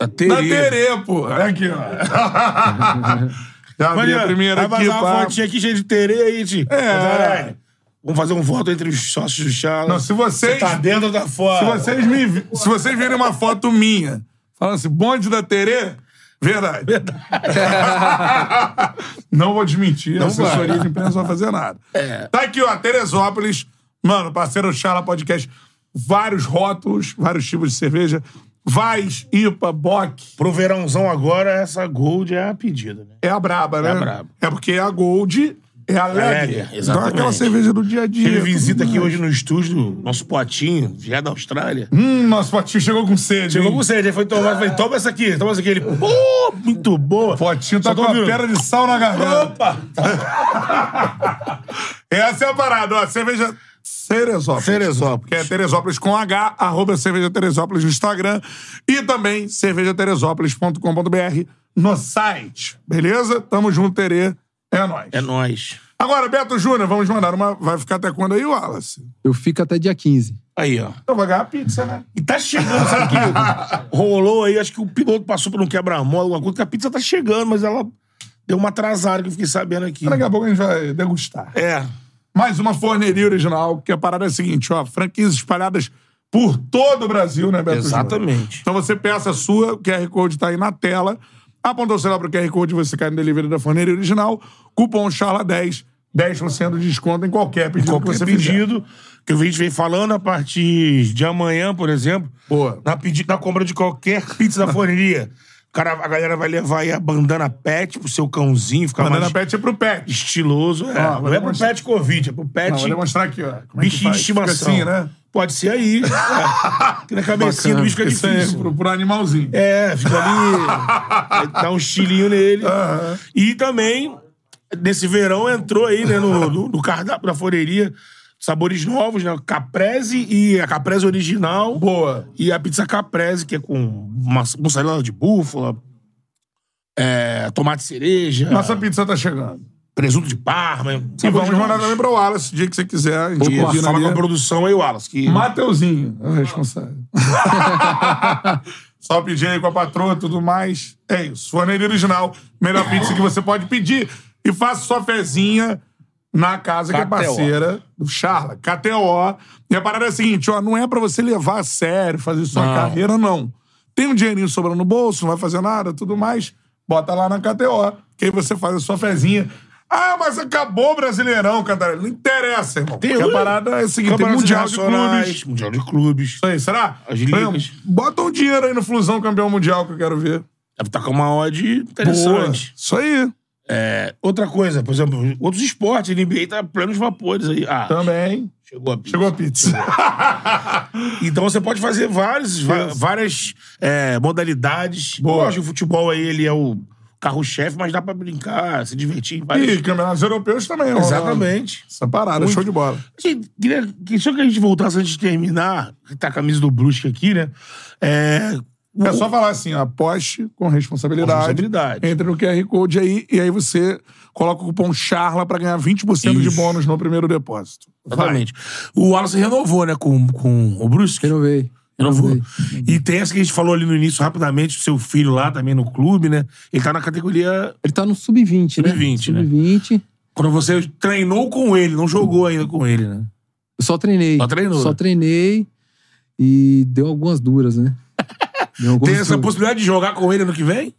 Da da teria. Terê, pô. Olha aqui, ó. Já abri a primeira vai aqui, vazar uma fotinha aqui cheia de terê aí, Ti. É. Vamos fazer um voto entre os sócios do Charles. Não, se vocês- Você tá dentro ou tá Se fora? vocês, me, se vocês virem uma foto minha falando assim, bonde da Terê, verdade. não vou desmentir, a assessoria vai. de imprensa não vai fazer nada. Tá aqui, ó, Teresópolis, mano, parceiro Charla Podcast, vários rótulos, vários tipos de cerveja, Vais, IPA, Bock, Pro verãozão agora, essa Gold é a pedida, né? é a braba, né? a braba. É porque a Gold é a Lager. Lager, Não é exatamente. aquela cerveja do dia a dia. Ele visita aqui hoje no estúdio, nosso potinho, é da Austrália. Hum, nosso potinho chegou com sede. Chegou hein? com sede, aí foi tomar, falei, toma essa aqui, toma essa aqui. Ele, pô, muito boa. Potinho tá Só com uma pedra de sal na garganta. Opa! Essa é a parada, ó. Cerveja Teresópolis. Teresópolis. Que é Teresópolis com H, arroba Cerveja Teresópolis no Instagram. E também cervejateresópolis.com.br no site. Beleza? Tamo junto, Terê. É nóis. É nóis. Agora, Beto Júnior, vamos mandar uma. Vai ficar até quando aí, Wallace? Eu fico até dia 15. Aí, ó. Eu vou ganhar pizza, né? E tá chegando, sabe que rolou aí, acho que o piloto passou por um quebra-mola, alguma coisa, que a pizza tá chegando, mas ela deu uma atrasada que eu fiquei sabendo aqui. Daqui a pouco a gente vai degustar. É. Mais uma forneria original, que a parada é a seguinte, ó. Franquias espalhadas por todo o Brasil, né, Beto Júnior? Exatamente. Então você peça a sua, o QR Code tá aí na tela. Apontou o celular pro QR Code, você cai no delivery da forneria original. Cupom CHARLA10, 10% de desconto em qualquer pedido Qualquer que você fizer. pedido que a gente vem falando a partir de amanhã, por exemplo. Boa. Na, pedi na compra de qualquer pizza da forneria. Cara, a galera vai levar aí a bandana pet pro seu cãozinho, ficar Bandana mais pet é pro pet. estiloso. É. Vou não é pro pet Covid, é pro pet Não, vou demonstrar aqui, ó. Como é que bichinho de estimação. Assim, né? Pode ser aí. É. Que na cabecinha do bicho fica é difícil. pro, pro animalzinho. É, fica ali, dá um estilinho nele. E também, nesse verão, entrou aí, né, no, no, no cardápio da forneria, sabores novos, né? Caprese e a Caprese original. Boa. E a pizza Caprese, que é com mussarela de búfala, é, tomate cereja, Nossa pizza tá chegando. presunto de parma. E vamos mandar também pro Wallace, o dia que você quiser. A gente fala ali. com a produção aí, Wallace. Que... Mateuzinho é o responsável. Só pedir aí com a patroa e tudo mais. É isso. Forneria original. Melhor pizza que você pode pedir. E faça sua fezinha na casa que é parceira do Charla. KTO. E a parada é a seguinte, ó. Não é pra você levar a sério, fazer sua Não. carreira, não. Tem um dinheirinho sobrando no bolso, não vai fazer nada, tudo mais. Bota lá na KTO. Que aí você faz a sua fezinha. Ah, mas acabou o Brasileirão, Cantarelli. Não interessa, irmão. Tem Porque a parada é a seguinte, tem Mundial de Clubes. Mundial de Clubes. Isso aí, será? As ligas. Bota um dinheiro aí no Flusão campeão mundial que eu quero ver. Deve estar com uma odd Boa. interessante. Isso aí. É, outra coisa, por exemplo, outros esportes, NBA tá plenos vapores aí. Ah, Também. chegou a pizza. Chegou a pizza. Então você pode fazer vários, Isso. várias é, modalidades. Boa. Lógico, o futebol aí ele é o carro-chefe, mas dá pra brincar, se divertir. em várias- e campeonatos europeus também. Exatamente. Essa parada, Muito. show de bola. Gente, queria que só que a gente voltasse antes de terminar, que tá a camisa do Brusque aqui, né? É, É só falar assim, ó, aposte com responsabilidade. responsabilidade. Entre no QR Code aí e aí você coloca o cupom CHARLA pra ganhar 20% de Isso. bônus no primeiro depósito. Vai. Exatamente. O Wallace renovou, né, com, com o Brusque. Renovei. Renovou. Renovei. E tem essa que a gente falou ali no início, rapidamente, seu filho lá também no clube, né? Ele tá na categoria. Ele tá no sub-20, né? Sub-20, né? Sub-20. Quando você treinou com ele, não jogou ainda com ele, né? Eu só treinei. Só treinou, Só né? treinei e deu algumas duras, né? Tem essa possibilidade de jogar com ele ano que vem?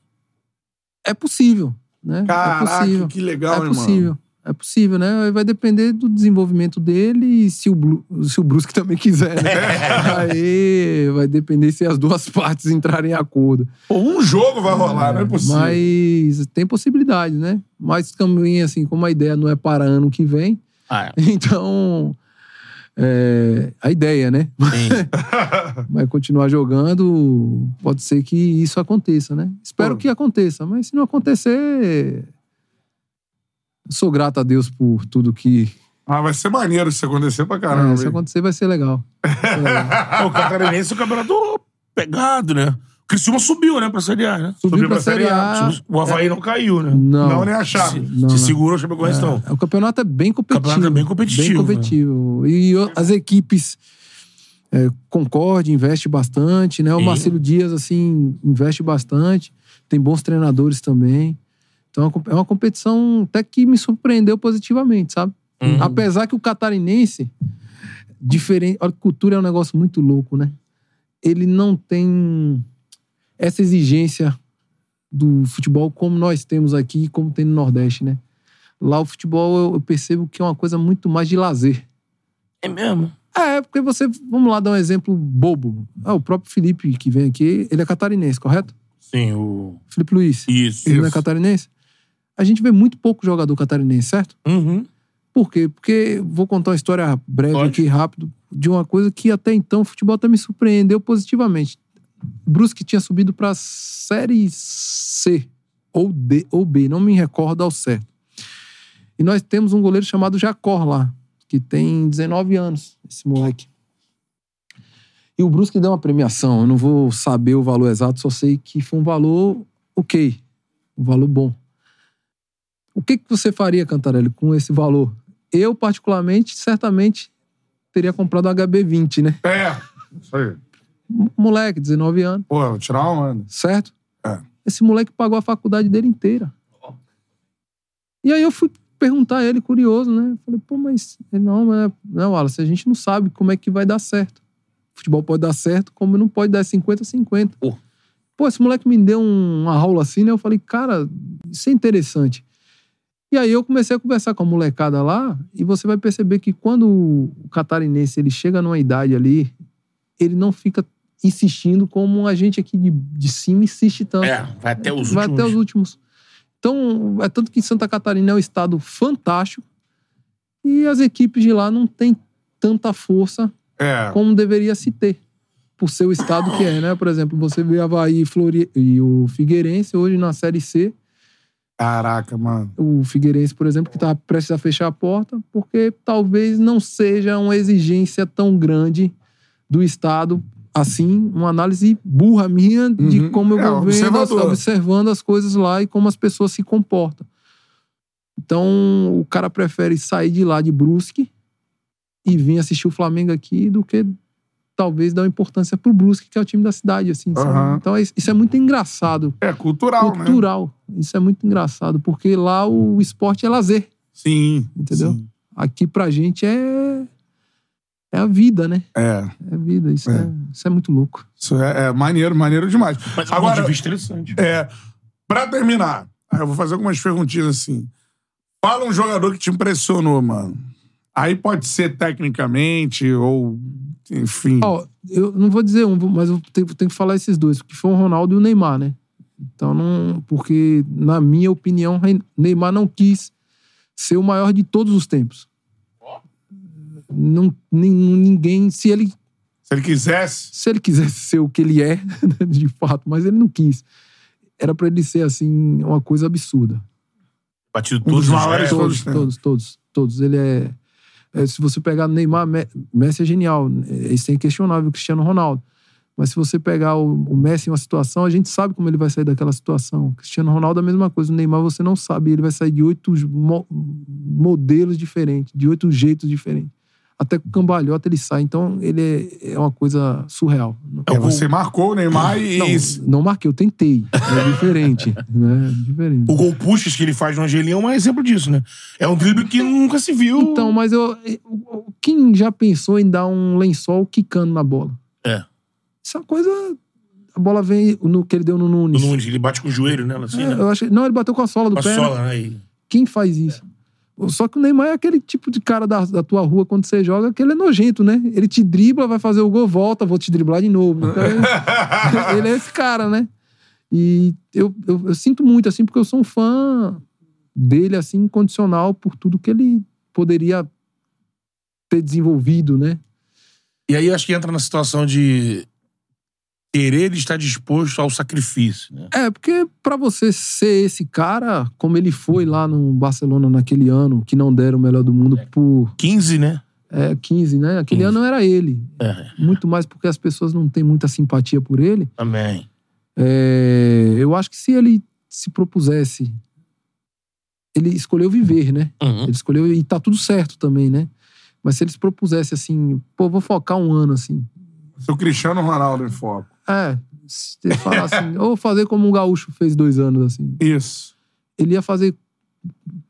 É possível, né? é Caraca, possível. que legal, é irmão. possível. É possível, né? Vai depender do desenvolvimento dele e se o, Bru- se o Brusque também quiser, né? Aí vai depender se as duas partes entrarem em acordo. Pô, um jogo vai rolar, não é possível. Mas tem possibilidade, né? Mas também, assim, como a ideia não é para ano que vem, Ah, então. É, a ideia, né? Vai continuar jogando, pode ser que isso aconteça, né? Espero Pô. que aconteça, mas se não acontecer. Sou grato a Deus por tudo que. Ah, vai ser maneiro isso acontecer pra caramba. É, se acontecer, vai ser legal. Vai ser legal. o Catarinense é o campeonato pegado, né? O Criciúma subiu, né, pra Série A, né? Subiu pra Série A. O Havaí não caiu, né? Não. Não, nem a chave. Se, Não, se não. segura o Chapecoense, então. É, o campeonato é bem competitivo. campeonato é bem competitivo, Bem competitivo. E o- as equipes. É, Concorde investe bastante, né? O Sim. Marcelo Dias, assim, investe bastante. Tem bons treinadores também. Então é uma é uma competição até que me surpreendeu positivamente, sabe? Uhum. Apesar que o catarinense, diferente. A cultura é um negócio muito louco, né? Ele não tem essa exigência do futebol como nós temos aqui, como tem no Nordeste, né? Lá o futebol eu- percebo que é uma coisa muito mais de lazer. É mesmo? É, porque você. Vamos lá dar um exemplo bobo. Ah, o próprio Felipe que vem aqui, ele é catarinense, correto? Sim, o. Felipe Luiz. Isso. Ele não é Isso. catarinense? A gente vê muito pouco jogador catarinense, certo? Uhum. Por quê? Porque vou contar uma história breve Pode. aqui, rápido, de uma coisa que até então o futebol até me surpreendeu positivamente. Brusque tinha subido para Série C ou D ou B, não me recordo ao certo. E nós temos um goleiro chamado Jacor lá, que tem 19 anos, esse moleque. E o Brusque deu uma premiação, eu não vou saber o valor exato, só sei que foi um valor ok, um valor bom. O que, que você faria, Cantarelli, com esse valor? Eu, particularmente, certamente teria comprado um HB20, né? É. Isso aí. Moleque, 19 anos, Pô, vou tirar uma onda. certo? É. Esse moleque pagou a faculdade dele inteira. E aí eu fui perguntar a ele, curioso, né? Falei, pô, mas... Ele, não, mas... Não, Wallace, a gente não sabe como é que vai dar certo. Futebol pode dar certo, como não pode dar 50-50. Pô. Pô, esse moleque me deu um- uma aula assim, né? Eu falei, cara, isso é interessante. E aí eu comecei a conversar com a molecada lá e você vai perceber que quando o catarinense ele chega numa idade ali, ele não fica insistindo como a gente aqui de, de cima insiste tanto. É, vai até os vai últimos. até os últimos. Então, é tanto que Santa Catarina é um estado fantástico e as equipes de lá não têm tanta força É. como deveria se ter. Por ser o estado que é, né? Por exemplo, você vê Havaí e, Flori... e o Figueirense hoje na Série C. Caraca, mano. O Figueirense, por exemplo, que está prestes a fechar a porta, porque talvez não seja uma exigência tão grande do Estado, assim, uma análise burra minha de Uhum. como eu É, vou vendo, as- observando as coisas lá e como as pessoas se comportam. Então, o cara prefere sair de lá de Brusque e vir assistir o Flamengo aqui do que talvez dar uma importância pro Brusque, que é o time da cidade, assim. Aham. Então, isso isso é muito engraçado É cultural, né? cultural. Isso é muito engraçado, porque lá o esporte é lazer. Sim. Entendeu? sim. Aqui pra gente é. É a vida, né? É. É a vida. Isso É. é, isso é muito louco. Isso é, é maneiro, maneiro demais. Mas é um Agora, ponto de vista interessante. É, pra terminar, eu vou fazer algumas perguntinhas assim. Fala um jogador que te impressionou, mano. Aí pode ser tecnicamente ou, enfim. Ó, eu não vou dizer um, mas eu tenho, tenho que falar esses dois, porque foi o Ronaldo e o Neymar, né? Então não. Porque, na minha opinião, Neymar não quis ser o maior de todos os tempos. Não, nem- ninguém. Se ele Se ele quisesse. se ele quisesse ser o que ele é, de fato, mas ele não quis. Era pra ele ser, assim, uma coisa absurda. Batido Um dos todos os maiores. Todos, todos, né? todos, todos, todos. Ele é, é, Se você pegar Neymar, Me- Messi é genial. é, Isso é inquestionável, Cristiano Ronaldo. Mas se você pegar o, o Messi em uma situação, a gente sabe como ele vai sair daquela situação. Cristiano Ronaldo é a mesma coisa. O Neymar você não sabe. Ele vai sair de oito mo- modelos diferentes, de oito jeitos diferentes. Até com cambalhota ele sai. Então ele é, é uma coisa surreal. É, você marcou o Neymar e. Não, não marquei, eu tentei. É diferente. né? É diferente. O gol puxas que ele faz no Angelinho é um exemplo disso, né? É um drible que nunca se viu. Então, mas eu. eu- Quem já pensou em dar um lençol quicando na bola? É. Isso é uma coisa. A bola vem no que ele deu no O Nunes. Nunes, ele bate com o joelho nela, assim, É, né? eu achei, não, ele bateu com a sola do Com a pé. né? sola, né? Quem faz isso? Só que o Neymar é aquele tipo de cara da, da tua rua quando você joga, que ele é nojento, né? Ele te dribla, vai fazer o gol, volta, vou te driblar de novo. Então, ele, ele é esse cara, né? E eu, eu, eu sinto muito, assim, porque eu sou um fã dele, assim, incondicional por tudo que ele poderia ter desenvolvido, né? E aí acho que entra na situação de querer estar disposto ao sacrifício, né? É, porque pra você ser esse cara, como ele foi lá no Barcelona naquele ano, que não deram o melhor do mundo por 15, né? é, 15, né? Aquele 15. ano era ele. É, Muito mais porque as pessoas não têm muita simpatia por ele. também. É, eu acho que se ele se propusesse. Ele escolheu viver, né? Uhum. Ele escolheu. E tá tudo certo também, né? Mas se ele se propusesse assim, pô, vou focar um ano assim. Seu Cristiano Ronaldo em foco. É, se falar assim, ou fazer como um gaúcho fez dois anos, assim. Isso. Ele ia fazer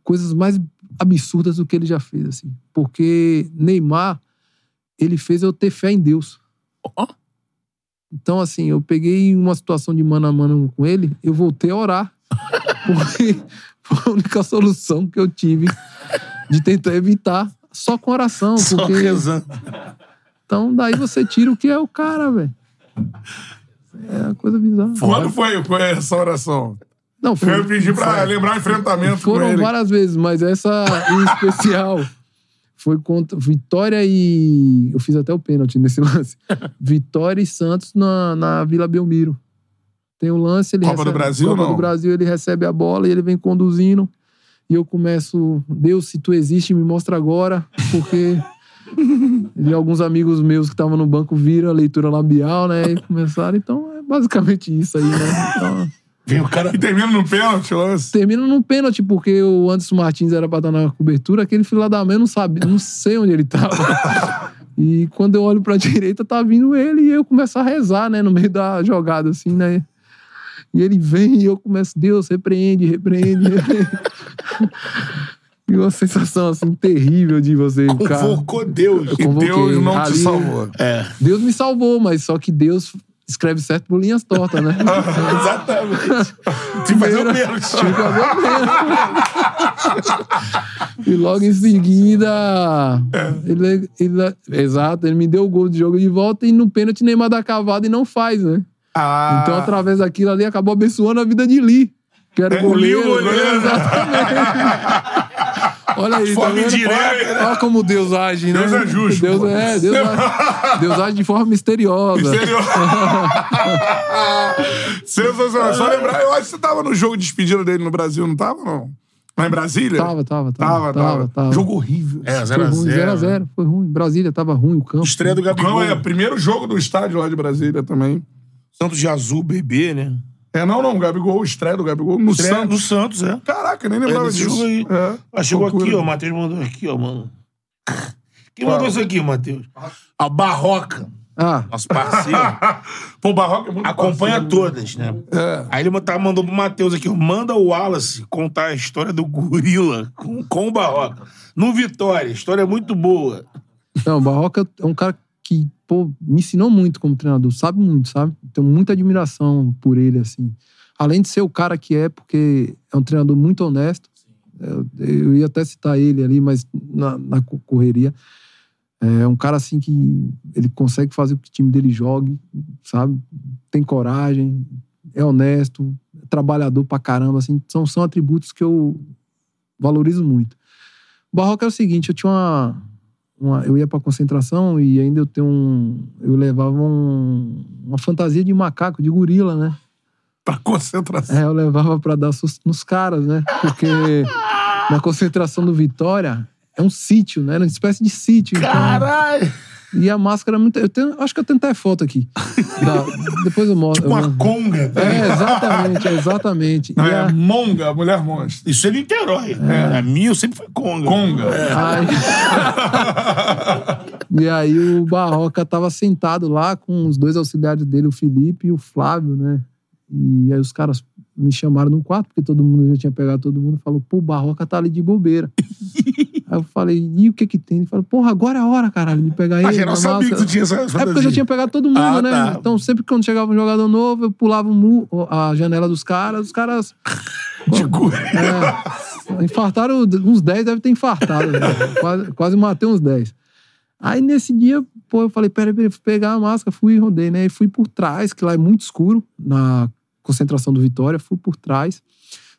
coisas mais absurdas do que ele já fez, assim. Porque Neymar, ele fez eu ter fé em Deus. Ó. Então, assim, eu peguei uma situação de mano a mano com ele, eu voltei a orar. Porque foi a única solução que eu tive de tentar evitar só com oração. Só Porque... rezando. Então, daí você tira o que é o cara, velho. É uma coisa bizarra. Quando foi, foi essa oração? Não, foi, Eu pedi pra lembrar o enfrentamento Foram várias vezes, mas essa em especial foi contra Vitória e. Eu fiz até o pênalti nesse lance. Vitória e Santos na, na Vila Belmiro. Tem o lance, ele Copa do recebe. Brasil, Copa não? do Brasil, ele recebe a bola e ele vem conduzindo. E eu começo, Deus, se tu existe, me mostra agora, porque. E alguns amigos meus que estavam no banco viram a leitura labial, né? E começaram. Então é basicamente isso aí, né? Então, Vem o cara. E termina no pênalti, lance. termina num pênalti, porque o Anderson Martins era pra estar na cobertura, aquele filho lá da mãe eu não sabe, não sei onde ele tava. E quando eu olho pra direita, tá vindo ele e eu começo a rezar, né, no meio da jogada, assim, né? E ele vem e eu começo, Deus, repreende, repreende. repreende. e uma sensação, assim, terrível de você, cara. Convocou Deus. E convoquei. Deus não te Ali- salvou. É. Deus me salvou, mas só que Deus escreve certo por linhas tortas, né? Exatamente. Que fazer o. Tinha que fazer o pênalti. E logo em seguida. Ele, ele- exato, ele me deu o gol de jogo de volta e no pênalti Neymar dá cavada e não faz, né? Ah, Então, através daquilo ali, acabou abençoando a vida de Lee. Que era É, o goleiro. Lee, o goleiro. Exatamente. Olha aí, tá Forma vendo? indireta. Olha como Deus age, né? Deus é justo, Deus é, Deus age, Deus age de forma misteriosa. Sério? Sensacional. Só lembrar, eu acho que você tava no jogo de despedida dele no Brasil, não tava, não? Lá em Brasília? Tava, tava, Tava, tava. tava. tava. Jogo horrível. É, Foi ruim, 0x0. 0x0. Foi ruim. Brasília tava ruim o campo. Estreia do Não, Gabigol. é o primeiro jogo do estádio lá de Brasília também. Santos de azul, bebê, né? É, não, não, Gabigol, estreia do Gabigol no Estreia Santos. no Santos, é. Caraca, nem É lembrava desse disso. jogo aí. É. Ah, chegou aqui, ó. O Matheus mandou aqui, ó, mano. Quem Qual? mandou isso aqui, Matheus? A Barroca, Ah, nosso parceiro. Pô, o Barroca é muito acompanha parceiro. todas, né? É. Aí ele tá, mandou pro Matheus aqui, ó, manda o Wallace contar a história do gorila com, com o Barroca. No Vitória, a história é muito boa. não, o Barroca é um cara que, pô, me ensinou muito como treinador. Sabe muito, sabe? Tenho muita admiração por ele, assim. Além de ser o cara que é, porque é um treinador muito honesto. Eu, eu ia até citar ele ali, mas na, na co- correria. É um cara assim que ele consegue fazer com que o time dele jogue, sabe? Tem coragem, é honesto, é trabalhador pra caramba, assim. São, são atributos que eu valorizo muito. O Barroca é o seguinte, eu tinha uma, uma- eu ia pra concentração e ainda eu tenho um, eu levava um- uma fantasia de macaco, de gorila, né? Pra concentração. É, eu levava pra dar susto nos caras, né? Porque na concentração do Vitória é um sítio, né? Era uma espécie de sítio. então- Caralho! E a máscara é muito. Eu tenho, acho que eu tenho até foto aqui. Da- depois eu mostro. Tipo eu uma conga. tá É, exatamente, exatamente. Não, E é a- Monga, mulher monstro. Isso é Niterói. A minha eu sempre foi conga. Conga. Aí, E aí o Barroca tava sentado lá com os dois auxiliares dele, o Felipe e o Flávio, né? E aí os caras me chamaram no quarto, porque todo mundo já tinha pegado todo mundo, falou, pô, o Barroca tá ali de bobeira. aí eu falei, e o que que tem? Ele falou, porra, agora é a hora, caralho, de pegar ele. A geral na sabia que massa." tu tinha essa É porque eu já fantasia. tinha pegado todo mundo, Ah, né? tá. Então sempre quando chegava um jogador novo, eu pulava a janela dos caras, os caras... É, infartaram, uns 10 deve ter infartado. né? quase, quase matei uns 10. Aí nesse dia, pô, eu falei, peraí, peraí, fui pegar a máscara, fui e rodei, né? E fui por trás, que lá é muito escuro, na concentração do Vitória, fui por trás.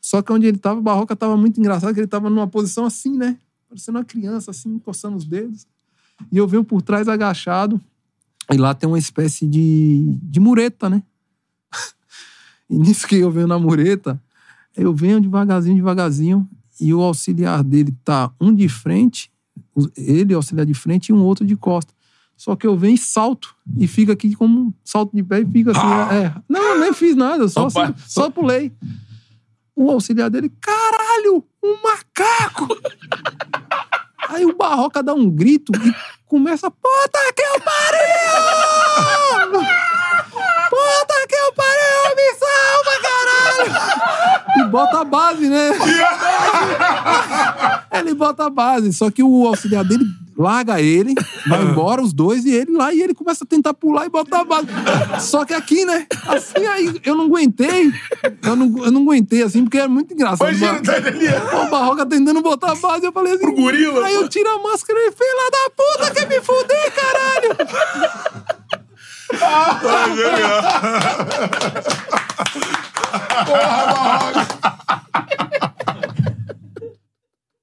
Só que onde ele tava, o Barroca tava muito engraçado, que ele tava numa posição assim, né? Parecendo uma criança, assim, encostando os dedos. E eu venho por trás agachado, e lá tem uma espécie de, de mureta, né? E nisso que eu venho na mureta, eu venho devagarzinho, devagarzinho, e o auxiliar dele tá um de frente, ele, auxiliar de frente, e um outro de costa. Só que eu venho e salto, e fica aqui como um salto de pé e fica assim. É. Não, eu nem fiz nada, só, Só assim, só pulei. O auxiliar dele, caralho, um macaco! Aí o Barroca dá um grito e começa, puta que eu pariu! Puta que eu pariu, me salva, caralho! E bota a base, né? Ele bota a base, só que o auxiliar dele larga ele, vai embora os dois e ele lá, e ele começa a tentar pular e botar a base. Só que aqui, né? Assim aí, eu não aguentei. Eu não, eu não aguentei, assim, porque é muito engraçado. Imagina, tá ali. Pô, o Barroca tentando botar a base, eu falei assim. Pro gorila. Aí eu tiro a máscara e filha da puta, quer me fuder, caralho!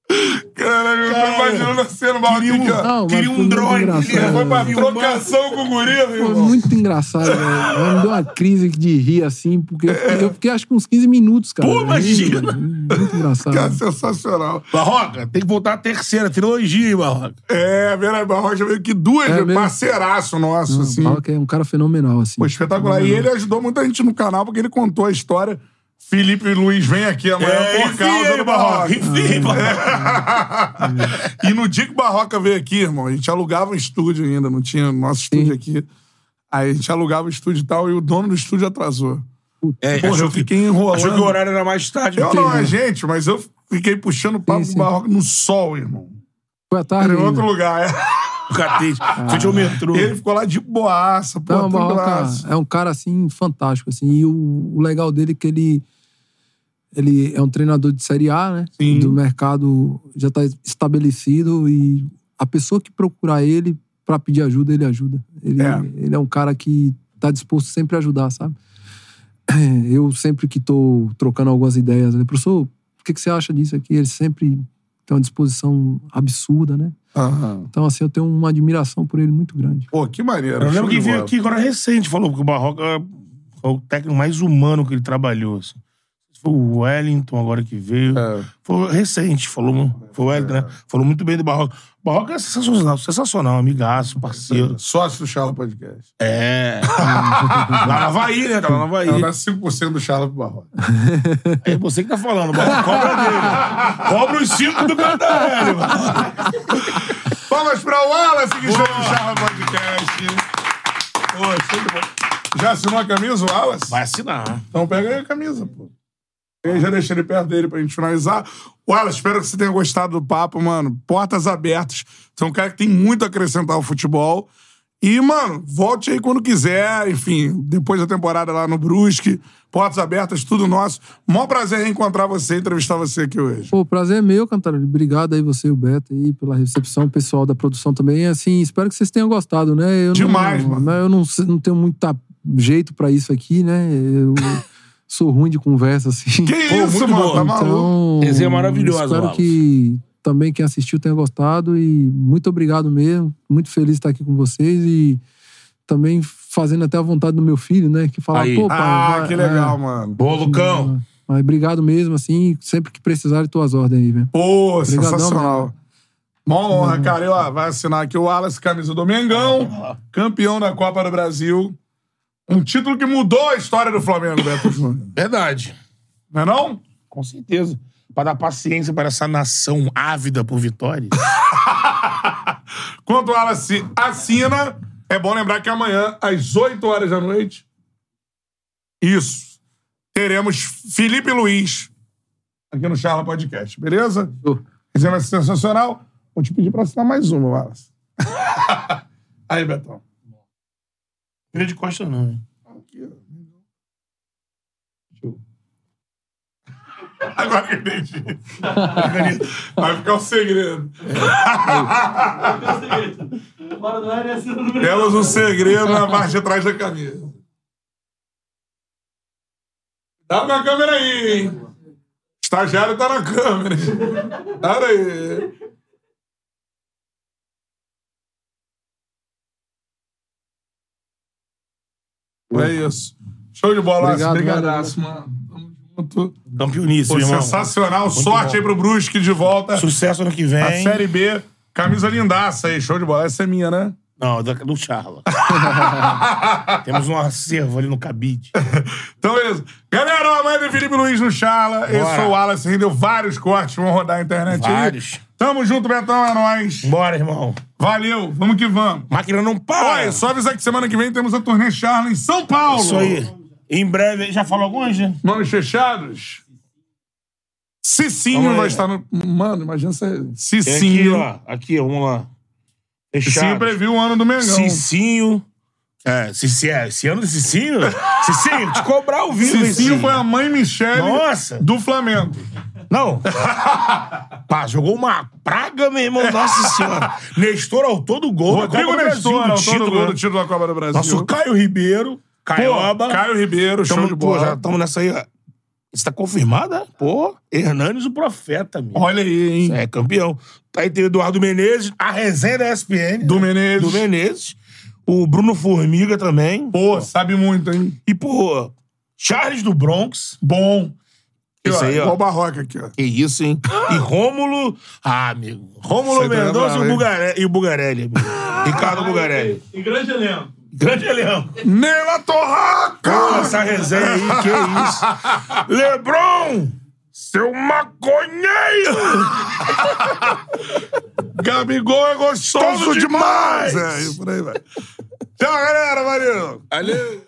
Caralho, eu tô imaginando a cena, mal Queria um-. Não, Queria um muito drone. Ele Foi pra Filmar. trocação com o gorila, Foi irmão. muito engraçado, velho. Me deu uma crise de rir, assim, porque eu fiquei, eu fiquei acho que uns 15 minutos, cara. Pô, imagina. velho. Muito engraçado. Cara, sensacional. Barroca, tem que voltar a terceira, trilogia, hein, Barroca. É, Vera Barroja veio que duas, É parceiraço nosso, assim. Fala que é um cara fenomenal, assim. Pô, espetacular. E ele ajudou muita gente no canal, porque ele contou a história. Felipe Luiz vem aqui amanhã É, por enfim, causa do Barroca. Enfim, Barroca. e no dia que o Barroca veio aqui, irmão, a gente alugava um estúdio ainda, não tinha nosso estúdio aqui. Aí a gente alugava o estúdio e tal, e o dono do estúdio atrasou. É, Porra, eu que- fiquei enrolando. Achou que o horário era mais tarde. Eu que- não, é gente, mas eu fiquei puxando papo Sim, sim. Barroca no sol, irmão. Foi à tarde. Era em outro lugar, é. O catete. Frente ao metrô. Ele ficou lá de boaça, pô, Não, o Barroca é um cara, assim, fantástico, assim. E o, o legal dele é que ele... Ele é um treinador de Série A, né? Sim. Do mercado já tá estabelecido e a pessoa que procurar ele pra pedir ajuda, ele ajuda. Ele É. ele é um cara que tá disposto sempre a ajudar, sabe? Eu sempre que tô trocando algumas ideias, né? Professor, o que, que você acha disso aqui? Ele sempre tem uma disposição absurda, né? Aham. Então, assim, eu tenho uma admiração por ele muito grande. Pô, que maneiro. Eu lembro que veio aqui agora recente, falou que o Barroca foi o técnico mais humano que ele trabalhou. assim. Foi o Wellington agora que veio. É. Foi recente, falou. Foi o Wellington, né? Falou muito bem do Barroca. O Barroca é sensacional, sensacional, amigaço, parceiro. Sócio do Charla Podcast. É. lá na Havaí, né? Tá lá na Havaí. Ela dá 5% do Charla pro Barroca. É você que tá falando, Barroca. Cobra dele. Cobra os cinco do Cantarelli, mano. Vamos pra Wallace que está no Charla Podcast. Pô. Já assinou a camisa, o Wallace? Vai assinar. Então pega aí a camisa, pô. Eu já deixei ele perto dele pra gente finalizar. Wallace, espero que você tenha gostado do papo, mano. Portas abertas. Você é um cara que tem muito a acrescentar ao futebol. E, mano, volte aí quando quiser. Enfim, depois da temporada lá no Brusque. Portas abertas, tudo nosso. Mó prazer reencontrar você e entrevistar você aqui hoje. Pô, o prazer é meu, Cantarelli. Obrigado aí você e o Beto aí pela recepção, o pessoal da produção também. Assim, espero que vocês tenham gostado, né? Eu Demais, não, mano. Eu não, não tenho muito jeito pra isso aqui, né? Eu sou ruim de conversa, assim. Que Pô, isso, muito mano? bom. Tá maluco? Então, Resenha maravilhosa, Espero Wallace. que também quem assistiu tenha gostado e muito obrigado mesmo. Muito feliz de estar aqui com vocês e também fazendo até a vontade do meu filho, né? Que fala, Aí. pô, pai. Ah, vai- que legal, é, mano. Boa, Lucão. Mas obrigado mesmo, assim, sempre que precisarem, tuas ordens aí, velho. Pô, Obrigadão, sensacional. Mó honra, cara. E, ó, vai assinar aqui o Wallace, camisa do Mengão, campeão da Copa do Brasil. Um título que mudou a história do Flamengo, Beto Júnior. Verdade. Não é não? Com certeza. Pra dar paciência para essa nação ávida por vitórias. Enquanto o Wallace assina, é bom lembrar que amanhã, às 8 horas da noite, isso, teremos Felipe Luiz aqui no Charla Podcast, beleza? Vai ser sensacional. Vou te pedir pra assinar mais uma, Wallace. Aí, Betão. Vira de costa, não, hein? Aqui, ó. Show. Agora que eu entendi. Vai ficar um segredo. Bora do área assim Temos um segredo na parte de trás da camisa. Dá na câmera aí, hein? Estagiário tá na câmera. Olha aí. É isso. Show de bola, Obrigado, Brigadaço, mano. Tamo junto. Campeoníssimo, Pô, irmão. sensacional. Sorte bom. aí pro Brusque de volta. Sucesso ano que vem. A Série B. Camisa lindaça aí. Show de bola. Essa é minha, né? Não, da- do Charla. Temos um acervo ali no cabide. Então, beleza. Galera, ó, manda Felipe Luiz no Charla. Eu Bora. sou o Wallace, rendeu vários cortes, vão rodar a internet Vários. aí. Tamo junto, Betão, é nóis. Bora, irmão. Valeu, vamos que vamos. Máquina não para. Olha, só avisar que semana que vem temos a turnê Charla em São Paulo. Isso aí. Em breve, já falou algumas, né? Nomes fechados. Cicinho vai estar no... Mano, imagina você... Tem aqui, Cicinho. ó. Aqui, ó, vamos lá. Cicinho Fechado. previu o ano do Mengão. Cicinho. É, Cici, é, esse ano do Cicinho. Cicinho, te cobrar o vivo, Cicinho foi a mãe Michele Nossa. do Flamengo. Não. Pá, jogou uma praga, meu irmão. Nossa senhora. Nestor autor do gol. da Rodrigo Copa do Nestor, Brasil, do autor do título, gol né? do título da Copa do Brasil. Nosso Caio Ribeiro. Caioba. Pô, Caio Ribeiro, show Tamo, de pô, bola. já estamos nessa aí. ó. Isso tá confirmado, né? Pô, Hernanes o profeta, meu. Olha aí, hein? É, campeão. Aí tem o Eduardo Menezes, a resenha da ESPN. Do né? Menezes. Do Menezes. O Bruno Formiga também. Pô, sabe muito, hein? E, pô, Charles do Bronx. Bom. Aqui, Isso aí, ó. Igual o Barroca aqui, ó. Que isso, hein? E Rômulo. Ah, amigo. Rômulo Isso tá Mendonça e? Bugarelli, e o Bugarelli, amigo. Ricardo Bugarelli. E grande elenco. Grande elenco. Neila Pô, Torraca! essa resenha aí, que isso? Lebron! Seu maconheiro! Gabigol é gostoso Gostoso demais! demais! É, e por aí vai. Tchau, galera. Valeu! Valeu!